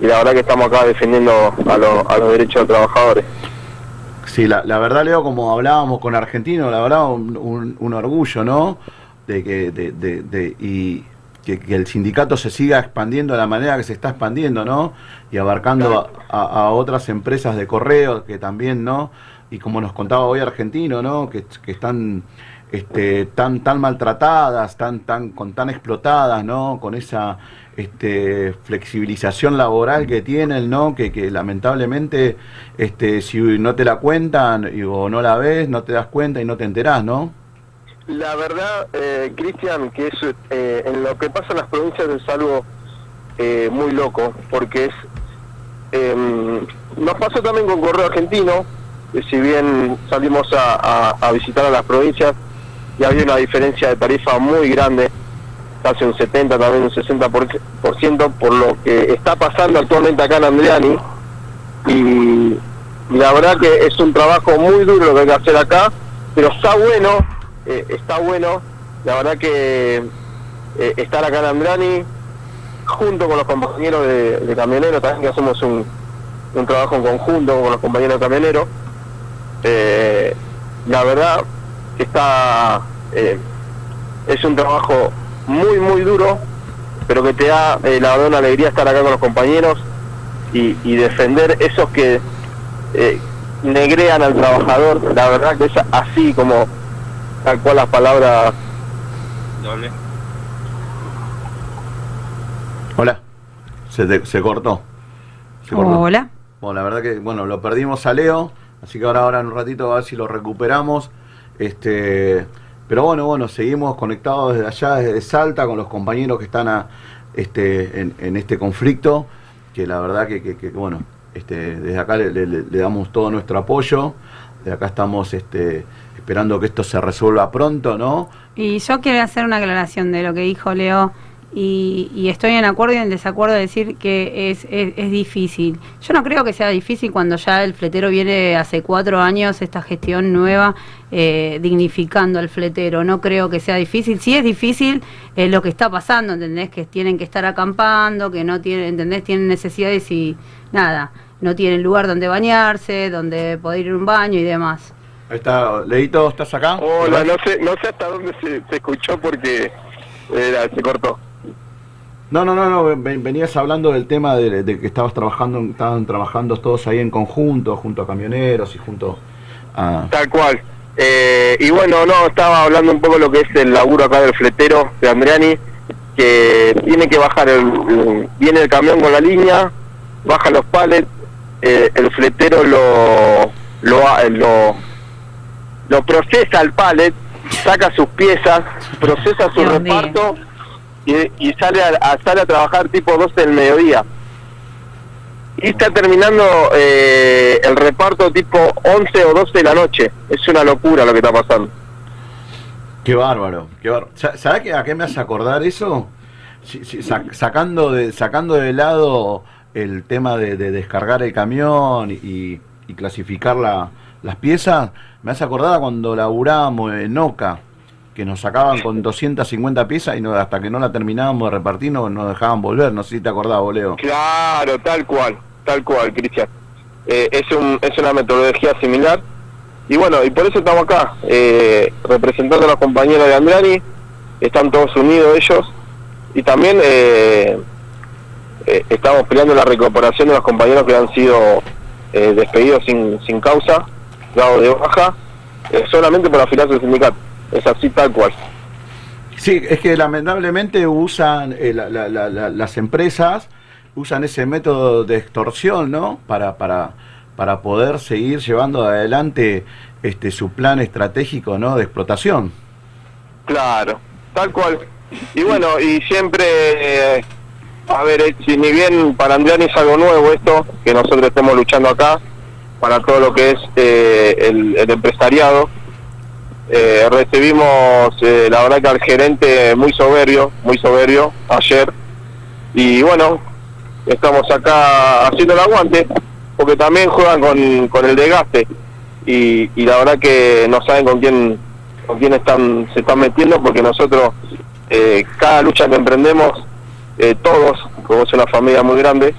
Y la verdad que estamos acá defendiendo a, lo- a los derechos de los trabajadores. Sí, la, la verdad, Leo, como hablábamos con Argentino, la verdad, un, un- un orgullo, ¿no? De que, de, de- de- y que, que el sindicato se siga expandiendo de la manera que se está expandiendo, ¿no? Y abarcando a, otras empresas de correo que también, ¿no? Y como nos contaba hoy Argentino, ¿no? Que, que están este, tan, tan maltratadas, tan, tan, con tan explotadas, ¿no? Con esa este, flexibilización laboral que tienen, ¿no? Que, que lamentablemente, este, si no te la cuentan y- o no la ves, no te das cuenta y no te enterás, ¿no? La verdad, eh, Cristian, que es eh, en lo que pasa en las provincias es algo eh, muy loco, porque es em, nos pasó también con Correo Argentino, si bien salimos a- a visitar a las provincias y había una diferencia de tarifa muy grande, casi un 70, también un 60%, por, ciento, por lo que está pasando actualmente acá en Andriani, y la verdad que es un trabajo muy duro lo que hay que hacer acá, pero está bueno, eh, está bueno, la verdad que eh, estar acá en Andrani, junto con los compañeros de, de camioneros, también que hacemos un, un trabajo en conjunto con los compañeros camioneros, eh, la verdad que está, eh, es un trabajo muy, muy duro, pero que te da, eh, la verdad, una alegría estar acá con los compañeros y, y defender esos que eh, negrean al trabajador, la verdad que es así como tal cual las palabras Doble. Hola. Se, te- se cortó. Se cortó. Hola. Bueno, la verdad que, bueno, lo perdimos a Leo, así que ahora, ahora en un ratito a ver si lo recuperamos. Este, pero bueno, bueno, seguimos conectados desde allá, desde Salta, con los compañeros que están a, este, en, este conflicto, que la verdad que, que- bueno, este, desde acá le, damos todo nuestro apoyo, de acá estamos este, esperando que esto se resuelva pronto, ¿no? Y yo quiero hacer una aclaración de lo que dijo Leo y, y estoy en acuerdo y en desacuerdo de decir que es, es, es difícil. Yo no creo que sea difícil cuando ya el fletero viene hace cuatro años esta gestión nueva eh, dignificando al fletero. No creo que sea difícil. Sí es difícil eh, lo que está pasando, ¿entendés? Que tienen que estar acampando, que no tienen, ¿entendés? Tienen necesidades y nada, no tienen lugar donde bañarse, donde poder ir a un baño y demás. Ahí está, Leito, ¿estás acá? Hola, no sé, no sé hasta dónde se, se escuchó porque era, se cortó. No, no, no, no, ven- venías hablando del tema de, de que estabas trabajando, estaban trabajando todos ahí en conjunto, junto a camioneros y junto a... Tal cual. Eh, y bueno, no, estaba hablando un poco de lo que es el laburo acá del fletero de Andriani, que tiene que bajar, el, el- viene el camión con la línea, baja los palets, eh, el fletero lo, lo, ha- lo, lo procesa al pallet, saca sus piezas, procesa su Dios mío. Y, sale, a, sale a trabajar tipo 12 del mediodía. Y está terminando eh, el reparto tipo 11 o 12 de la noche. Es una locura lo que está pasando. Qué bárbaro, qué bárbaro. Sa- ¿Sabés que a qué me hace acordar eso? Sacando, de, sacando de lado el tema de, de descargar el camión y, y clasificar la- las piezas, me hace acordar cuando laburábamos en Oca, que nos sacaban con 250 piezas y no, hasta que no la terminábamos de repartir no nos dejaban volver. No sé si te acordás, Boleo. Claro, tal cual, tal cual, Cristian. Eh, es, un, es una metodología similar. Y bueno, y por eso estamos acá, eh, representando a los compañeros de Andrani. Están todos unidos ellos. Y también eh, eh, estamos peleando la recuperación de los compañeros que han sido despedidos sin, sin causa, dados de baja, solamente por afiliarse al sindicato. Es así tal cual. Sí, es que lamentablemente usan eh, la- la- la- la- las empresas usan ese método de extorsión, ¿no? Para para para poder seguir llevando adelante este su plan estratégico, ¿no? De explotación. Claro, tal cual. Y bueno, y siempre, eh, a ver, eh, si ni bien para Andriani es algo nuevo esto, que nosotros estemos luchando acá, para todo lo que es eh, el, el empresariado, eh, recibimos, eh, la verdad que al gerente muy soberbio, muy soberbio, ayer, y bueno, estamos acá haciendo el aguante, porque también juegan con, con el desgaste, y, la verdad que no saben con quién con quién están se están metiendo porque nosotros eh, cada lucha que emprendemos todos como es una familia muy grande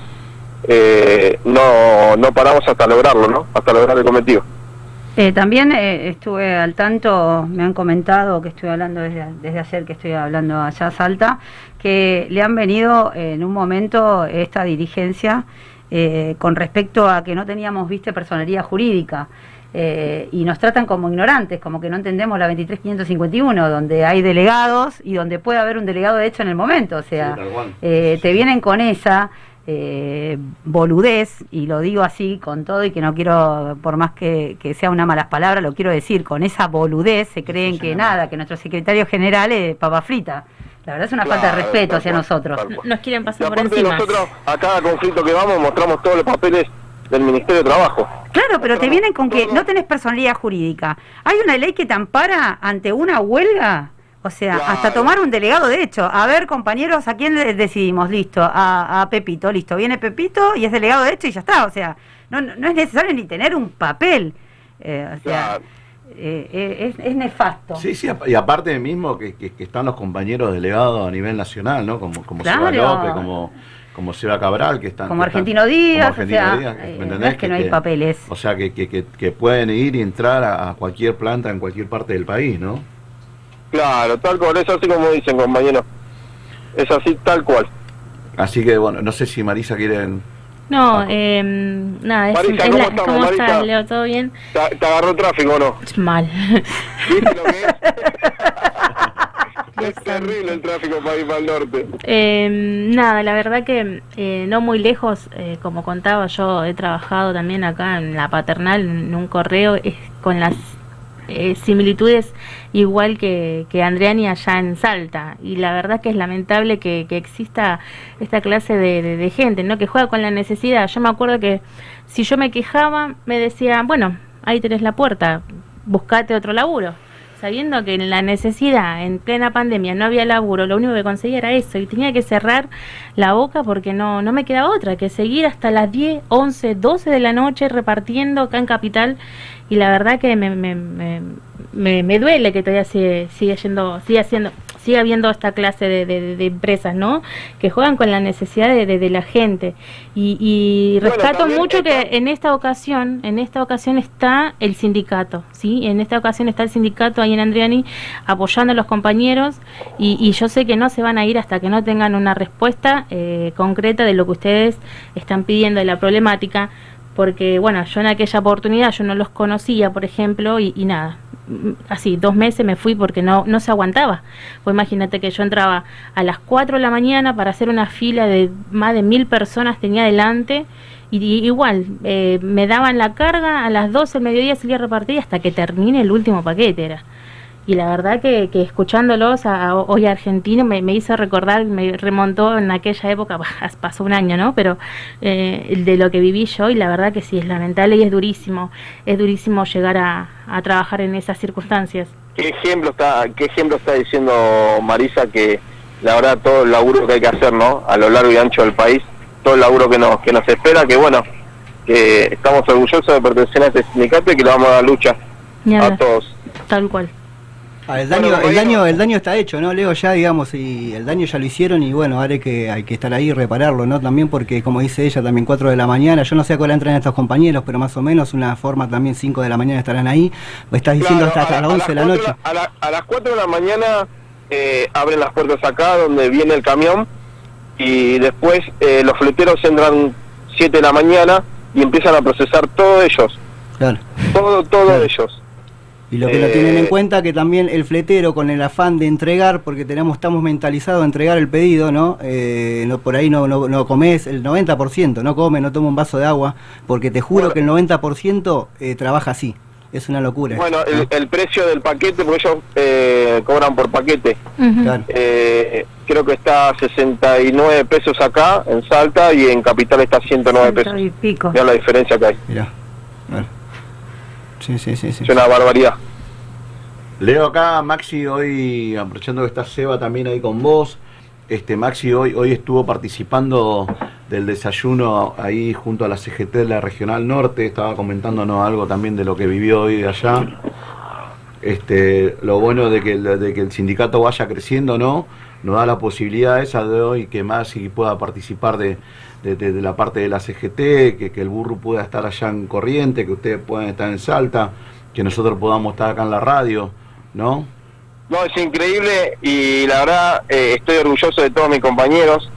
no no paramos hasta lograrlo no hasta lograr el cometido Eh, también eh, estuve al tanto, me han comentado que estoy hablando desde, desde ayer que estoy hablando allá a Salta, que le han venido en un momento esta dirigencia eh, con respecto a que no teníamos, viste, personería jurídica. eh, y nos tratan como ignorantes, como que no entendemos la 23551, donde hay delegados y donde puede haber un delegado de hecho en el momento. O sea, eh, te vienen con esa eh, boludez, y lo digo así con todo, y que no quiero, por más que, que sea una malas palabras, lo quiero decir, con esa boludez se creen que nada, que nuestro secretario general es papa frita. La verdad es una falta de Claro, respeto hacia cual, nosotros. Nos quieren pasar por encima. nosotros a cada conflicto que vamos mostramos todos los papeles del Ministerio de Trabajo Claro, pero te vienen con que no tenés personalidad jurídica. Hay una ley que te ampara ante una huelga. O sea, hasta tomar un delegado de hecho. A ver, compañeros, ¿a quién decidimos? Listo, a, a Pepito, listo. Viene Pepito y es delegado de hecho y ya está. O sea, no, no es necesario ni tener un papel. Eh, o sea, eh, eh, es, es nefasto. Sí, sí, y aparte mismo que, que- que están los compañeros delegados a nivel nacional, ¿no? Como, como Claro. Seba López, como, como Seba Cabral, que están... Como que están- Argentino Díaz, como o sea, Argentino Díaz, eh, ¿me no entendés? es que no hay papeles. O sea, que, que, que, que pueden ir y entrar a, a cualquier planta en cualquier parte del país, ¿no? Claro tal cual es así como dicen compañeros es así tal cual Así que, bueno, no sé si Marisa quieren... No, eh, nada, es, Marisa, es ¿cómo la- estamos, ¿cómo Marisa? estás, Leo? ¿Todo bien? ¿Te, te agarró tráfico o no? Mal. es terrible el tráfico para ir para el norte Eh, nada, la verdad que eh, no muy lejos, eh, como contaba, yo he trabajado también acá en la paternal, en un correo, es con las eh, similitudes igual que, que Andriani allá en Salta. Y la verdad que es lamentable que, que exista esta clase de, de- de gente, ¿no? Que juega con la necesidad. Yo me acuerdo que si yo me quejaba, me decían, bueno, ahí tenés la puerta, buscate otro laburo. Sabiendo que en la necesidad, en plena pandemia, no había laburo, lo único que conseguía era eso. Y tenía que cerrar la boca porque no, no me quedaba otra que seguir hasta las 10, 11, 12 de la noche repartiendo acá en Capital y la verdad que me, me, me, me, me duele que todavía sigue, sigue yendo, sigue haciendo, sigue habiendo esta clase de, de- de empresas, ¿no? Que juegan con la necesidad de, de- la gente. Y, y rescato mucho que en esta ocasión, en esta ocasión está el sindicato, ¿sí? En esta ocasión está el sindicato ahí en Andriani apoyando a los compañeros y, y yo sé que no se van a ir hasta que no tengan una respuesta eh, concreta de lo que ustedes están pidiendo de la problemática porque bueno, yo en aquella oportunidad yo no los conocía, por ejemplo, y, nada, mm, así, dos meses me fui porque no, no se aguantaba. Pues imagínate que yo entraba a las 4 de la mañana para hacer una fila de más de mil personas tenía delante, y, y igual, eh, me daban la carga, a las 12 del mediodía salía a repartir hasta que termine el último paquete era. Y la verdad que, que escuchándolos a, a hoy argentino me, me hizo recordar, me remontó en aquella época, bah, pasó un año, ¿no? Pero eh, de lo que viví yo y la verdad que sí, es lamentable y es durísimo, es durísimo llegar a, a trabajar en esas circunstancias. ¿Qué ejemplo está qué ejemplo está diciendo Marisa que la verdad todo el laburo que hay que hacer, ¿no? A lo largo y ancho del país, todo el laburo que nos que nos espera, que bueno, que estamos orgullosos de pertenecer a este sindicato y que le vamos a dar lucha a todos. Tal cual. Ah, el daño, el daño, el daño está hecho, ¿no, Leo? Ya, digamos, y el daño ya lo hicieron y bueno, ahora hay que, hay que estar ahí y repararlo, ¿no? También porque, como dice ella, también 4 de la mañana, yo no sé a cuál entran estos compañeros, pero más o menos una forma también 5 de la mañana estarán ahí. Estás diciendo Claro, hasta, a las a 11 de la noche. A, la- a las 4 de la mañana eh, abren las puertas acá donde viene el camión y después eh, los fleteros entran 7 de la mañana y empiezan a procesar todos ellos. Claro. Todo, todos ellos. Y lo que no Eh, tienen en cuenta que también el fletero con el afán de entregar, porque tenemos estamos mentalizados a entregar el pedido, ¿no? Eh, no por ahí no, no, no comes el 90%, no come, no toma un vaso de agua, porque te juro que el 90% eh, trabaja así. Es una locura. Bueno, el, el precio del paquete, porque ellos eh, cobran por paquete, Claro. eh, creo que está a 69 pesos acá en Salta y en Capital está a 109 pesos. y pico. Mira la diferencia que hay. Mirá. Sí, sí, sí, sí. Es una barbaridad. Leo acá, Maxi, hoy, aprovechando que está Seba también ahí con vos, este Maxi hoy, hoy estuvo participando del desayuno ahí junto a la CGT de la Regional Norte, estaba comentándonos algo también de lo que vivió hoy de allá. Este, lo bueno de que, el- de que el sindicato vaya creciendo, ¿no? Nos da la posibilidad esa de hoy que Maxi pueda participar de, de- la parte de la CGT, que, que el burro pueda estar allá en Corriente, que ustedes puedan estar en Salta, que nosotros podamos estar acá en la radio, ¿no? No, es increíble y la verdad eh, estoy orgulloso de todos mis compañeros.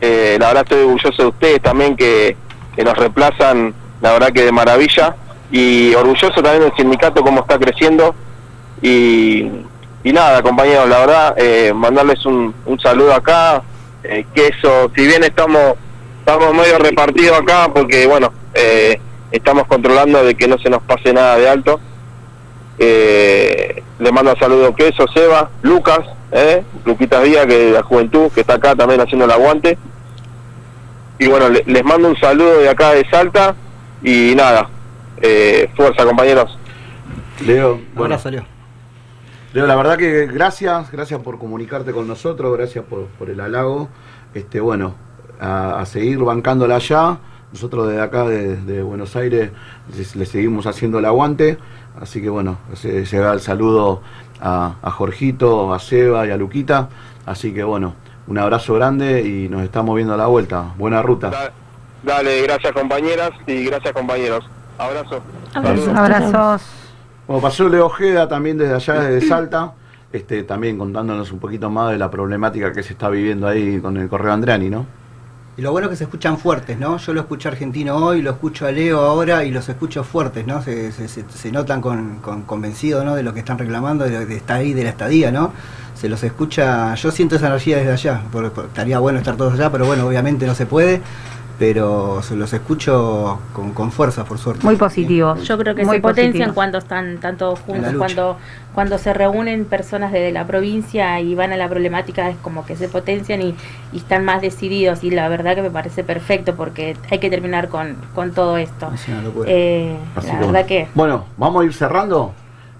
Eh, la verdad estoy orgulloso de ustedes también que, que nos reemplazan, la verdad que de maravilla. Y orgulloso también del sindicato, cómo está creciendo. Y, y nada, compañeros, la verdad, eh, mandarles un, un saludo acá. eh, que eso, si bien estamos, estamos medio repartidos acá, porque bueno, eh, estamos controlando de que no se nos pase nada de alto. Eh, le mando saludos Queso, Seba, Lucas, eh, Luquitas Díaz, que de la juventud, que está acá también haciendo el aguante. Y bueno, le- les mando un saludo de acá de Salta y nada, eh, fuerza compañeros. Leo, bueno, Abrazo, Leo. Leo, la verdad que gracias, gracias por comunicarte con nosotros, gracias por, por el halago. Este, bueno, a, a seguir bancándola allá. Nosotros desde acá, de, de Buenos Aires, le seguimos haciendo el aguante. Así que bueno, se, se da el saludo a, a Jorgito, a Seba y a Luquita. Así que bueno, un abrazo grande y nos estamos viendo a la vuelta. Buena ruta. Dale, gracias compañeras y gracias compañeros. Abrazo. Saludos. Abrazos. Como pasó Leo Ojeda también desde allá, desde Salta, este, también contándonos un poquito más de la problemática que se está viviendo ahí con el Correo Andreani, ¿no? Y lo bueno es que se escuchan fuertes, ¿no? Yo lo escucho argentino hoy, lo escucho a Leo ahora y los escucho fuertes, ¿no? Se, se, se- se notan con, con- convencidos, ¿no? De lo que están reclamando, de, de estar ahí, de la estadía, ¿no? Se los escucha, yo siento esa energía desde allá, por- por- estaría bueno estar todos allá, pero bueno, obviamente no se puede, pero se los escucho con, con fuerza, por suerte. Muy positivos. Yo creo que Muy se potencian cuando están tanto juntos, cuando cuando se reúnen personas de la provincia y van a la problemática es como que se potencian y, y están más decididos y la verdad que me parece perfecto porque hay que terminar con, con todo esto. Es una locura. Eh, Así la que verdad que Bueno, vamos a ir cerrando.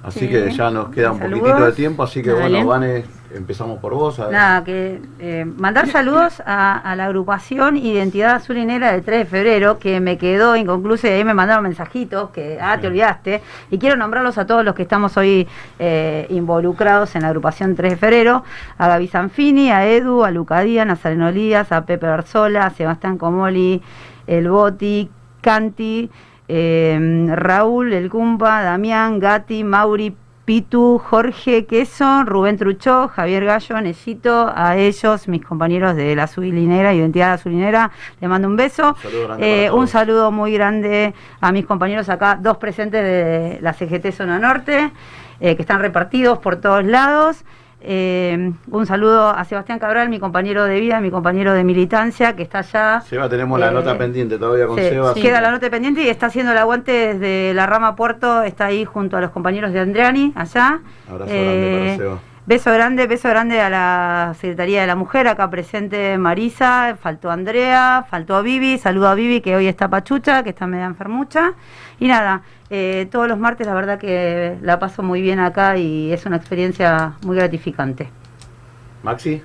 Así Sí. que ya nos queda un Saludos. poquitito de tiempo. Así que Dale. bueno, Vane, empezamos por vos. a. Nada, que eh, mandar saludos a, a la agrupación Identidad Azul y Negra del 3 de febrero, que me quedó inconcluso y ahí me mandaron mensajitos que, ah, te olvidaste. Y quiero nombrarlos a todos los que estamos hoy eh, involucrados en la agrupación 3 de febrero, a Gaby Zanfini, a Edu, a Lucadía, a Nazareno Elías, a Pepe Barzola, a Sebastián Comoli, El Boti, Canti, eh, Raúl, El Cumpa, Damián, Gatti, Mauri, Pitu, Jorge Queso, Rubén Truchó, Javier Gallo, Necito, a ellos, mis compañeros de la Azulinera, Identidad Azulinera, les mando un beso. Saludo grande Eh, un saludo muy grande a mis compañeros acá, dos presentes de la CGT Zona Norte, eh, que están repartidos por todos lados. Eh, un saludo a Sebastián Cabral, mi compañero de vida, mi compañero de militancia, que está allá. Seba, tenemos la Eh, nota pendiente todavía con Sí, Seba. Queda la nota pendiente y está haciendo el aguante desde la rama Puerto, está ahí junto a los compañeros de Andreani, allá. Abrazo Eh, grande para Seba. Beso grande, beso grande a la Secretaría de la Mujer, acá presente Marisa, faltó Andrea, faltó Vivi, saludo a Vivi que hoy está pachucha, que está media enfermucha. Y nada, eh, todos los martes la verdad que la paso muy bien acá y es una experiencia muy gratificante. Maxi.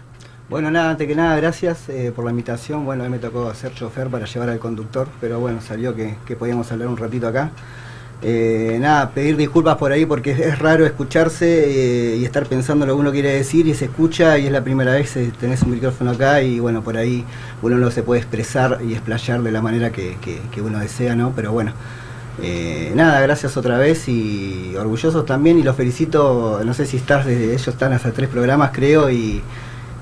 Bueno, nada, antes que nada, gracias eh, por la invitación. Bueno, a mí me tocó hacer chofer para llevar al conductor, pero bueno, salió que, que podíamos hablar un ratito acá. Eh, nada, pedir disculpas por ahí porque es, es raro escucharse eh, y estar pensando lo que uno quiere decir y se escucha y es la primera vez que tenés un micrófono acá y bueno, por ahí uno no se puede expresar y explayar de la manera que, que- que uno desea, ¿no? Pero bueno, eh, nada, gracias otra vez y orgullosos también y los felicito, no sé si estás, desde ellos están hasta tres programas creo y,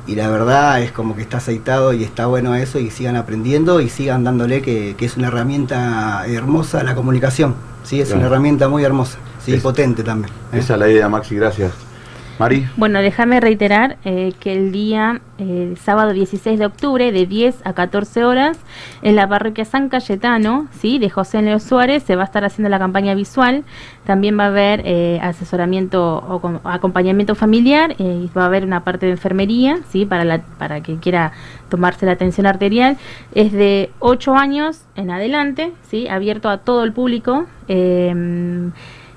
y la verdad es como que está aceitado y está bueno eso y sigan aprendiendo y sigan dándole que, que es una herramienta hermosa la comunicación, sí, es Claro. una herramienta muy hermosa, sí, Es- potente también. ¿eh? Esa es la idea, Maxi, gracias. Bueno, déjame reiterar eh, que el día eh, sábado 16 de octubre de 10 a 14 horas en la parroquia San Cayetano, ¿sí? de José Leo Suárez, se va a estar haciendo la campaña visual. También va a haber eh, asesoramiento o com- acompañamiento familiar eh, y va a haber una parte de enfermería, ¿sí? para, la, para que quiera tomarse la atención arterial. Es de 8 años en adelante, ¿sí? abierto a todo el público. eh,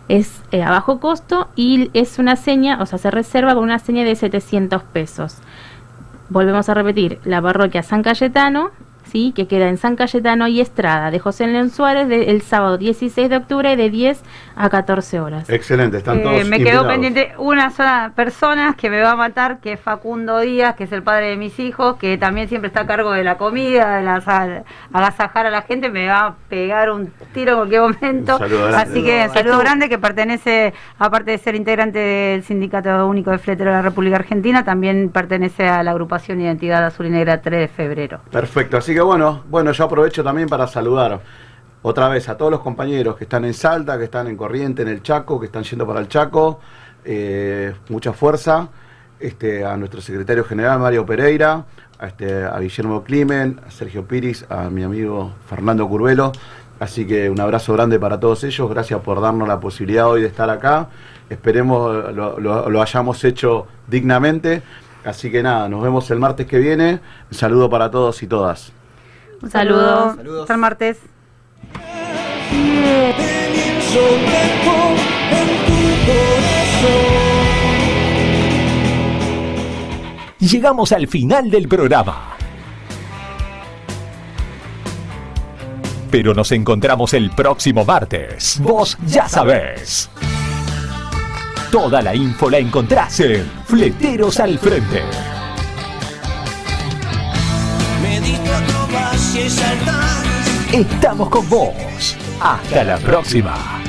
es eh, a bajo costo y es una seña, o sea, se reserva con una seña de 700 pesos. Volvemos a repetir, la parroquia San Cayetano, ¿sí? que queda en San Cayetano y Estrada, de José León Suárez, de- el sábado 16 de octubre de 10 a 14 horas. Excelente, están Eh, todos me quedó pendiente una sola persona que me va a matar, que es Facundo Díaz, que es el padre de mis hijos, que también siempre está a cargo de la comida, de las, a- agasajar a la gente, me va a pegar un tiro en cualquier momento. Grande. Así que saludo grande que pertenece, aparte de ser integrante del Sindicato Único de Fleteros de la República Argentina, también pertenece a la agrupación Identidad Azul y Negra 3 de febrero. Perfecto, así que bueno, bueno, yo aprovecho también para saludar otra vez a todos los compañeros que están en Salta, que están en Corriente, en el Chaco, que están yendo para el Chaco. Eh, mucha fuerza. Este, a nuestro secretario general Mario Pereira, a, este, a Guillermo Climen, a Sergio Piris, a mi amigo Fernando Curvelo. Así que un abrazo grande para todos ellos. Gracias por darnos la posibilidad hoy de estar acá. Esperemos lo, lo- lo hayamos hecho dignamente. Así que nada, nos vemos el martes que viene. Un saludo para todos y todas. Un saludo. Saludos. Hasta el martes. Llegamos al final del programa. Pero nos encontramos el próximo martes. Vos ya sabés. Toda la info la encontrás en Fleteros al Frente. Estamos con vos. Hasta la próxima.